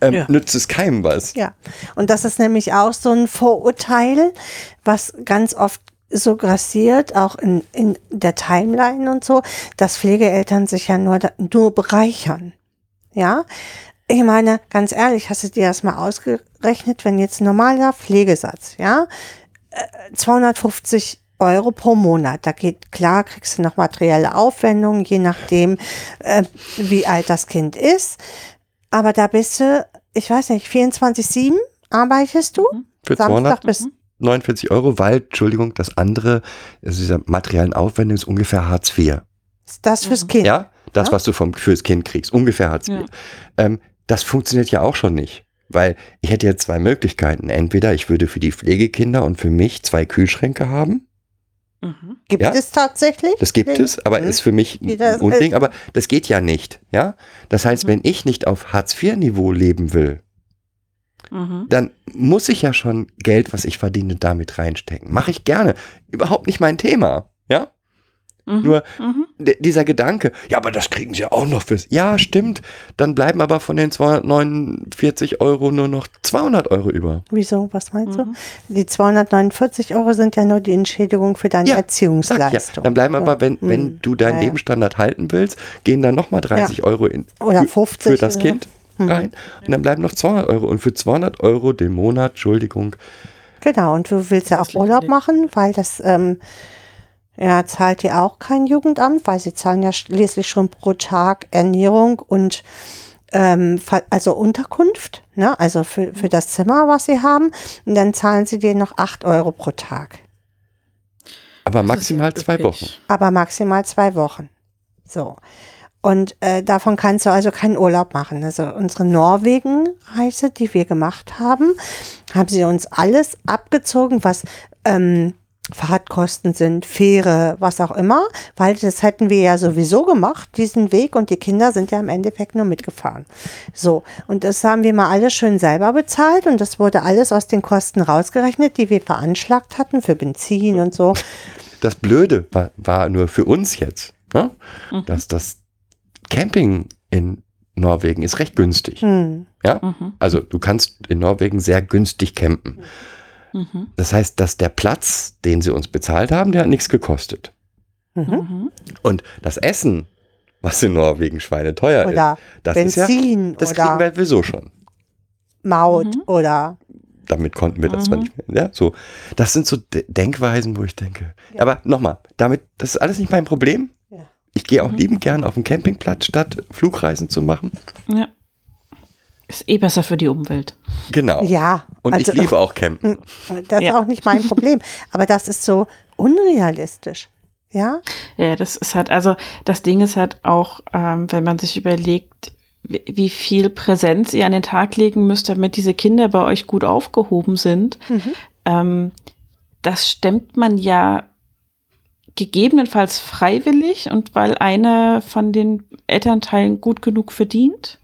ähm, Ja. nützt es keinem was. Ja, und das ist nämlich auch so ein Vorurteil, was ganz oft so grassiert, auch in, in der Timeline und so, dass Pflegeeltern sich ja nur, nur bereichern. Ja, ich meine, ganz ehrlich, hast du dir das mal ausgerechnet, wenn jetzt ein normaler Pflegesatz, ja, äh, 250 Euro pro Monat. Da geht klar, kriegst du noch materielle Aufwendungen, je nachdem, äh, wie alt das Kind ist. Aber da bist du, ich weiß nicht, 24-7 arbeitest du? Für Samstag bis 249 Euro, weil, Entschuldigung, das andere, also dieser materiellen Aufwendung ist ungefähr Hartz IV. das fürs Kind. Ja, das, Ja. was du vom, fürs Kind kriegst, ungefähr Hartz IV. Ja. Ähm, das funktioniert ja auch schon nicht. Weil ich hätte jetzt zwei Möglichkeiten. Entweder ich würde für die Pflegekinder und für mich zwei Kühlschränke haben. Mhm. Gibt Ja. es tatsächlich? Das gibt es, aber Mhm. ist für mich ein Unding. Aber das geht ja nicht. Ja, das heißt, Mhm. wenn ich nicht auf Hartz-IV-Niveau leben will, Mhm. dann muss ich ja schon Geld, was ich verdiene, damit reinstecken. Mache ich gerne. Überhaupt nicht mein Thema. Mhm. Nur- Mhm. Dieser Gedanke, ja, aber das kriegen sie ja auch noch fürs. Ja, stimmt. Dann bleiben aber von den 249 Euro nur noch 200 Euro über. Wieso? Was meinst Mhm. du? Die 249 Euro sind ja nur die Entschädigung für deine Ja, Sag ja, Erziehungsleistung. dann bleiben aber, wenn, Mhm. wenn du deinen Ja, ja. Lebensstandard halten willst, gehen dann nochmal 30 Euro in, Oder für, 50 für das oder- Kind Mhm. rein. Und dann bleiben noch 200 Euro. Und für 200 Euro den Monat, Entschuldigung, Genau, und du willst ja auch Urlaub machen, weil das ähm, ja, zahlt dir auch kein Jugendamt, weil sie zahlen ja schließlich schon pro Tag Ernährung und ähm, also Unterkunft, ne? also für, für das Zimmer, was sie haben. Und dann zahlen sie dir noch 8 Euro pro Tag. aber maximal zwei. Wochen. aber maximal zwei Wochen. So. Und äh, davon kannst du also keinen Urlaub machen. Also unsere Norwegen-Reise, die wir gemacht haben, haben sie uns alles abgezogen, was ähm, Fahrtkosten sind, Fähre, was auch immer, weil das hätten wir ja sowieso gemacht, diesen Weg, und die Kinder sind ja im Endeffekt nur mitgefahren. So, und das haben wir mal alles schön selber bezahlt und das wurde alles aus den Kosten rausgerechnet, die wir veranschlagt hatten für Benzin und so. Das Blöde war, war nur für uns jetzt, ne? Mhm. dass das Camping in Norwegen ist recht günstig. Hm. Ja? Mhm. Also du kannst in Norwegen sehr günstig campen. Mhm. Das heißt, dass der Platz, den sie uns bezahlt haben, der hat nichts gekostet. Mhm. Mhm. Und das Essen was in Norwegen schweineteuer Oder ist. Das ist ja, Benzin das oder kriegen wir sowieso schon. Maut Mhm. oder Damit konnten wir das zwar Mhm. nicht mehr. Ja, so. Das sind so De Denkweisen, wo ich denke. Aber nochmal, damit, das ist alles nicht mein Problem. Ja. Ich gehe auch Mhm. liebend gern auf den Campingplatz, statt Flugreisen zu machen. Ja. Ist eh besser für die Umwelt. Genau. ja. Und also, ich liebe auch Campen. Das ist Ja. auch nicht mein Problem. Aber das ist so unrealistisch. Ja? Ja, das ist halt, also das Ding ist halt auch, ähm, wenn man sich überlegt, wie wie viel Präsenz ihr an den Tag legen müsst, damit diese Kinder bei euch gut aufgehoben sind, Mhm. ähm, das stemmt man ja gegebenenfalls freiwillig und weil einer von den Elternteilen gut genug verdient,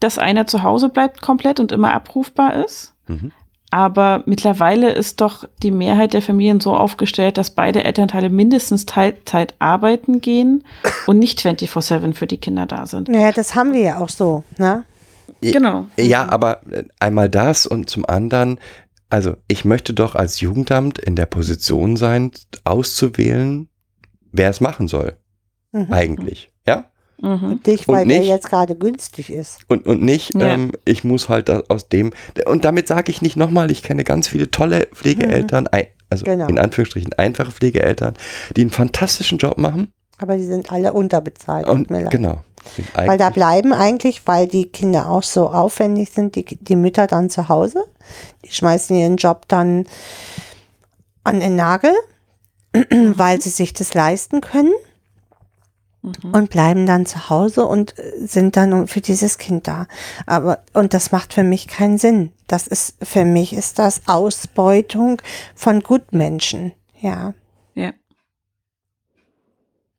dass einer zu Hause bleibt komplett und immer abrufbar ist. Mhm. Aber mittlerweile ist doch die Mehrheit der Familien so aufgestellt, dass beide Elternteile mindestens Teilzeit arbeiten gehen und nicht 24-7 für die Kinder da sind. Naja, das haben wir ja auch so. Ne? Genau. Ja, aber äh, einmal das und zum anderen, also ich möchte doch als Jugendamt in der Position sein, auszuwählen, wer es machen soll. Mhm. Eigentlich. Mhm. Dich, Und weil der nicht- jetzt gerade günstig ist. Und, und nicht, Ja. ähm, ich muss halt aus dem, und damit sage ich nicht nochmal, ich kenne ganz viele tolle Pflegeeltern, ein, also Genau. in Anführungsstrichen einfache Pflegeeltern, die einen fantastischen Job machen. Aber die sind alle unterbezahlt. Und genau. Weil da bleiben eigentlich, weil die Kinder auch so aufwendig sind, die, die Mütter dann zu Hause. Die schmeißen ihren Job dann an den Nagel, weil sie sich das leisten können Mhm. und bleiben dann zu Hause und äh, sind dann für dieses Kind da. Aber, und das macht für mich keinen Sinn. Das ist, für mich ist das Ausbeutung von Gutmenschen. Ja. Ja.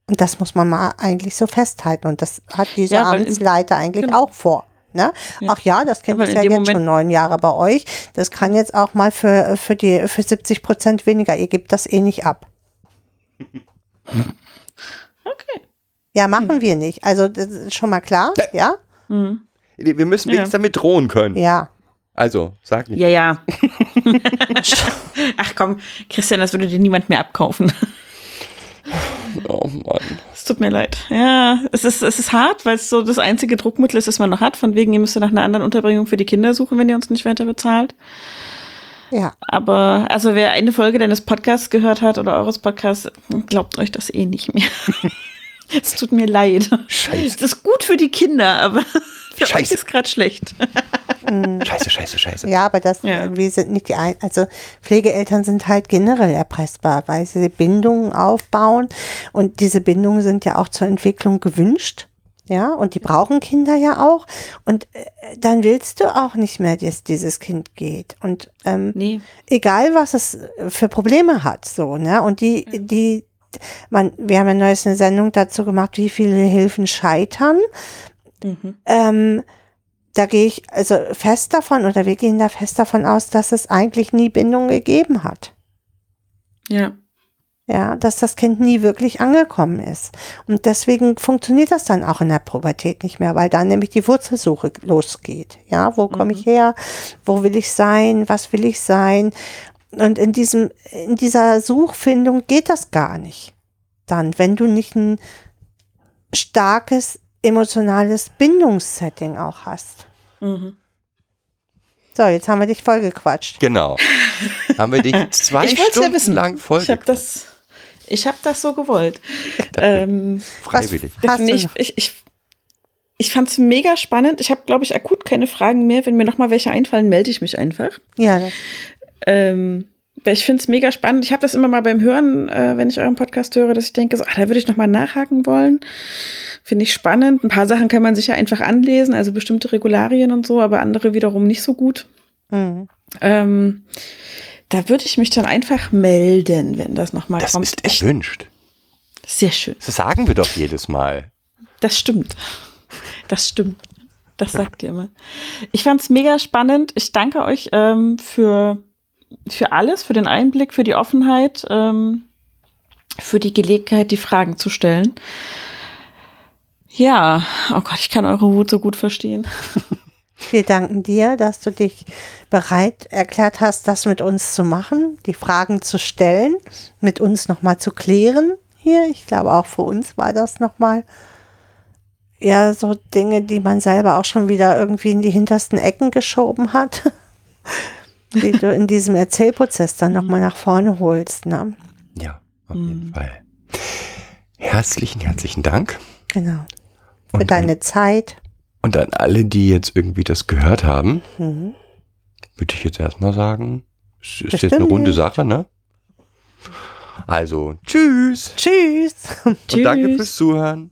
Und das muss man mal eigentlich so festhalten. Und das hat dieser Ja, Amtsleiter eigentlich genau. auch vor. Ne? Ja. Ach ja, das Kind Ja, ist ja jetzt Moment- schon neun Jahre bei euch. Das kann jetzt auch mal für, für, die, für 70 Prozent weniger. Ihr gebt das eh nicht ab. Okay. Ja, machen wir nicht. Also das ist schon mal klar. Ja? Mhm. Wir müssen Ja. wenigstens damit drohen können. Ja. Also, sag nicht. Ja, ja. Ach komm, Christian, das würde dir niemand mehr abkaufen. Oh Mann. Es tut mir leid. Ja, es ist, es ist hart, weil es so das einzige Druckmittel ist, das man noch hat. Von wegen, ihr müsst nach einer anderen Unterbringung für die Kinder suchen, wenn ihr uns nicht weiter bezahlt. Ja. Aber also wer eine Folge deines Podcasts gehört hat oder eures Podcasts, glaubt euch das eh nicht mehr. es tut mir leid. Scheiße. Es ist gut für die Kinder, aber für euch Scheiße. ist gerade schlecht. Scheiße, scheiße, scheiße. Ja, aber das, Ja. wir sind nicht die ein, also Pflegeeltern sind halt generell erpressbar, weil sie Bindungen aufbauen und diese Bindungen sind ja auch zur Entwicklung gewünscht. Ja, und die brauchen Kinder ja auch. Und äh, dann willst du auch nicht mehr, dass dieses Kind geht. Und ähm, Nee. egal was es für Probleme hat, so, ne? Und die, die, man, wir haben ja neues eine Sendung dazu gemacht, wie viele Hilfen scheitern. Mhm. Ähm, da gehe ich also fest davon oder wir gehen da fest davon aus, dass es eigentlich nie Bindung gegeben hat. Ja. Ja, dass das Kind nie wirklich angekommen ist. Und deswegen funktioniert das dann auch in der Pubertät nicht mehr, weil dann nämlich die Wurzelsuche losgeht. Ja, wo komme ich her? Wo will ich sein? Was will ich sein? Und in diesem, in dieser Suchfindung geht das gar nicht. Dann, wenn du nicht ein starkes emotionales Bindungssetting auch hast. Mhm. So, jetzt haben wir dich vollgequatscht. Genau. Haben wir dich zwei Ich wollt's ja Stunden wissen. lang voll Ich habe das, ich habe das so gewollt. ähm, freiwillig. Du ich ich, ich, ich fand es mega spannend. Ich habe, glaube ich, akut keine Fragen mehr. Wenn mir noch mal welche einfallen, melde ich mich einfach. Ja, das- Ähm, weil ich finde es mega spannend. Ich habe das immer mal beim Hören, äh, wenn ich euren Podcast höre, dass ich denke, so, ah, da würde ich noch mal nachhaken wollen. Finde ich spannend. Ein paar Sachen kann man sich ja einfach anlesen, also bestimmte Regularien und so, aber andere wiederum nicht so gut. mhm. Ähm, da würde ich mich dann einfach melden, wenn das noch mal Das kommt. ist Ich, erwünscht. sehr schön. Das sagen wir doch jedes Mal. Das stimmt. Das stimmt. Das sagt ihr immer. Ich fand es mega spannend. Ich danke euch ähm, für, für alles, für den Einblick, für die Offenheit, ähm, für die Gelegenheit, die Fragen zu stellen. Ja, oh Gott, ich kann eure Wut so gut verstehen. Wir danken dir, dass du dich bereit erklärt hast, das mit uns zu machen, die Fragen zu stellen, mit uns nochmal zu klären hier. Ich glaube, auch für uns war das nochmal eher so Dinge, die man selber auch schon wieder irgendwie in die hintersten Ecken geschoben hat, die du in diesem Erzählprozess dann nochmal nach vorne holst. Ne? Ja, auf jeden Fall. Herzlichen, herzlichen Dank. Genau. Für Und, deine Zeit. und an alle, die jetzt irgendwie das gehört haben, Mhm. würde ich jetzt erstmal sagen, es ist jetzt Bestimmt eine runde. Sache, ne? Also, tschüss. Tschüss. Und danke Tschüss. fürs Zuhören.